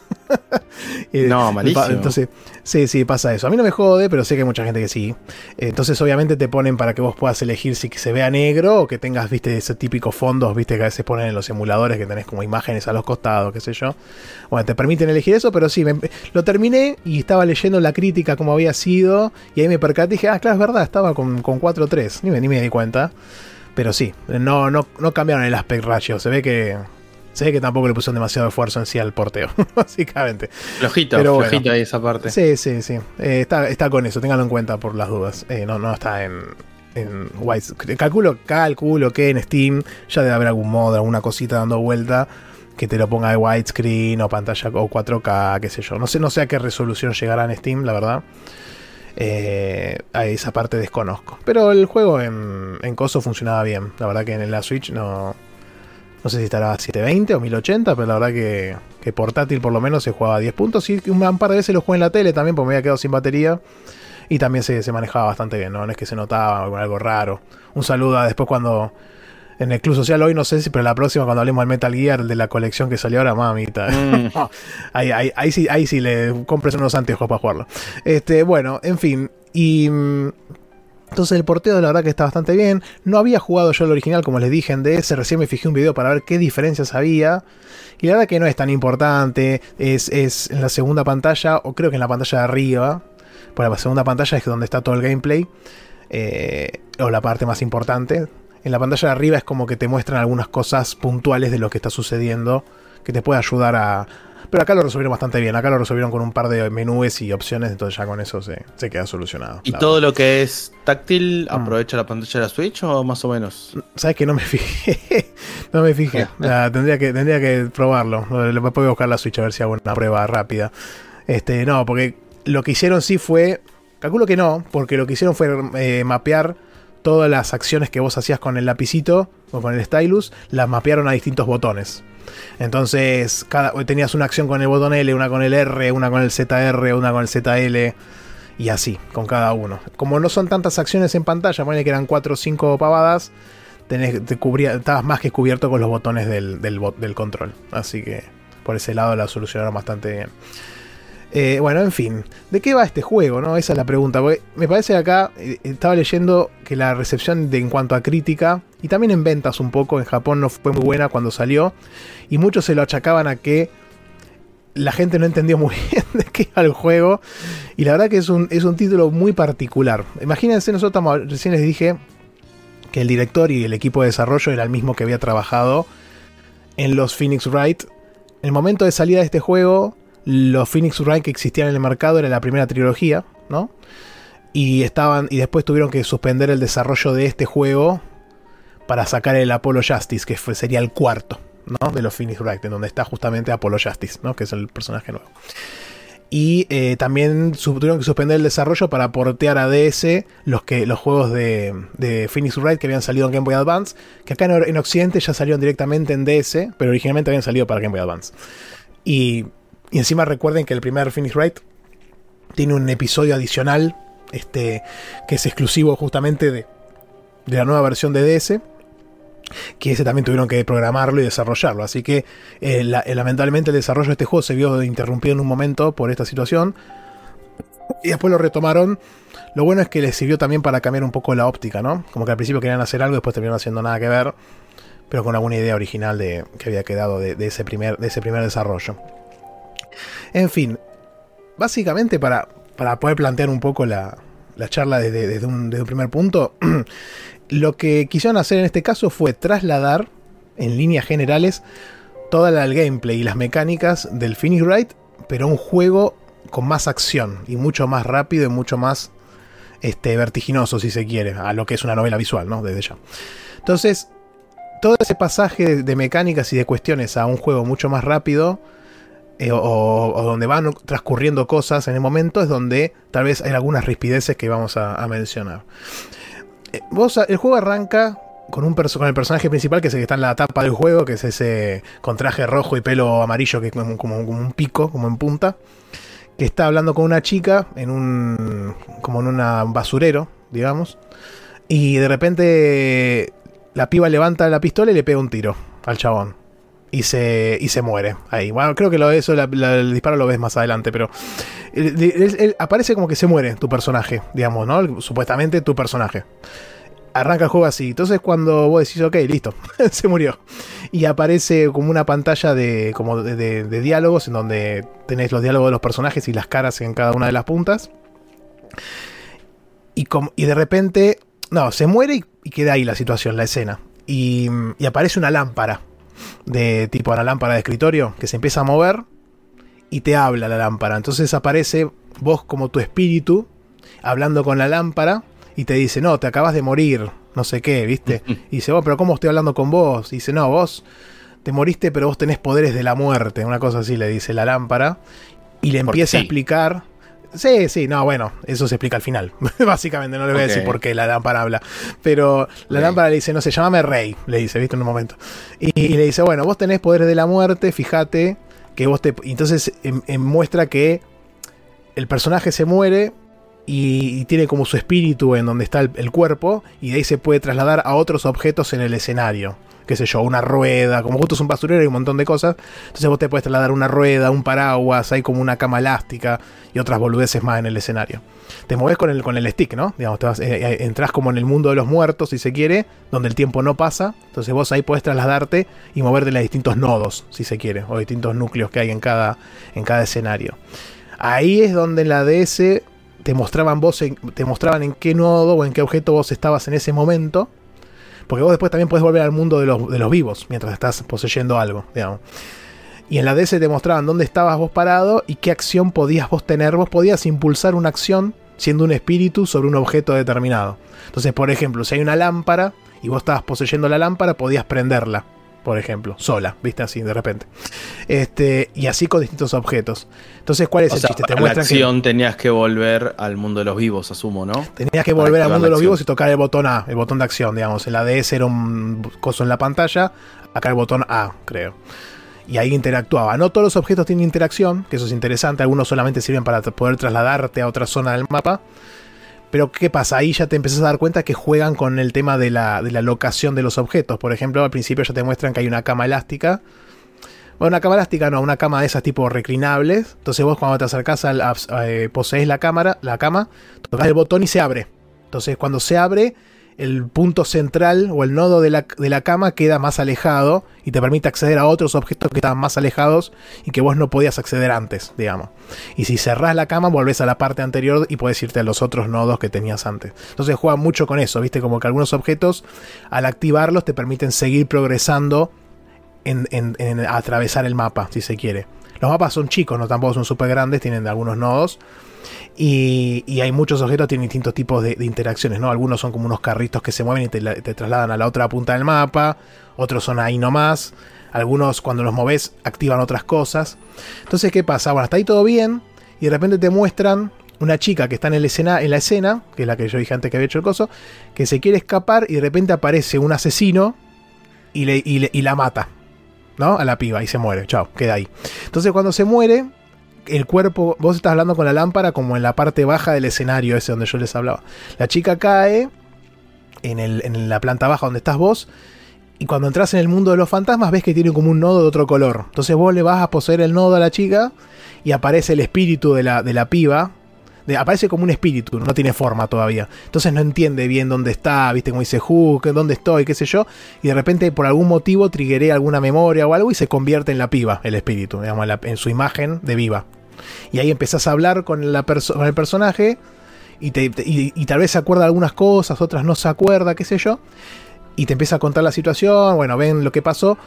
C: [LAUGHS]
A: no, [LAUGHS] malísimo.
C: Entonces, sí, sí, pasa eso. A mí no me jode, pero sé que hay mucha gente que sí. Entonces, obviamente te ponen para que vos puedas elegir si se vea negro o que tengas, viste, ese típico fondos, viste, que a veces ponen en los emuladores que tenés como imágenes a los costados, qué sé yo. Bueno, te permiten elegir eso, pero sí, lo terminé y estaba leyendo la crítica como había sido y ahí me percaté y dije, ah, claro, es verdad, estaba con, con 4.3. Ni me, ni me di cuenta. Pero sí, no, no, no cambiaron el aspect ratio. Se ve que. Se ve que tampoco le pusieron demasiado esfuerzo en sí al porteo, [LAUGHS] básicamente.
A: Flojito, Pero flojito ahí esa parte.
C: Sí, sí, sí. Eh, está, está con eso, ténganlo en cuenta por las dudas. Eh, no, no está en, en. Calculo, calculo que en Steam ya debe haber algún modo, alguna cosita dando vuelta que te lo ponga de widescreen o pantalla o 4K, qué sé yo. No sé, no sé a qué resolución llegará en Steam, la verdad. Eh, a esa parte desconozco. Pero el juego en, en Coso funcionaba bien. La verdad que en la Switch no. No sé si estará a 720 o 1080, pero la verdad que, que portátil por lo menos se jugaba a 10 puntos. Y un par de veces lo jugué en la tele también, porque me había quedado sin batería. Y también se, se manejaba bastante bien, ¿no? No es que se notaba algo raro. Un saludo a después cuando en el Club Social hoy, no sé si, pero la próxima cuando hablemos del Metal Gear, de la colección que salió ahora, mamita. Mm. [LAUGHS] ahí, ahí, ahí, sí, ahí sí le compres unos anteojos para jugarlo. Este, bueno, en fin. Y. Mm, entonces el porteo la verdad que está bastante bien. No había jugado yo el original, como les dije en DS. Recién me fijé un video para ver qué diferencias había. Y la verdad que no es tan importante. Es, es en la segunda pantalla, o creo que en la pantalla de arriba. Por la segunda pantalla es donde está todo el gameplay. Eh, o la parte más importante en la pantalla de arriba es como que te muestran algunas cosas puntuales de lo que está sucediendo que te puede ayudar a... Pero acá lo resolvieron bastante bien, acá lo resolvieron con un par de menús y opciones, entonces ya con eso se, queda solucionado.
A: ¿Y todo lo que es táctil mm. aprovecha la pantalla de la Switch o más o menos?
C: Sabes que no me fijé, [LAUGHS] no me fijé, [LAUGHS] tendría, que, tendría que probarlo, le puedo buscar la Switch a ver si hago una prueba rápida. Este, no, porque lo que hicieron sí fue, calculo que no, porque lo que hicieron fue eh, mapear todas las acciones que vos hacías con el lapicito o con el stylus, las mapearon a distintos botones. Entonces, cada, tenías una acción con el botón L, una con el R, una con el ZR, una con el ZL, y así, con cada uno. Como no son tantas acciones en pantalla, ponele que eran 4 o 5 pavadas, tenés, te cubría, estabas más que cubierto con los botones del, del, del control. Así que por ese lado la solucionaron bastante bien. Eh, bueno, en fin, ¿de qué va este juego? No? Esa es la pregunta. me parece que acá eh, estaba leyendo que la recepción de, en cuanto a crítica y también en ventas un poco en Japón no fue muy buena cuando salió y muchos se lo achacaban a que la gente no entendió muy [LAUGHS] bien de qué iba el juego y la verdad que es un, es un título muy particular. Imagínense, nosotros recién les dije que el director y el equipo de desarrollo era el mismo que había trabajado en los Phoenix Wright. En el momento de salida de este juego los Phoenix Wright que existían en el mercado era la primera trilogía, ¿no? Y estaban y después tuvieron que suspender el desarrollo de este juego para sacar el Apollo Justice, que sería el cuarto, ¿no? De los Phoenix Wright, en donde está justamente Apollo Justice, ¿no? Que es el personaje nuevo. Y eh, también tuvieron que suspender el desarrollo para portear a DS los, que, los juegos de, Phoenix Wright que habían salido en Game Boy Advance, que acá en Occidente ya salieron directamente en DS, pero originalmente habían salido para Game Boy Advance. Y y encima recuerden que el primer Phoenix Wright tiene un episodio adicional este, que es exclusivo justamente de, de la nueva versión de DS. que ese también tuvieron que programarlo y desarrollarlo. Así que eh, lamentablemente el desarrollo de este juego se vio interrumpido en un momento por esta situación. Y después lo retomaron. Lo bueno es que les sirvió también para cambiar un poco la óptica, ¿no? Como que al principio querían hacer algo y después terminaron haciendo nada que ver. Pero con alguna idea original de, que había quedado de, ese primer, de ese primer desarrollo. En fin, básicamente para, para poder plantear un poco la, charla desde, un, desde un primer punto, [CLEARS THROAT] lo que quisieron hacer en este caso fue trasladar en líneas generales toda el gameplay y las mecánicas del Finish Ride, pero un juego con más acción y mucho más rápido y mucho más este, vertiginoso, si se quiere, a lo que es una novela visual, ¿no? Desde ya. Entonces, todo ese pasaje de, mecánicas y de cuestiones a un juego mucho más rápido, eh, o, donde van transcurriendo cosas en el momento, es donde tal vez hay algunas rispideces que vamos a, mencionar. Eh, el juego arranca con, un con el personaje principal, que es el que está en la tapa del juego, que es ese con traje rojo y pelo amarillo, que es como, como un pico, como en punta que está hablando con una chica en un. como en un basurero, digamos. Y de repente la piba levanta la pistola y le pega un tiro al chabón. Y se, y se muere ahí. Bueno, creo que lo, eso el disparo lo ves más adelante, pero aparece como que se muere tu personaje, digamos, ¿no? Supuestamente tu personaje arranca el juego así. Entonces cuando vos decís, ok, listo, [LAUGHS] se murió. Y aparece como una pantalla de, como de, diálogos en donde tenés los diálogos de los personajes y las caras en cada una de las puntas. Y, y de repente, no, se muere y, queda ahí la situación, la escena. Y aparece una lámpara, de tipo una lámpara de escritorio, que se empieza a mover y te habla la lámpara. Entonces aparece vos como tu espíritu hablando con la lámpara y te dice, no, te acabas de morir, no sé qué, ¿viste? [LAUGHS] Y dice, vos, pero ¿cómo estoy hablando con vos? Y dice, no, vos te moriste, pero vos tenés poderes de la muerte, una cosa así le dice la lámpara. Y le empieza a explicar. Sí, sí, no, bueno, eso se explica al final. [LAUGHS] Básicamente, no le voy a decir por qué la lámpara habla. Pero la lámpara le dice, no sé, llámame rey, le dice, ¿viste? En un momento. Y, le dice, bueno, vos tenés poderes de la muerte, fíjate que vos te. Entonces em, em, muestra que el personaje se muere, y, tiene como su espíritu en donde está el, cuerpo y de ahí se puede trasladar a otros objetos en el escenario. Qué sé yo, una rueda, como justo es un basurero y un montón de cosas. Entonces vos te puedes trasladar una rueda, un paraguas, hay como una cama elástica y otras boludeces más en el escenario. Te mueves con el, con el stick, ¿no? Digamos, eh, eh, entras como en el mundo de los muertos, si se quiere, donde el tiempo no pasa. Entonces vos ahí puedes trasladarte y moverte los distintos nodos, si se quiere, o distintos núcleos que hay en cada, en cada escenario. Ahí es donde en la DS te mostraban vos te mostraban en qué nodo o en qué objeto vos estabas en ese momento. Porque vos después también puedes volver al mundo de los, vivos mientras estás poseyendo algo, digamos. Y en la DS te mostraban dónde estabas vos parado y qué acción podías vos tener. Vos podías impulsar una acción siendo un espíritu sobre un objeto determinado. Entonces, por ejemplo, si hay una lámpara y vos estabas poseyendo la lámpara, podías prenderla por ejemplo, sola, viste así de repente. Este, y así con distintos objetos. Entonces, ¿cuál es el chiste?
A: Te la acción tenías que volver al mundo de los vivos, asumo, ¿no?
C: Tenías que volver al mundo de los vivos y tocar el botón A, el botón de acción, digamos. En la DS era un coso en la pantalla, acá el botón A, creo. Y ahí interactuaba. No todos los objetos tienen interacción, que eso es interesante. Algunos solamente sirven para poder trasladarte a otra zona del mapa. Pero ¿qué pasa? Ahí ya te empezás a dar cuenta que juegan con el tema de la, de la locación de los objetos. Por ejemplo, al principio ya te muestran que hay una cama elástica. Bueno, una cama elástica no, una cama de esas tipo reclinables. Entonces vos cuando te acercás al, eh, posees la cámara, la cama, tocas el botón y se abre. Entonces cuando se abre, el punto central o el nodo de la, cama queda más alejado y te permite acceder a otros objetos que estaban más alejados y que vos no podías acceder antes, digamos. Y si cerrás la cama, volvés a la parte anterior y puedes irte a los otros nodos que tenías antes. Entonces juega mucho con eso, viste, como que algunos objetos al activarlos te permiten seguir progresando en, en atravesar el mapa, si se quiere. Los mapas son chicos, no tampoco son súper grandes, tienen algunos nodos y, hay muchos objetos que tienen distintos tipos de, interacciones, ¿no? Algunos son como unos carritos que se mueven y te, trasladan a la otra punta del mapa, otros son ahí nomás, algunos cuando los moves activan otras cosas. Entonces, ¿qué pasa? Bueno, hasta ahí todo bien, y de repente te muestran una chica que está en, el escena, en la escena, que es la que yo dije antes que había hecho el coso, que se quiere escapar y de repente aparece un asesino y, le, y la mata, ¿no? A la piba y se muere, chao, queda ahí. Entonces cuando se muere, el cuerpo, vos estás hablando con la lámpara como en la parte baja del escenario ese donde yo les hablaba. La chica cae en, el, en la planta baja donde estás vos Y cuando entras en el mundo de los fantasmas ves que tiene como un nodo de otro color. Entonces vos le vas a poseer el nodo a la chica y aparece el espíritu de la, de la piba. Aparece como un espíritu, no tiene forma todavía. Entonces no entiende bien dónde está, viste como dice, uh, dónde estoy, qué sé yo. Y de repente por algún motivo triggeré alguna memoria o algo y se convierte en la piba, el espíritu, digamos, en su imagen de viva. Y ahí empezás a hablar con, la con el personaje y, te, y, tal vez se acuerda algunas cosas, otras no se acuerda, qué sé yo. Y te empieza a contar la situación, bueno, ven lo que pasó.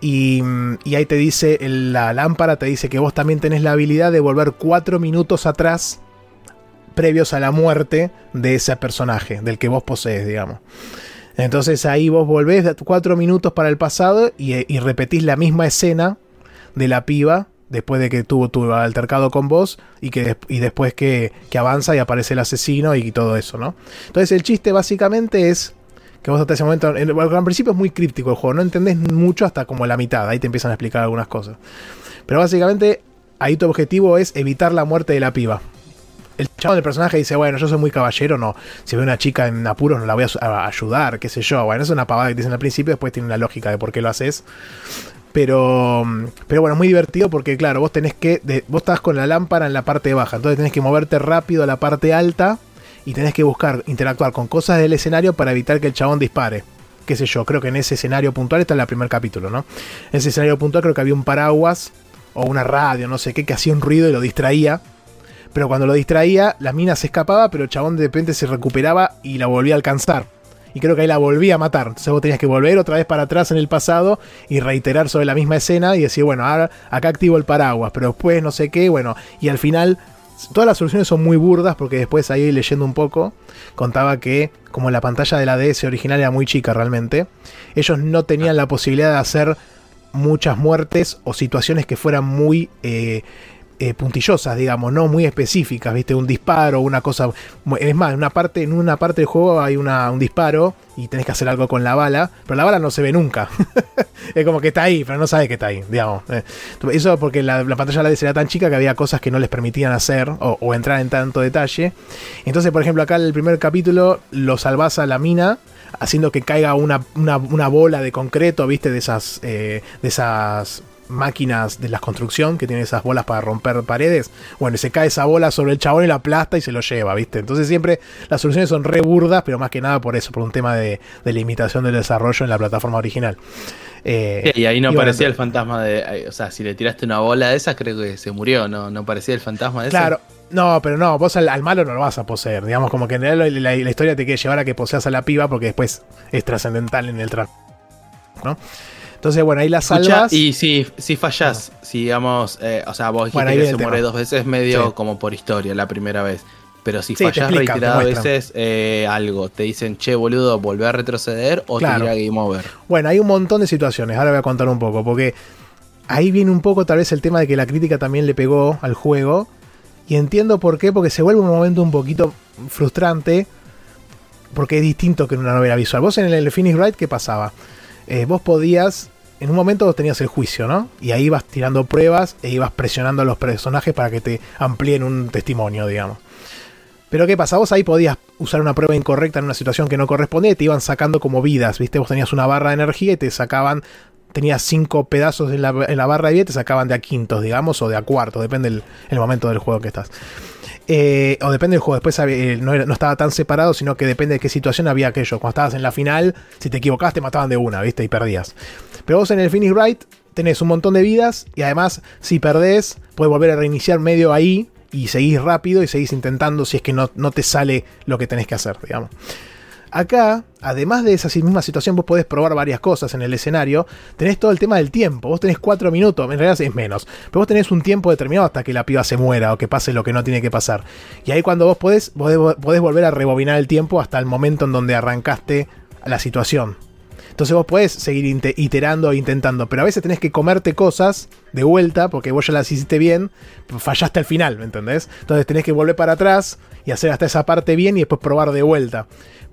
C: Y, y ahí te dice, la lámpara te dice que vos también tenés la habilidad de volver cuatro minutos atrás, previos a la muerte de ese personaje, del que vos posees, digamos. Entonces ahí vos volvés cuatro minutos para el pasado y, y repetís la misma escena de la piba después de que tuvo tu altercado con vos y, que, y después que, que, avanza y aparece el asesino y todo eso, ¿no? Entonces el chiste básicamente es que vos hasta ese momento, en, al principio es muy críptico el juego, no entendés mucho hasta como la mitad, ahí te empiezan a explicar algunas cosas. Pero básicamente ahí tu objetivo es evitar la muerte de la piba. El chavo del personaje dice, bueno, yo soy muy caballero, no. Si veo una chica en apuros no la voy a ayudar, qué sé yo. Bueno, es una pavada que dicen al principio, después tiene una lógica de por qué lo haces. Pero, pero bueno, muy divertido porque, claro, vos tenés que. vos estás con la lámpara en la parte baja, entonces tenés que moverte rápido a la parte alta y tenés que buscar interactuar con cosas del escenario para evitar que el chabón dispare. Qué sé yo, creo que en ese escenario puntual, está en el primer capítulo, ¿no? En ese escenario puntual creo que había un paraguas o una radio, no sé qué, que hacía un ruido y lo distraía. Pero cuando lo distraía, la mina se escapaba, pero el chabón de repente se recuperaba y la volvía a alcanzar y creo que ahí la volví a matar. Entonces vos tenías que volver otra vez para atrás en el pasado y reiterar sobre la misma escena y decir, bueno, ahora acá activo el paraguas, pero después no sé qué, bueno, y al final todas las soluciones son muy burdas porque después ahí leyendo un poco contaba que como la pantalla de la DS original era muy chica realmente, ellos no tenían la posibilidad de hacer muchas muertes o situaciones que fueran muy... Eh, eh, puntillosas, digamos, no muy específicas, ¿viste? Un disparo, una cosa. Es más, una parte, en una parte del juego hay una, un disparo y tenés que hacer algo con la bala, pero la bala no se ve nunca. [LAUGHS] es como que está ahí, pero no sabes que está ahí, digamos. Eh, eso porque la, pantalla de la era tan chica que había cosas que no les permitían hacer o, entrar en tanto detalle. Entonces, por ejemplo, acá en el primer capítulo lo salvas a la mina haciendo que caiga una, una, bola de concreto, ¿viste? De esas, eh, de esas máquinas de la construcción que tienen esas bolas para romper paredes. Bueno, se cae esa bola sobre el chabón y la aplasta y se lo lleva, ¿viste? Entonces siempre las soluciones son re burdas, pero más que nada por eso, por un tema de, limitación del desarrollo en la plataforma original.
A: Eh, y ahí no parecía el fantasma de. O sea, si le tiraste una bola de esas, creo que se murió, ¿no? No parecía el fantasma de
C: Claro. No, pero no, vos al, malo no lo vas a poseer. Digamos, como que en realidad la, historia te quiere llevar a que poseas a la piba porque después es trascendental en el trato. ¿no? Entonces, bueno, ahí la salvas.
A: y si, si fallas, si digamos, eh, o sea, vos dijiste que se muere dos veces, medio como por historia la primera vez. Pero si fallas reiteradas veces eh, algo, te dicen, che, boludo, volver a retroceder o claro. tira game over.
C: Bueno, hay un montón de situaciones. Ahora voy a contar un poco, porque ahí viene un poco tal vez el tema de que la crítica también le pegó al juego. Y entiendo por qué, porque se vuelve un momento un poquito frustrante, porque es distinto que en una novela visual. Vos en el Finish Ride, ¿qué pasaba? Eh, vos podías, en un momento vos tenías el juicio, ¿no? Y ahí ibas tirando pruebas e ibas presionando a los personajes para que te amplíen un testimonio, digamos. Pero ¿qué pasa? Vos ahí podías usar una prueba incorrecta en una situación que no correspondía y te iban sacando como vidas, ¿viste? Vos tenías una barra de energía y te sacaban, tenías cinco pedazos en la, barra de vida y te sacaban de a quintos, digamos, o de a cuartos, depende del momento del juego que estás. Eh, o depende del juego, después eh, no, estaba tan separado, sino que depende de qué situación había aquello. Cuando estabas en la final, si te equivocabas te mataban de una, ¿viste? Y perdías. Pero vos en el Finish Right tenés un montón de vidas y además si perdés, puedes volver a reiniciar medio ahí y seguís rápido y seguís intentando si es que no, no te sale lo que tenés que hacer, digamos. Acá, además de esa misma situación, vos podés probar varias cosas en el escenario. Tenés todo el tema del tiempo. Vos tenés cuatro minutos, en realidad es menos. Pero vos tenés un tiempo determinado hasta que la piba se muera o que pase lo que no tiene que pasar. Y ahí cuando vos podés, podés, volver a rebobinar el tiempo hasta el momento en donde arrancaste la situación. Entonces vos podés seguir iterando e intentando, pero a veces tenés que comerte cosas de vuelta porque vos ya las hiciste bien, fallaste al final, ¿me entendés? Entonces tenés que volver para atrás y hacer hasta esa parte bien y después probar de vuelta.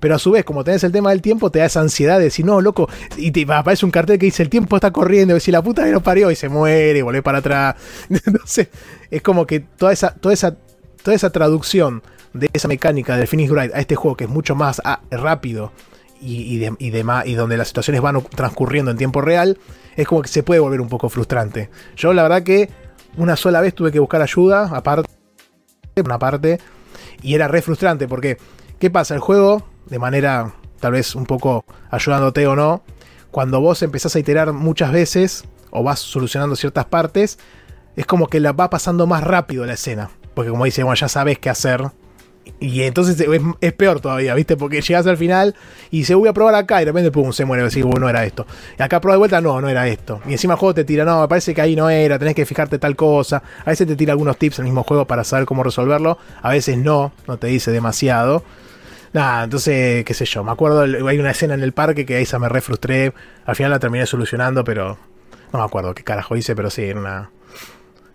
C: Pero a su vez, como tenés el tema del tiempo, te da esa ansiedad de decir, no, loco, y te aparece un cartel que dice, el tiempo está corriendo, y si la puta que no parió, y se muere, y vuelve para atrás. [LAUGHS] sé, es como que toda esa, toda esa, toda esa traducción de esa mecánica del Finish Ride a este juego que es mucho más ah, rápido y, y y donde las situaciones van transcurriendo en tiempo real, es como que se puede volver un poco frustrante. Yo la verdad que una sola vez tuve que buscar ayuda, aparte, una parte, y era re frustrante porque, ¿qué pasa? El juego, de manera tal vez un poco ayudándote o no, cuando vos empezás a iterar muchas veces o vas solucionando ciertas partes, es como que la va pasando más rápido la escena. Porque como dice, bueno, ya sabes qué hacer. Y entonces es, peor todavía, ¿viste? Porque llegas al final y dices, voy a probar acá y de repente, pum, se muere. Decís, bueno, no era esto. Y acá prueba de vuelta, no, no era esto. Y encima el juego te tira, no, me parece que ahí no era, tenés que fijarte tal cosa. A veces te tira algunos tips el mismo juego para saber cómo resolverlo. A veces no, no te dice demasiado. Nada, entonces, qué sé yo. Me acuerdo, hay una escena en el parque que ahí se me re frustré. Al final la terminé solucionando, pero no me acuerdo qué carajo hice, pero sí, era una.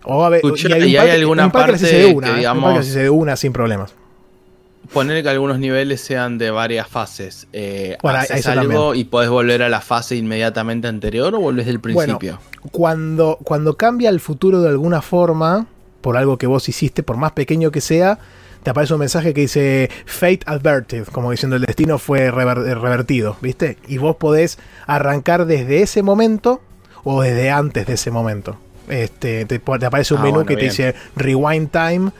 C: O a ver, un
A: y hay alguna
C: un parque
A: parte
C: de una,
A: que,
C: ¿eh? Un
A: digamos-
C: parque las hice de una sin problemas.
A: Poner que algunos niveles sean de varias fases. Eh,
C: Bueno,
A: ¿Haces algo y podés volver a la fase inmediatamente anterior o volvés del principio?
C: Cuando, cuando cambia el futuro de alguna forma, por algo que vos hiciste, por más pequeño que sea, te aparece un mensaje que dice Fate Adverted, como diciendo el destino fue rever- eh, revertido, ¿viste? Y vos podés arrancar desde ese momento o desde antes de ese momento. Este, te, te aparece un
A: Ah,
C: menú
A: bueno,
C: que te dice Rewind Time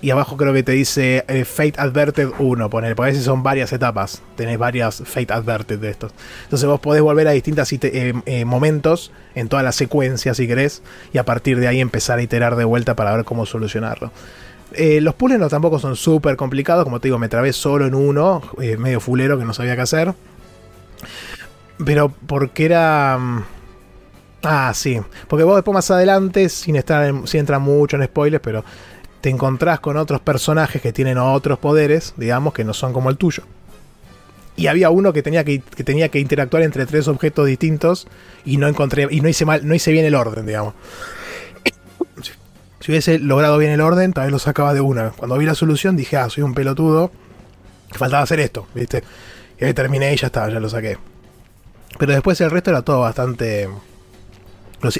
C: y abajo creo que te dice eh, Fate Adverted 1, poner, porque a veces son varias etapas, tenés varias Fate Adverted de estos. Entonces vos podés volver a distintos momentos en toda la secuencia si querés y a partir de ahí empezar a iterar de vuelta para ver cómo solucionarlo. Eh, los puzzles no tampoco son súper complicados, como te digo, me trabé solo en uno, eh, medio fulero que no sabía qué hacer. Pero porque era... mm, Ah, sí. Porque vos después más adelante, sin estar en- sin entrar mucho en spoilers, pero te encontrás con otros personajes que tienen otros poderes, digamos, que no son como el tuyo. Y había uno que tenía que, que tenía que interactuar entre tres objetos distintos y no encontré y no hice mal, no hice bien el orden, digamos. Si, hubiese logrado bien el orden, tal vez lo sacaba de una. Cuando vi la solución dije, ah, soy un pelotudo. Faltaba hacer esto, ¿viste? Y ahí terminé y ya está, ya lo saqué. Pero después el resto era todo bastante.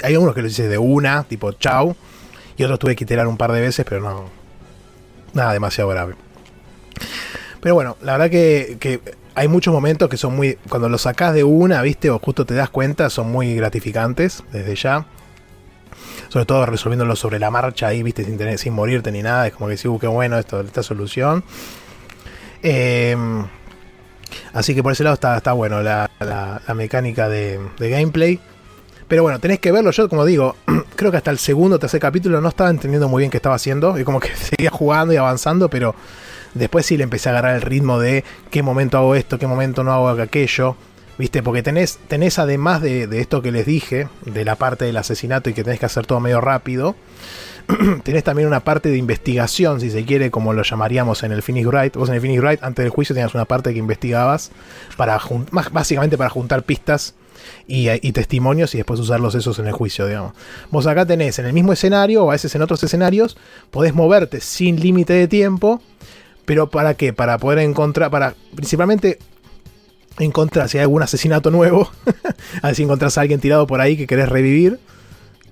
C: hay algunos que los hice de una, tipo chau. Y otros tuve que iterar un par de veces, pero no. Nada demasiado grave. Pero bueno, la verdad que, que hay muchos momentos que son muy. Cuando los sacás de una, viste, o justo te das cuenta, son muy gratificantes desde ya. Sobre todo resolviéndolo sobre la marcha ahí, viste, sin, morirte ni nada. Es como que sí, uh, qué bueno esto, esta solución. Eh, así que por ese lado está, está bueno la, la- la mecánica de, de gameplay. Pero bueno, tenés que verlo. Yo, como digo, [CLEARS THROAT] creo que hasta el segundo o tercer capítulo no estaba entendiendo muy bien qué estaba haciendo. Y como que [LAUGHS] seguía jugando y avanzando, pero después sí le empecé a agarrar el ritmo de qué momento hago esto, qué momento no hago aquello. ¿Viste? Porque tenés, tenés además de, de esto que les dije, de la parte del asesinato y que tenés que hacer todo medio rápido, [CLEARS THROAT] tenés también una parte de investigación, si se quiere, como lo llamaríamos en el Finish Wright. Vos en el Finish Wright, antes del juicio, tenías una parte que investigabas, para básicamente para juntar pistas y, y testimonios y después usarlos esos en el juicio, digamos. Vos acá tenés en el mismo escenario, o a veces en otros escenarios, podés moverte sin límite de tiempo, pero ¿para qué? Para poder encontrar, para principalmente encontrar si hay algún asesinato nuevo, [LAUGHS] a ver si encontrás a alguien tirado por ahí que querés revivir.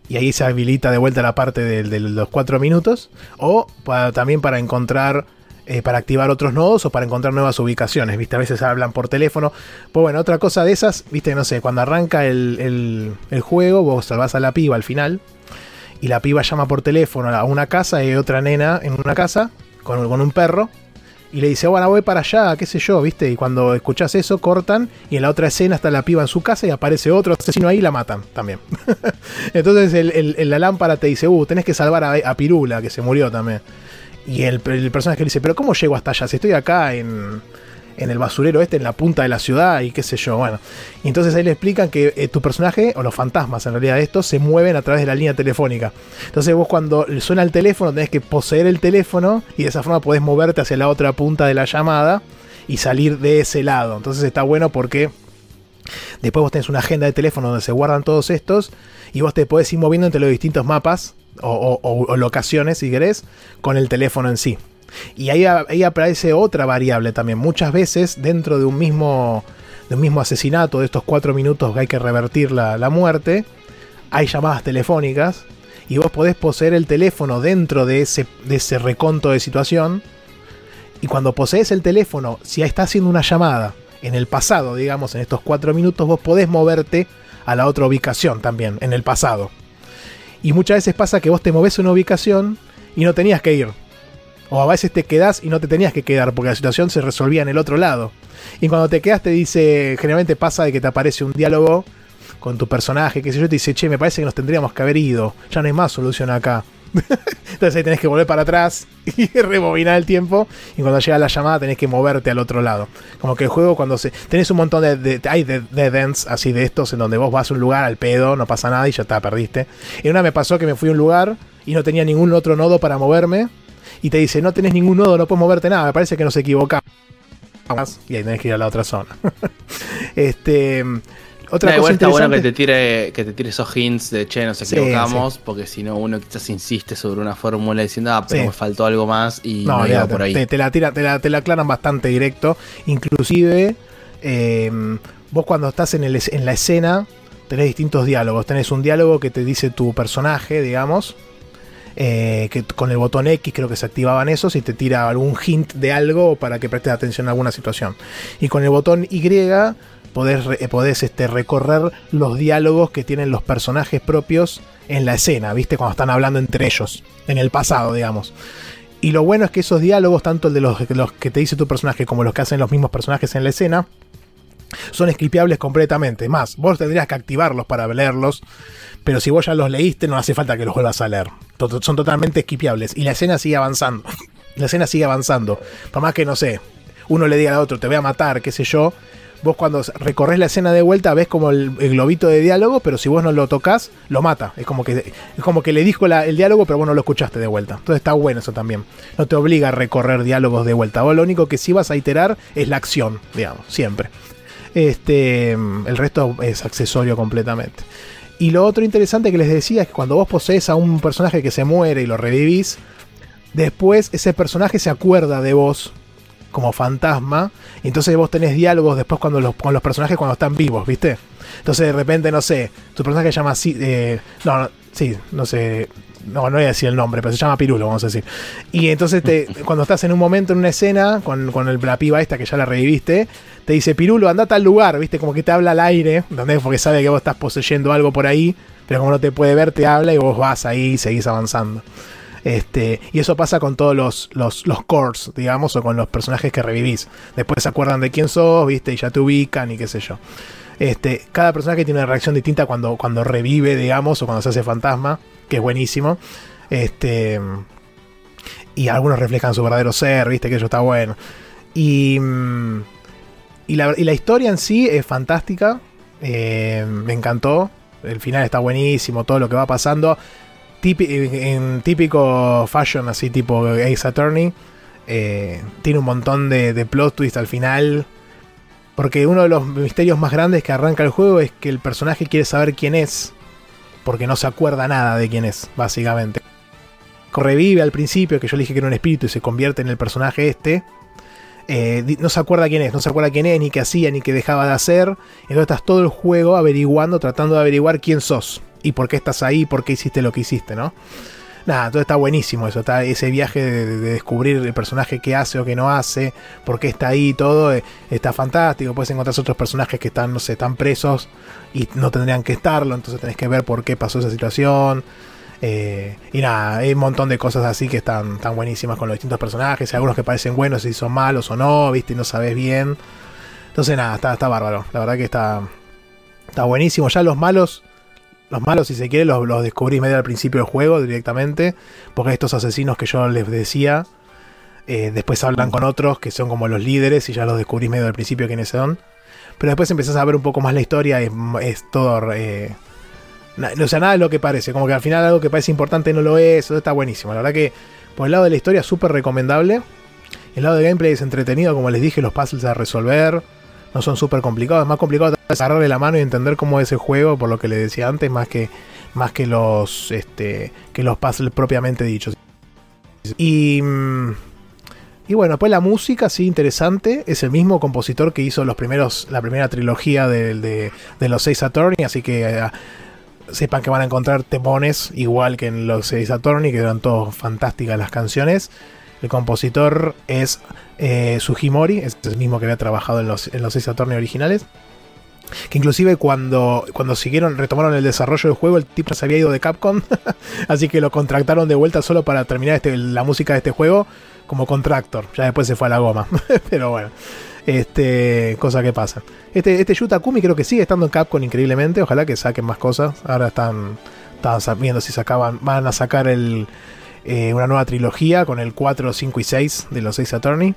C: Y ahí se habilita de vuelta la parte de, los cuatro minutos. O también para encontrar, eh, para activar otros nodos o para encontrar nuevas ubicaciones. ¿Viste? A veces hablan por teléfono. Pues bueno, otra cosa de esas, viste, no sé, cuando arranca el, el- juego, vos salvás a la piba al final. Y la piba llama por teléfono a una casa y otra nena en una casa con, con un perro. Y le dice, bueno, voy para allá, qué sé yo, ¿viste? Y cuando escuchás eso, cortan. Y en la otra escena está la piba en su casa y aparece otro asesino ahí y la matan también. [LAUGHS] Entonces el, la lámpara te dice, uh, tenés que salvar a, a Pirula, que se murió también. Y el, el personaje le dice, pero ¿cómo llego hasta allá? Si estoy acá en, en el basurero este, en la punta de la ciudad y qué sé yo, bueno. Y entonces ahí le explican que eh, tu personaje, o los fantasmas en realidad estos, se mueven a través de la línea telefónica. Entonces vos cuando suena el teléfono tenés que poseer el teléfono y de esa forma podés moverte hacia la otra punta de la llamada y salir de ese lado. Entonces está bueno porque después vos tenés una agenda de teléfono donde se guardan todos estos y vos te podés ir moviendo entre los distintos mapas o- o locaciones, si querés, con el teléfono en sí. Y ahí, ahí aparece otra variable también. Muchas veces dentro de un mismo, de un mismo asesinato, de estos cuatro minutos que hay que revertir la, la muerte, hay llamadas telefónicas y vos podés poseer el teléfono dentro de ese, de ese reconto de situación. Y cuando posees el teléfono, si está haciendo una llamada en el pasado, digamos, en estos cuatro minutos, vos podés moverte a la otra ubicación también, en el pasado. Y muchas veces pasa que vos te moves a una ubicación y no tenías que ir. O a veces te quedás y no te tenías que quedar porque la situación se resolvía en el otro lado. Y cuando te quedas te dice, generalmente pasa de que te aparece un diálogo con tu personaje, que sé yo, te dice, che, me parece que nos tendríamos que haber ido, ya no hay más solución acá. [LAUGHS] Entonces ahí tenés que volver para atrás [LAUGHS] y rebobinar el tiempo. Y cuando llega la llamada tenés que moverte al otro lado. Como que el juego cuando se... Tenés un montón de... hay de, ends así de estos en donde vos vas a un lugar al pedo, no pasa nada y ya está, perdiste. Y una me pasó que me fui a un lugar y no tenía ningún otro nodo para moverme. Y te dice, no tenés ningún nodo, no puedes moverte nada. Me parece que nos equivocamos. Y ahí tenés que ir a la otra zona. [LAUGHS] este...
A: Otra cosa está bueno que te tire que te tire esos hints de che, nos equivocamos, porque si no uno quizás insiste sobre una fórmula diciendo, ah, pero me faltó algo más y no, por ahí.
C: Te, la tira, te la, te la aclaran bastante directo. Inclusive, eh, vos cuando estás en, el, en la escena, tenés distintos diálogos. Tenés un diálogo que te dice tu personaje, digamos. Eh, que con el botón X creo que se activaban esos y te tira algún hint de algo para que prestes atención a alguna situación. Y con el botón Y eh, podés, este, recorrer los diálogos que tienen los personajes propios en la escena, ¿viste? Cuando están hablando entre ellos, en el pasado, digamos. Y lo bueno es que esos diálogos, tanto el de los, los que te dice tu personaje como los que hacen los mismos personajes en la escena, son escripiables completamente. Más, vos tendrías que activarlos para leerlos, pero si vos ya los leíste, no hace falta que los vuelvas a leer. Son totalmente esquipiables. Y la escena sigue avanzando. [LAUGHS] La escena sigue avanzando. Por más que, no sé, uno le diga al otro, te voy a matar, qué sé yo, vos cuando recorres la escena de vuelta ves como el, globito de diálogo, pero si vos no lo tocas, lo mata. Es como que, es como que le dijo el diálogo, pero vos no lo escuchaste de vuelta. Entonces está bueno eso también. No te obliga a recorrer diálogos de vuelta. Vos lo único que sí vas a iterar es la acción, digamos, siempre. Este, el resto es accesorio completamente. Y lo otro interesante que les decía es que cuando vos posees a un personaje que se muere y lo revivís, después ese personaje se acuerda de vos como fantasma. Y entonces vos tenés diálogos después cuando con los personajes cuando están vivos, ¿viste? Entonces de repente, no sé, tu personaje se llama. Eh, no, sí, no sé. No, no voy a decir el nombre, pero se llama Pirulo, vamos a decir. Y entonces te, [LAUGHS] cuando estás en un momento en una escena con, con el, la piba esta que ya la reviviste, te dice Pirulo, andate al lugar, ¿viste? Como que te habla al aire, ¿entendés? Porque sabe que vos estás poseyendo algo por ahí, pero como no te puede ver, te habla y vos vas ahí y seguís avanzando. Este, y eso pasa con todos los, los, los cores, digamos, o con los personajes que revivís. Después se acuerdan de quién sos, viste, y ya te ubican y qué sé yo. Este, cada personaje tiene una reacción distinta cuando, cuando revive, digamos, o cuando se hace fantasma, que es buenísimo. Este, y algunos reflejan su verdadero ser, viste, que eso está bueno. Y, y, la, y la historia en sí es fantástica. Eh, me encantó. El final está buenísimo, todo lo que va pasando en típico fashion, así tipo Ace Attorney, eh, tiene un montón de, plot twist al final. Porque uno de los misterios más grandes que arranca el juego es que el personaje quiere saber quién es. Porque no se acuerda nada de quién es, básicamente. Revive al principio, que yo le dije que era un espíritu y se convierte en el personaje este. Eh, no se acuerda quién es, no se acuerda quién es, ni qué hacía, ni qué dejaba de hacer. Entonces estás todo el juego averiguando, tratando de averiguar quién sos y por qué estás ahí, por qué hiciste lo que hiciste, ¿no? Nada, todo está buenísimo eso, está ese viaje de, descubrir el personaje que hace o que no hace, por qué está ahí, todo, eh, está fantástico. Puedes encontrar otros personajes que están, no sé, están presos y no tendrían que estarlo, entonces tenés que ver por qué pasó esa situación. Eh, y nada, hay un montón de cosas así que están tan buenísimas con los distintos personajes, algunos que parecen buenos y son malos o no, viste, no sabes bien. Entonces nada, está, está bárbaro, la verdad que está, está buenísimo. Ya los malos los malos, si se quiere, los, los descubrí medio al principio del juego directamente. Porque estos asesinos que yo les decía, eh, después hablan con otros que son como los líderes y ya los descubrís medio al principio quiénes son. Pero después empezás a ver un poco más la historia, es, es todo... Eh, o sea, nada de lo que parece, como que al final algo que parece importante no lo es, eso está buenísimo. La verdad que por el lado de la historia súper recomendable. El lado de gameplay es entretenido, como les dije, los puzzles a resolver no son súper complicados. Es más complicado agarrarle la mano y entender cómo es el juego, por lo que le decía antes, más que, más que los este, que los puzzles propiamente dichos. Y, mm, y bueno, pues la música, sí, interesante. Es el mismo compositor que hizo los primeros, la primera trilogía de, de, los seis Attorney, así que eh, sepan que van a encontrar temones igual que en los seis Attorney, que eran todos fantásticas las canciones. El compositor es eh, Sugimori, es el mismo que había trabajado en los, en los originales. Que inclusive cuando, cuando siguieron, retomaron el desarrollo del juego, el tipo se había ido de Capcom. [LAUGHS] así que lo contractaron de vuelta solo para terminar este, la música de este juego como contractor. Ya después se fue a la goma. [LAUGHS] Pero bueno. Este, cosa que pasa. Este, este Yuta Kumi creo que sigue estando en Capcom increíblemente. Ojalá que saquen más cosas. Ahora están, están viendo si sacaban. Van a sacar el, eh, una nueva trilogía con el 4, 5 y 6 de los 6 Attorney.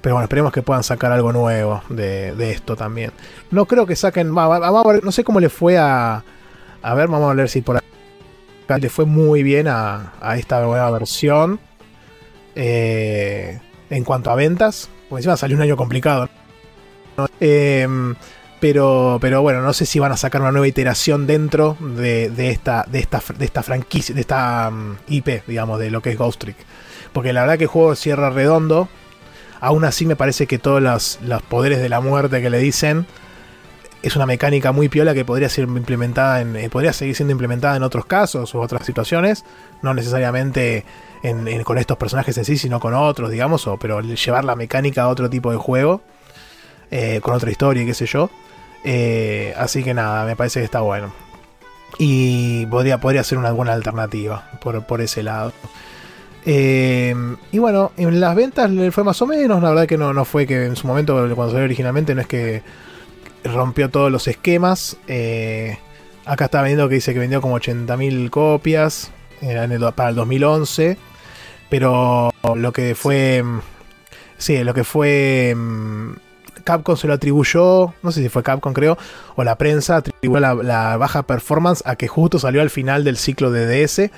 C: Pero bueno, esperemos que puedan sacar algo nuevo de, de esto también. No creo que saquen. Vamos a ver, no sé cómo le fue a. A ver, vamos a ver si por acá le fue muy bien a, a esta nueva versión. Eh, en cuanto a ventas. Porque encima salió un año complicado. Eh, pero, pero bueno, no sé si van a sacar una nueva iteración dentro de, de esta, de, esta, de esta franquicia, de esta um, IP, digamos, de lo que es Ghost Trick. Porque la verdad que el juego cierra redondo. Aún así me parece que todos los, los poderes de la muerte que le dicen es una mecánica muy piola que podría ser implementada en, eh, podría seguir siendo implementada en otros casos u otras situaciones, no necesariamente en, en, con estos personajes en sí, sino con otros, digamos, o, pero llevar la mecánica a otro tipo de juego, eh, con otra historia y qué sé yo. Eh, así que nada, me parece que está bueno. Y podría, podría ser una buena alternativa por, por ese lado. Eh, y bueno, en las ventas fue más o menos, la verdad que no, no fue que en su momento, cuando salió originalmente, no es que rompió todos los esquemas. Eh, acá está viendo que dice que vendió como 80.000 copias el, para el 2011. Pero lo que fue... Sí, lo que fue... Capcom se lo atribuyó, no sé si fue Capcom creo, o la prensa atribuyó la, baja performance a que justo salió al final del ciclo de DS.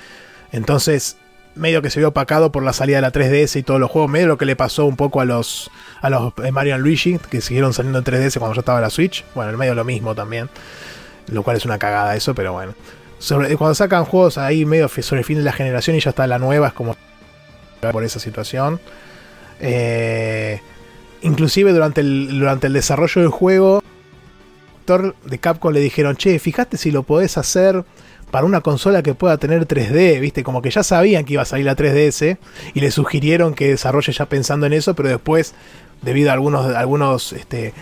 C: Entonces, medio que se vio opacado por la salida de la 3DS y todos los juegos, medio lo que le pasó un poco a los, a los Mario Luigi, que siguieron saliendo en 3DS cuando ya estaba la Switch. Bueno, en medio lo mismo también, lo cual es una cagada eso, pero bueno. Sobre, cuando sacan juegos ahí medio sobre el fin de la generación y ya está la nueva, es como por esa situación. Eh, inclusive durante el, durante el desarrollo del juego, de Capcom le dijeron, che, fíjate si lo podés hacer para una consola que pueda tener 3D, viste, como que ya sabían que iba a salir la 3DS y le sugirieron que desarrolle ya pensando en eso, pero después, debido a algunos, algunos este,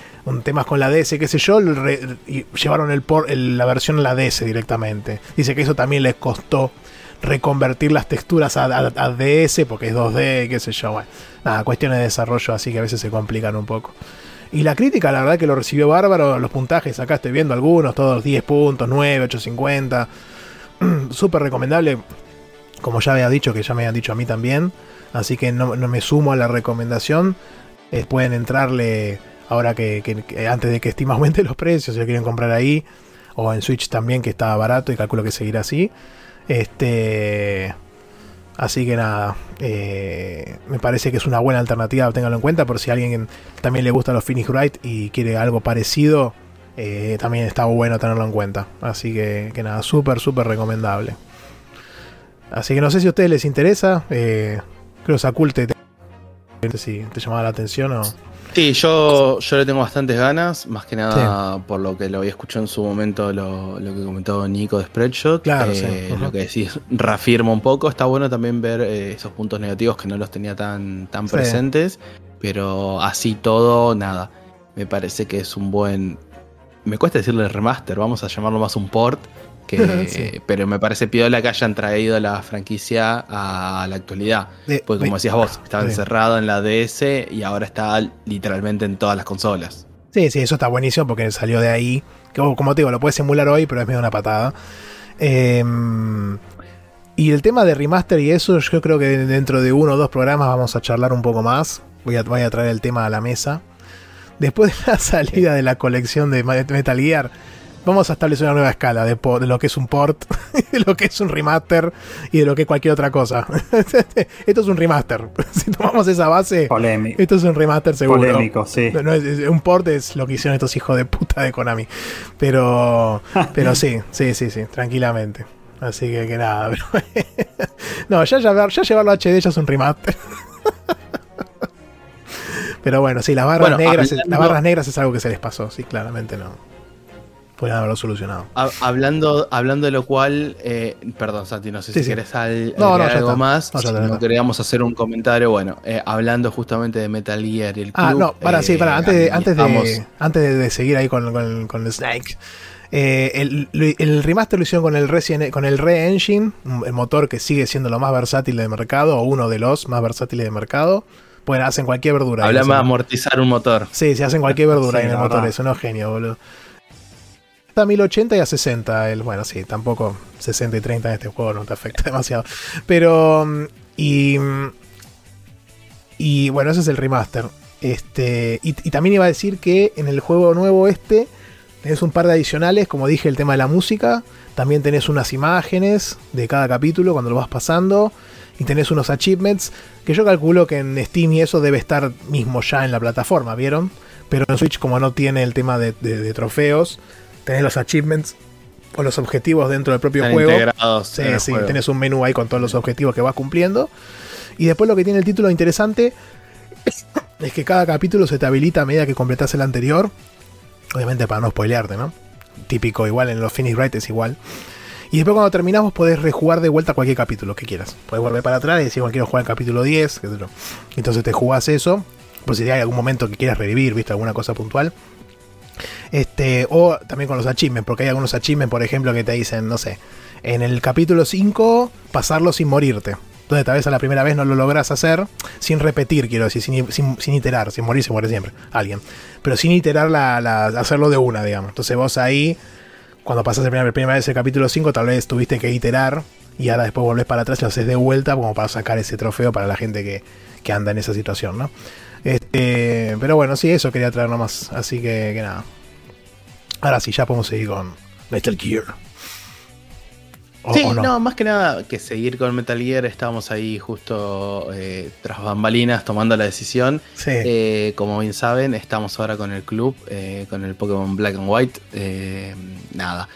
C: temas con la DS, qué sé yo, llevaron el por, la versión a la DS directamente. Dice que eso también les costó reconvertir las texturas a, DS porque es 2D, qué sé yo, bueno, nada, cuestiones de desarrollo así que a veces se complican un poco. Y la crítica, la verdad que lo recibió bárbaro. Los puntajes, acá estoy viendo algunos, todos 10 puntos, 9, 850. [CLEARS THROAT] Súper recomendable. Como ya había dicho, que ya me habían dicho a mí también. Así que no, no me sumo a la recomendación. Eh, pueden entrarle ahora que, antes de que Steam aumente [LAUGHS] los precios, si lo quieren comprar ahí. O en Switch también, que está barato y calculo que seguirá así. Este. Así que nada, eh, me parece que es una buena alternativa, ténganlo en cuenta, por si a alguien también le gusta los Finish Right y quiere algo parecido, eh, también está bueno tenerlo en cuenta. Así que, que nada, súper, súper recomendable. Así que no sé si a ustedes les interesa, eh, creo que Sakul te, te, si te llamaba la atención o...
A: Sí, yo, yo le tengo bastantes ganas, más que nada sí. por lo que lo había escuchado en su momento, lo, lo que comentó Nico de Spreadshot.
C: Claro,
A: eh,
C: sí. uh -huh.
A: Lo que decís reafirma un poco. Está bueno también ver eh, esos puntos negativos que no los tenía tan, tan sí. presentes, pero así todo, nada. Me parece que es un buen. Me cuesta decirle remaster, vamos a llamarlo más un port. Que, [LAUGHS] sí. Pero me parece piola que hayan traído la franquicia a la actualidad. De, Porque como decías vos, estaba encerrado en la DS y ahora está literalmente en todas las consolas.
C: Sí, sí, eso está buenísimo porque salió de ahí. Que, como te digo, lo puedes emular hoy, pero es medio una patada. Eh, y el tema de remaster y eso, yo creo que dentro de uno o dos programas vamos a charlar un poco más. Voy a, voy a traer el tema a la mesa. Después de la [LAUGHS] salida de la colección de Metal Gear, vamos a establecer una nueva escala de, de, lo que es un port, [LAUGHS] de lo que es un remaster y de lo que es cualquier otra cosa. [LAUGHS] esto es un remaster. [LAUGHS] si tomamos esa base,
B: Polémico.
C: esto es un remaster seguro.
B: Polémico, sí.
C: No, es, es, un port es lo que hicieron estos hijos de puta de Konami. Pero, pero sí, sí, sí, sí, tranquilamente. Así que, que nada. Pero no, ya, llevar, ya llevarlo a HD ya es un remaster. pero bueno, sí, las barras, bueno, negras, las barras negras es algo que se les pasó, sí, claramente no podrían haberlo solucionado.
A: hablando, hablando de lo cual, eh, perdón Santi, no sé si quieres al,
C: no,
A: algo más,
C: no,
A: si no queríamos hacer un comentario, bueno, eh, hablando justamente de Metal Gear y el
C: ah,
A: club.
C: Ah, no, para, sí, para, antes, de, antes, de, antes de seguir ahí con, con, con el Snake. el, el, remaster lo hicieron con el, Resident, con el Re-Engine, el motor que sigue siendo lo más versátil del mercado, o uno de los más versátiles del mercado. Pues hacen cualquier verdura.
A: Habla más amortizar un motor.
C: Sí, se hacen cualquier [LAUGHS] verdura en el motor, eso no es genio, boludo. Está a 1080 y a 60. El, bueno, sí, tampoco 60 y 30 en este juego no te afecta [LAUGHS] demasiado. Pero. Y. Y bueno, ese es el remaster. Este, y, también iba a decir que en el juego nuevo este tenés un par de adicionales, como dije, el tema de la música. También tenés unas imágenes de cada capítulo cuando lo vas pasando y tenés unos achievements que yo calculo que en Steam y eso debe estar mismo ya en la plataforma, ¿vieron? Pero en Switch como no tiene el tema de, trofeos, tenés los achievements o los objetivos dentro del propio juego. sí, sí, tenés un menú ahí con todos los objetivos que vas cumpliendo. Y después lo que tiene el título interesante [COUGHS] es que cada capítulo se te habilita a medida que completas el anterior. Obviamente para no spoilearte, ¿no? Típico, igual en los Finish Right es igual. Y después cuando terminamos podés rejugar de vuelta cualquier capítulo que quieras. Puedes volver para atrás y decir, bueno, quiero jugar el capítulo 10, Entonces te jugás eso, por si hay algún momento que quieras revivir, viste, alguna cosa puntual. Este, o también con los achievements, porque hay algunos achievements, por ejemplo, que te dicen, no sé, en el capítulo 5, pasarlo sin morirte. Entonces tal vez a la primera vez no lo logras hacer, sin repetir, quiero decir, sin, iterar, sin morir se muere siempre, alguien. Pero sin iterar, la, hacerlo de una, digamos. Entonces vos ahí cuando pasas la primera, primera vez el capítulo 5, tal vez tuviste que iterar y ahora después volvés para atrás y lo haces de vuelta como para sacar ese trofeo para la gente que, que anda en esa situación, ¿no? Este, pero bueno, sí, eso quería traer nomás. Así que, que nada. Ahora sí, ya podemos seguir con Metal Gear
A: sí, no? más que nada que seguir con Metal Gear, estábamos ahí justo eh, tras bambalinas tomando la decisión. Eh, como bien saben, estamos ahora con el club, eh, con el Pokémon Black and White. nada,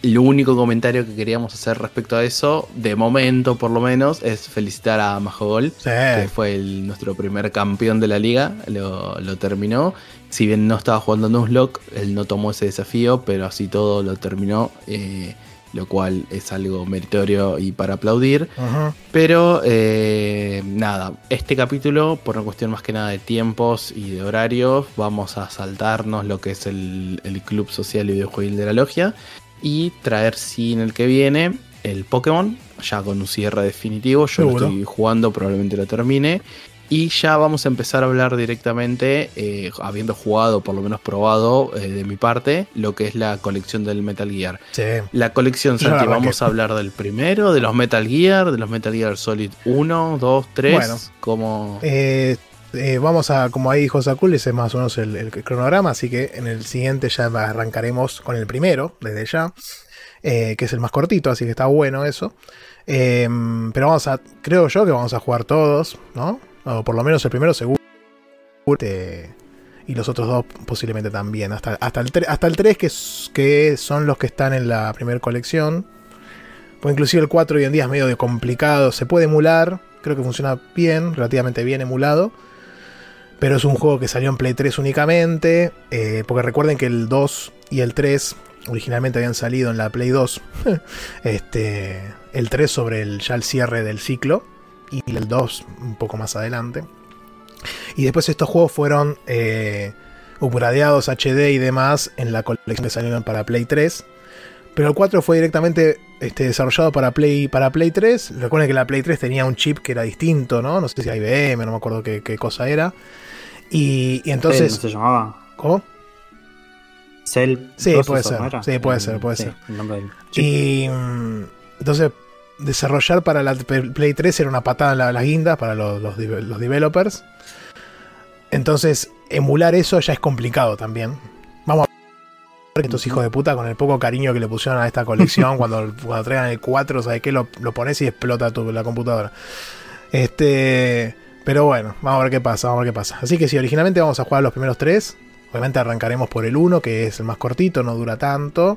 A: lo único comentario que queríamos hacer respecto a eso, de momento por lo menos, es felicitar a Majogol, que fue nuestro primer campeón de la liga, lo, lo terminó. Si bien no estaba jugando Nuzlocke, él no tomó ese desafío, pero así todo lo terminó lo cual es algo meritorio y para aplaudir. Pero eh, nada, este capítulo, por una cuestión más que nada de tiempos y de horarios, vamos a saltarnos lo que es el, Club Social y Videojuegos de la Logia y traer, sí, en el que viene, el Pokémon, ya con un cierre definitivo. Yo lo estoy jugando, probablemente lo termine. Y ya vamos a empezar a hablar directamente, eh, habiendo jugado, por lo menos probado eh, de mi parte, lo que es la colección del Metal Gear.
C: Sí.
A: La colección, Santi, vamos a hablar del primero, de los Metal Gear, de los Metal Gear Solid 1, 2, 3. Bueno, como...
C: Eh, vamos a, como ahí dijo Sakul, ese es más o menos el, cronograma, así que en el siguiente ya arrancaremos con el primero, desde ya, que es el más cortito, así que está bueno eso. pero vamos a, creo yo que vamos a jugar todos, ¿no? O por lo menos el primero seguro. y los otros dos posiblemente también. Hasta, hasta, el, hasta el 3 que, que son los que están en la primera colección. Pues inclusive el 4 hoy en día es medio complicado. Se puede emular. Creo que funciona bien, relativamente bien emulado. Pero es un juego que salió en Play 3 únicamente. Eh, porque recuerden que el 2 y el 3 originalmente habían salido en la Play 2. [LAUGHS] este, el 3 sobre el, ya el cierre del ciclo y el 2 un poco más adelante. Y después estos juegos fueron eh, upgradeados HD y demás en la colección que salieron para Play 3. Pero el 4 fue directamente este, desarrollado para Play, para Play 3. Recuerden que la Play 3 tenía un chip que era distinto, ¿no? No sé si IBM, no me acuerdo qué, cosa era. Y, entonces...
B: ¿Cómo se llamaba?
C: ¿Cómo?
B: Cell.
C: Sí, puede ser. Sí, puede ser, puede ser. Y mm, entonces desarrollar para la Play 3 era una patada en la, guinda para los, los, developers. Entonces, emular eso ya es complicado también. Vamos a ver estos hijos de puta, con el poco cariño que le pusieron a esta colección, [LAUGHS] cuando, cuando traigan el 4, ¿sabes qué? Lo, pones y explota tu, la computadora. Este. Pero bueno, vamos a ver qué pasa, vamos a ver qué pasa. Así que si originalmente vamos a jugar los primeros tres. Obviamente arrancaremos por el 1, que es el más cortito, no dura tanto.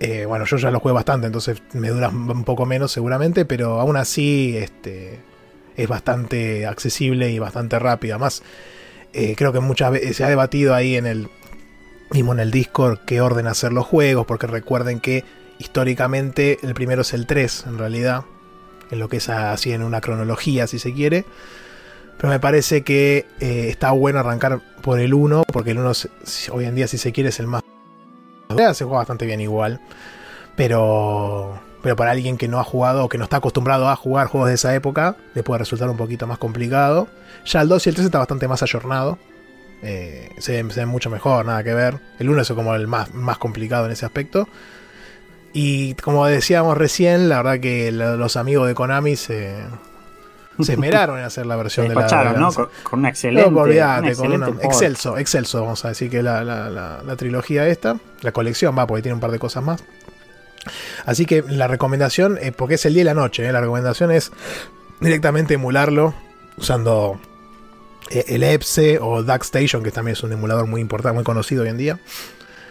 C: Eh, bueno, yo ya lo juego bastante, entonces me dura un poco menos seguramente, pero aún así este, es bastante accesible y bastante rápido. Además, eh, creo que muchas veces se ha debatido ahí en el, Vimos en el Discord qué orden hacer los juegos, porque recuerden que históricamente el primero es el 3, en realidad, en lo que es así en una cronología, si se quiere. Pero me parece que eh, está bueno arrancar por el 1, porque el 1 hoy en día, si se quiere, es el más... Se juega bastante bien igual. Pero, pero para alguien que no ha jugado o que no está acostumbrado a jugar juegos de esa época, le puede resultar un poquito más complicado. Ya el 2 y el 3 está bastante más ayornado. Eh, se, ven, mucho mejor, nada que ver. El 1 es como el más, más complicado en ese aspecto. Y como decíamos recién, la verdad que los amigos de Konami se, [LAUGHS] se esmeraron en hacer la versión de
B: la. ¿no? Con, una excelente. No,
C: olvidate, con una, excelso, excelso, vamos a decir que la, la, la, trilogía esta. La colección va, porque tiene un par de cosas más. Así que la recomendación, eh, porque es el día y la noche, eh, la recomendación es directamente emularlo usando eh, el EPSE o DuckStation, que también es un emulador muy importante, muy conocido hoy en día.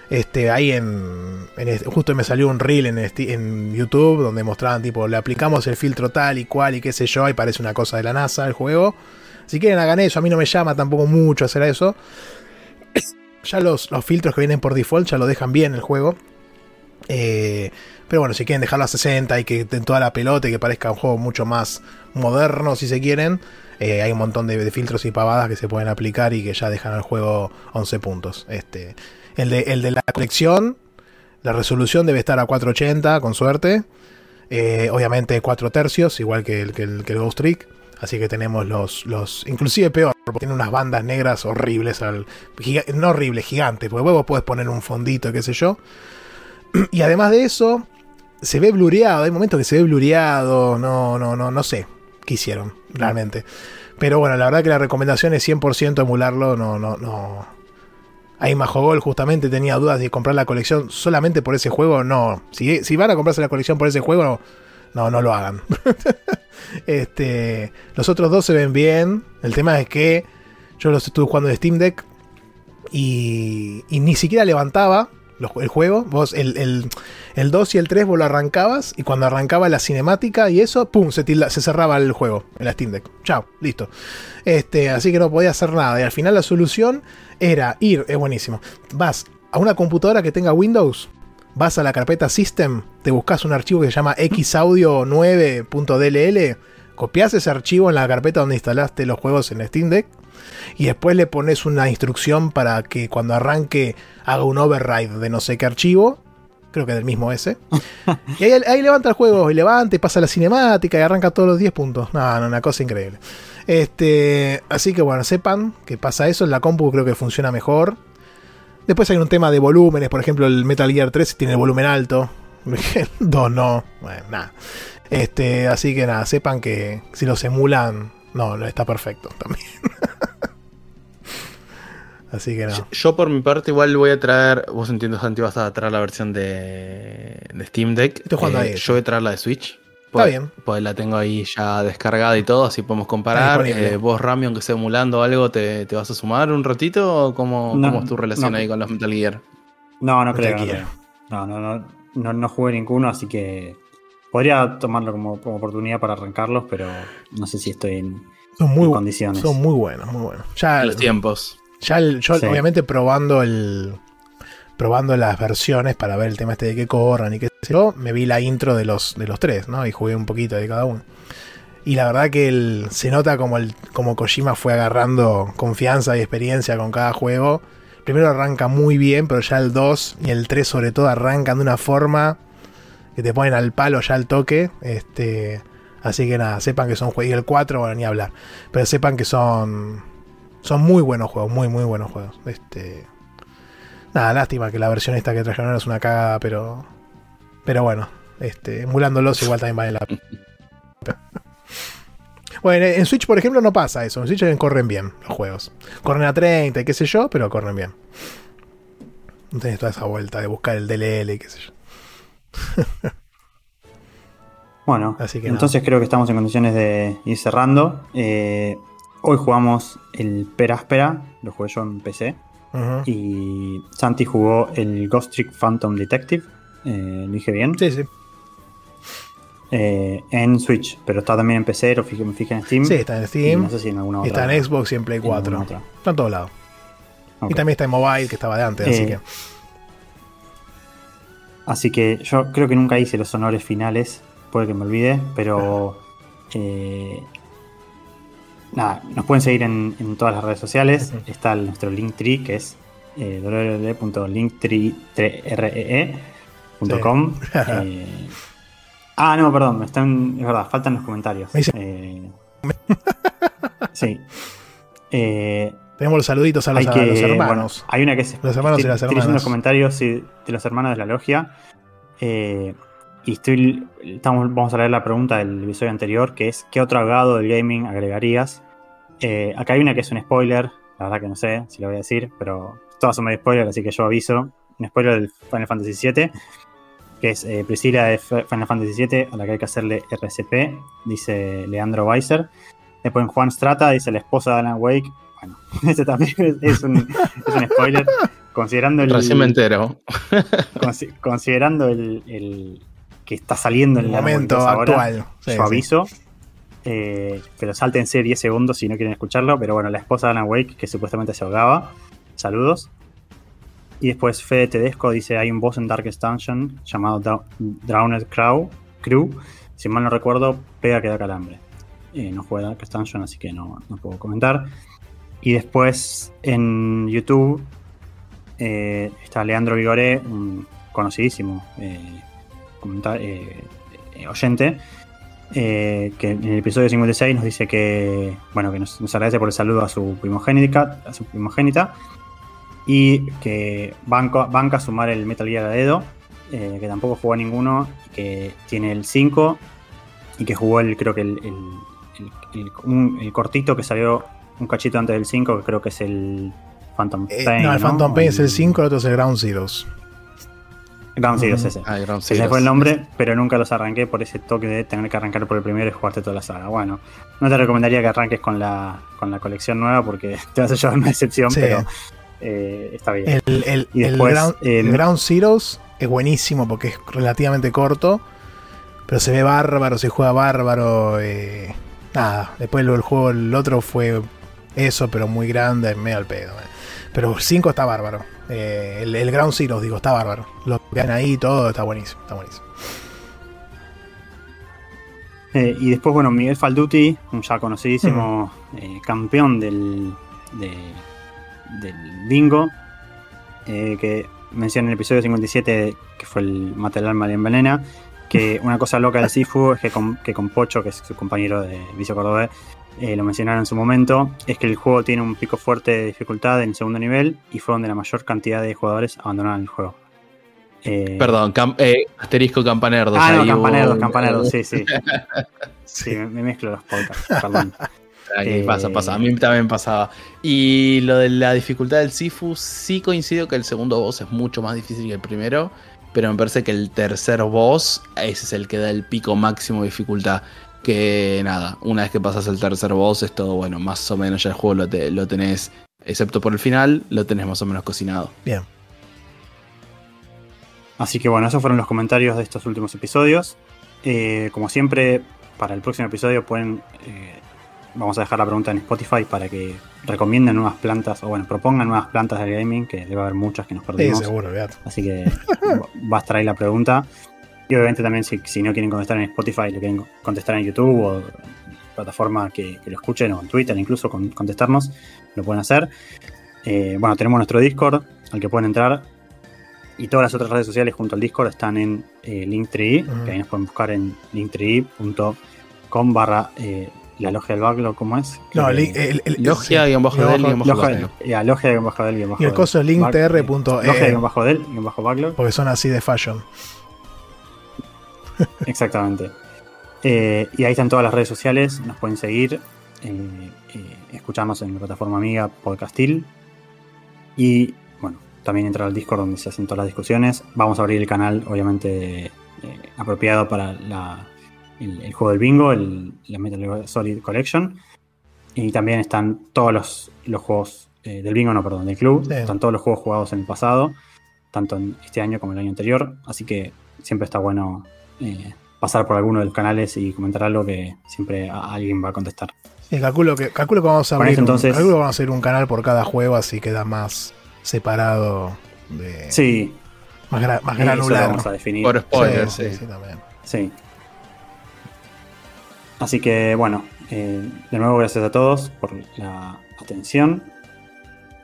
C: Este, ahí en, justo me salió un reel en, en YouTube donde mostraban tipo, le aplicamos el filtro tal y cual y qué sé yo, y parece una cosa de la NASA el juego. Si quieren hagan eso, a mí no me llama tampoco mucho hacer eso. [COUGHS] Ya los, los filtros que vienen por default ya lo dejan bien el juego. Eh, pero bueno, si quieren dejarlo a 60 y que en toda la pelota y que parezca un juego mucho más moderno, si se quieren, eh, hay un montón de, filtros y pavadas que se pueden aplicar y que ya dejan al juego 11 puntos. Este, el, de, el de la colección, la resolución debe estar a 480, con suerte. Eh, obviamente 4 tercios, igual que el, que el, Ghost Trick. Así que tenemos los, los. Inclusive peor, porque tiene unas bandas negras horribles. Al, no horribles, gigantes. Porque luego puedes poner un fondito, qué sé yo. [CLEARS THROAT] Y además de eso, se ve blureado. Hay momentos que se ve blureado. No, no, no, no sé qué hicieron, realmente. Pero bueno, la verdad que la recomendación es 100% emularlo. No, no, no. Ahí Majogol justamente tenía dudas de comprar la colección solamente por ese juego. No. Si, van a comprarse la colección por ese juego, no, no, lo hagan. [LAUGHS] este, los otros dos se ven bien. El tema es que yo los estuve jugando de Steam Deck y, y ni siquiera levantaba el juego. Vos, el, el, el, 2 y el 3 vos lo arrancabas y cuando arrancaba la cinemática y eso, ¡pum! Se, se cerraba el juego en la Steam Deck. Chao, listo. Este, así que no podía hacer nada. Y al final la solución era ir, es buenísimo. Vas a una computadora que tenga Windows, vas a la carpeta System, te buscas un archivo que se llama xaudio9.dll, copias ese archivo en la carpeta donde instalaste los juegos en Steam Deck y después le pones una instrucción para que cuando arranque haga un override de no sé qué archivo. Creo que del mismo ese. [LAUGHS] y ahí, levanta el juego y levanta y pasa la cinemática y arranca todos los 10 puntos. No, no, una cosa increíble. Este, así que bueno, sepan que pasa eso. En la compu creo que funciona mejor. Después hay un tema de volúmenes. Por ejemplo, el Metal Gear 3 tiene el volumen alto. [LAUGHS] 2 no. Bueno, nada. Este, así que nada, sepan que si los emulan, no, no está perfecto también. [LAUGHS] Así que no.
A: Yo, por mi parte igual voy a traer, vos entiendo Santi, vas a traer la versión de, Steam Deck.
C: Estoy jugando
A: eh,
C: ahí,
A: yo voy a traer la de Switch.
C: Está bien.
A: Pues la tengo ahí ya descargada y todo, así podemos comparar. Eh, vos, Rami, aunque esté emulando algo, ¿te, vas a sumar un ratito? ¿O cómo, cómo es tu relación ahí con los Metal Gear?
B: No, no creo. No, no, no, no, no jugué ninguno, así que podría tomarlo como, oportunidad para arrancarlos, pero no sé si estoy en,
C: son muy,
B: condiciones.
C: Son muy buenos, muy buenos.
A: Ya los tiempos.
C: Ya yo, obviamente, probando el. Probando las versiones para ver el tema este de que corran y qué sé yo, me vi la intro de los, de los tres, ¿no? Y jugué un poquito de cada uno. Y la verdad que el, se nota como, el, como Kojima fue agarrando confianza y experiencia con cada juego. Primero arranca muy bien, pero ya el 2 y el 3 sobre todo arrancan de una forma que te ponen al palo ya al toque. Este, así que nada, sepan que son juegos. Y el 4, bueno, ni hablar. Pero sepan que son son muy buenos juegos, muy, muy buenos juegos. Este. Nada, lástima que la versión esta que trajeron es una cagada, pero. Pero bueno, este, emulándolos [LAUGHS] igual también vale la. Bueno, en Switch, por ejemplo, no pasa eso. En Switch corren bien los juegos. Corren a 30 y qué sé yo, pero corren bien. No tenés toda esa vuelta de buscar el DLL y qué sé yo. [LAUGHS]
B: bueno, Así que entonces creo que estamos en condiciones de ir cerrando. Eh, Hoy jugamos el Peráspera, lo jugué yo en PC. Y Santi jugó el Ghost Trick Phantom Detective. Eh, ¿Lo dije bien?
C: Sí, sí.
B: Eh, en Switch, pero está también en PC, lo fijé, me fijé en Steam.
C: Sí, está en Steam.
B: no sé si en alguna
C: otra. Está en Xbox y en Play 4. Está en todos lados. Y también está en mobile, que estaba de antes, así que.
B: Así que yo creo que nunca hice los honores finales, puede que me olvide, pero [LAUGHS] eh, nada, nos pueden seguir en, en todas las redes sociales. Está el- nuestro Linktree, que es eh, www.linktree.com. Eh, ah, no, perdón, me están, es verdad, faltan los comentarios.
C: Me
B: Eh, [LAUGHS] sí. Eh,
C: Tenemos los saluditos a los, a
B: que, bueno,
C: hermanos.
B: hay una que es.
C: Los hermanos y
B: estoy-
C: las
B: estoy leyendo
C: hermanas.
B: los comentarios de los hermanos de la logia. eh, y estoy. Estamos, vamos a leer la pregunta del episodio anterior, que es: ¿qué otro agado del gaming agregarías? Eh, acá hay una que es un spoiler. La verdad que no sé si lo voy a decir, pero todas son medio spoiler, así que yo aviso. Un spoiler del Final Fantasy VII, que es eh, Priscila de Final Fantasy VII, a la que hay que hacerle RCP, dice Leandro Weiser. Después en Juan Strata dice la esposa de Alan Wake. Bueno, [LAUGHS] ese también es, es un, es un spoiler. Considerando el,
A: Recién me entero.
B: consi- considerando el, el que está saliendo en
C: El momento actual. Sí,
B: yo
C: sí.
B: aviso. Eh, pero sáltense 10 segundos si no quieren escucharlo. Pero bueno, la esposa de Alan Wake, que supuestamente se ahogaba. Saludos. Y después Fede Tedesco dice: hay un boss en Darkest Dungeon llamado Drowned Crow, Crew. Si mal no recuerdo, pega que da calambre. Eh, no juega Darkest Dungeon, así que no, no puedo comentar. Y después en YouTube eh, está Leandro Vigoré, un conocidísimo eh, eh, oyente, que en el episodio 56 nos dice que, bueno, que nos, agradece por el saludo a su primogénita, a su primogénita y que banca, banca sumar el Metal Gear a dedo, que tampoco jugó a ninguno, que tiene el 5 y que jugó el, creo que el, el cortito que salió un cachito antes del 5, que creo que es el Phantom
C: Eh,
B: Pain.
C: no, el Phantom Pain es el 5, el otro es el Ground Zeroes.
B: Ground Zeroes,
C: Ujú.
B: ese.
A: Ay, Ground
B: Se
A: Zeroes.
B: fue el nombre, pero nunca los arranqué por ese toque de tener que arrancar por el primero y jugarte toda la saga. Bueno, no te recomendaría que arranques con la, con la colección nueva porque [LAUGHS] te vas a llevar una decepción,
C: Sí.
B: pero eh, está bien.
C: El, el-
B: Y
C: el
B: después,
C: Ground,
B: eh,
C: el Ground Zeroes es buenísimo porque es relativamente corto, pero se ve bárbaro, se juega bárbaro. eh, nada, después el juego, el otro fue eso, pero muy grande, medio al pedo. eh. Pero el 5 está bárbaro. Eh, el, el Ground Zeroes, digo, está bárbaro. Lo que ven ahí, todo está buenísimo. Está buenísimo.
B: Eh, y después, bueno, Miguel Falduti, un ya conocidísimo eh, campeón del, de- del bingo, que menciona en el episodio 57, que fue el Mata el alma envenena, que [LAUGHS] una cosa loca del Sifu es que con, que con Pocho, que es su compañero de Vicio Cordobés, eh, lo mencionaron en su momento, es que el juego tiene un pico fuerte de dificultad en el segundo nivel y fue donde la mayor cantidad de jugadores abandonaron el juego. Eh,
A: Perdón, cam- eh, asterisco campanerdos.
B: Ah, no,
A: hubo
B: campanerdos, campanerdos, sí, sí. [LAUGHS] Sí, me, me mezclo los podcasts, perdón. [LAUGHS]
A: Ahí pasa, pasa. A mí también pasaba. Y lo de la dificultad del Sifu, sí coincido que el segundo boss es mucho más difícil que el primero. Pero me parece que el tercer boss, ese es el que da el pico máximo de dificultad. Que nada, una vez que pasas el tercer boss, es todo bueno. Más o menos ya el juego lo, te- lo tenés, excepto por el final, lo tenés más o menos cocinado.
C: Bien.
B: Así que bueno, esos fueron los comentarios de estos últimos episodios. Eh, como siempre, para el próximo episodio pueden. eh, vamos a dejar la pregunta en Spotify para que recomienden nuevas plantas, o bueno, propongan nuevas plantas de gaming, que debe haber muchas que nos
C: Sí,
B: perdimos.
C: seguro, olvidate.
B: Así que [LAUGHS] va a estar ahí la pregunta. Y obviamente también si, si no quieren contestar en Spotify, lo quieren contestar en YouTube o en plataforma que, que lo escuchen o en Twitter incluso con, contestarnos, lo pueden hacer. Eh, bueno, tenemos nuestro Discord al que pueden entrar. Y todas las otras redes sociales junto al Discord están en eh, Linktree, que ahí nos pueden buscar en linktree.com barra eh, la logia del backlog, ¿cómo es?
C: No,
B: que-
C: el, el-
A: Logia, guion bajo del, guion bajo
B: ya, logia guion bajo del guion bajo
C: Y el coso es linktr.e.
B: Logia guion bajo del guion bajo backlog.
C: Porque son así de fashion.
B: Exactamente. Eh, y ahí están todas las redes sociales, nos pueden seguir, eh, eh, escucharnos en la plataforma amiga Podcastil. Y bueno, también entrar al Discord donde se hacen todas las discusiones. Vamos a abrir el canal, obviamente, eh, apropiado para la- el, el juego del bingo, el, la Metal Gear Solid Collection. Y también están todos los, los juegos eh, del bingo, no, perdón, del club.
C: Sí.
B: Están todos los juegos jugados en el pasado, tanto en este año como el año anterior. Así que siempre está bueno eh, pasar por alguno de los canales y comentar algo que siempre alguien va a contestar.
C: Y calculo que, calculo que vamos a abrir
B: eso,
C: un-
B: entonces-
C: calculo que vamos a hacer un canal por cada juego, así queda más separado de
B: Sí,
C: más, gra- más granular.
B: vamos a definir.
A: Por spoiler,
C: sí,
A: sí.
C: sí, sí, también.
B: Sí. Así que bueno, eh, de nuevo gracias a todos por la atención.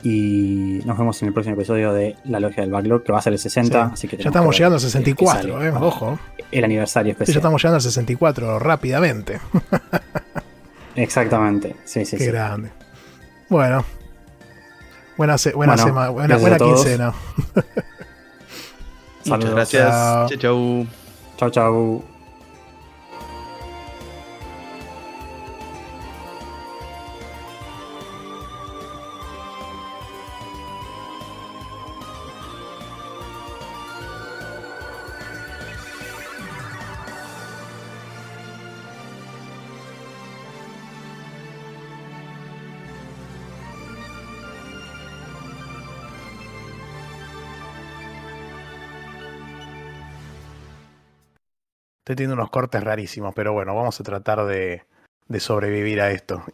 B: Y nos vemos en el próximo episodio de La Logia del Backlog, que va a ser el 60.
C: Sí.
B: Así que
C: Ya
B: tenemos
C: estamos
B: que
C: llegando al
B: ver qué
C: 64,
B: sale
C: eh, ojo.
B: El aniversario
C: Sí, ya
B: especial.
C: estamos llegando al 64 rápidamente.
B: Exactamente. Sí, sí, [LAUGHS]
C: Qué
B: sí.
C: grande. Bueno. Buena, se- buena,
B: Bueno,
C: sema- buena, buena quincena. [LAUGHS]
A: Muchas gracias.
C: Chao.
A: Chau,
B: chau. Chau,
C: Estoy teniendo unos cortes rarísimos, pero bueno, vamos a tratar de, de sobrevivir a esto.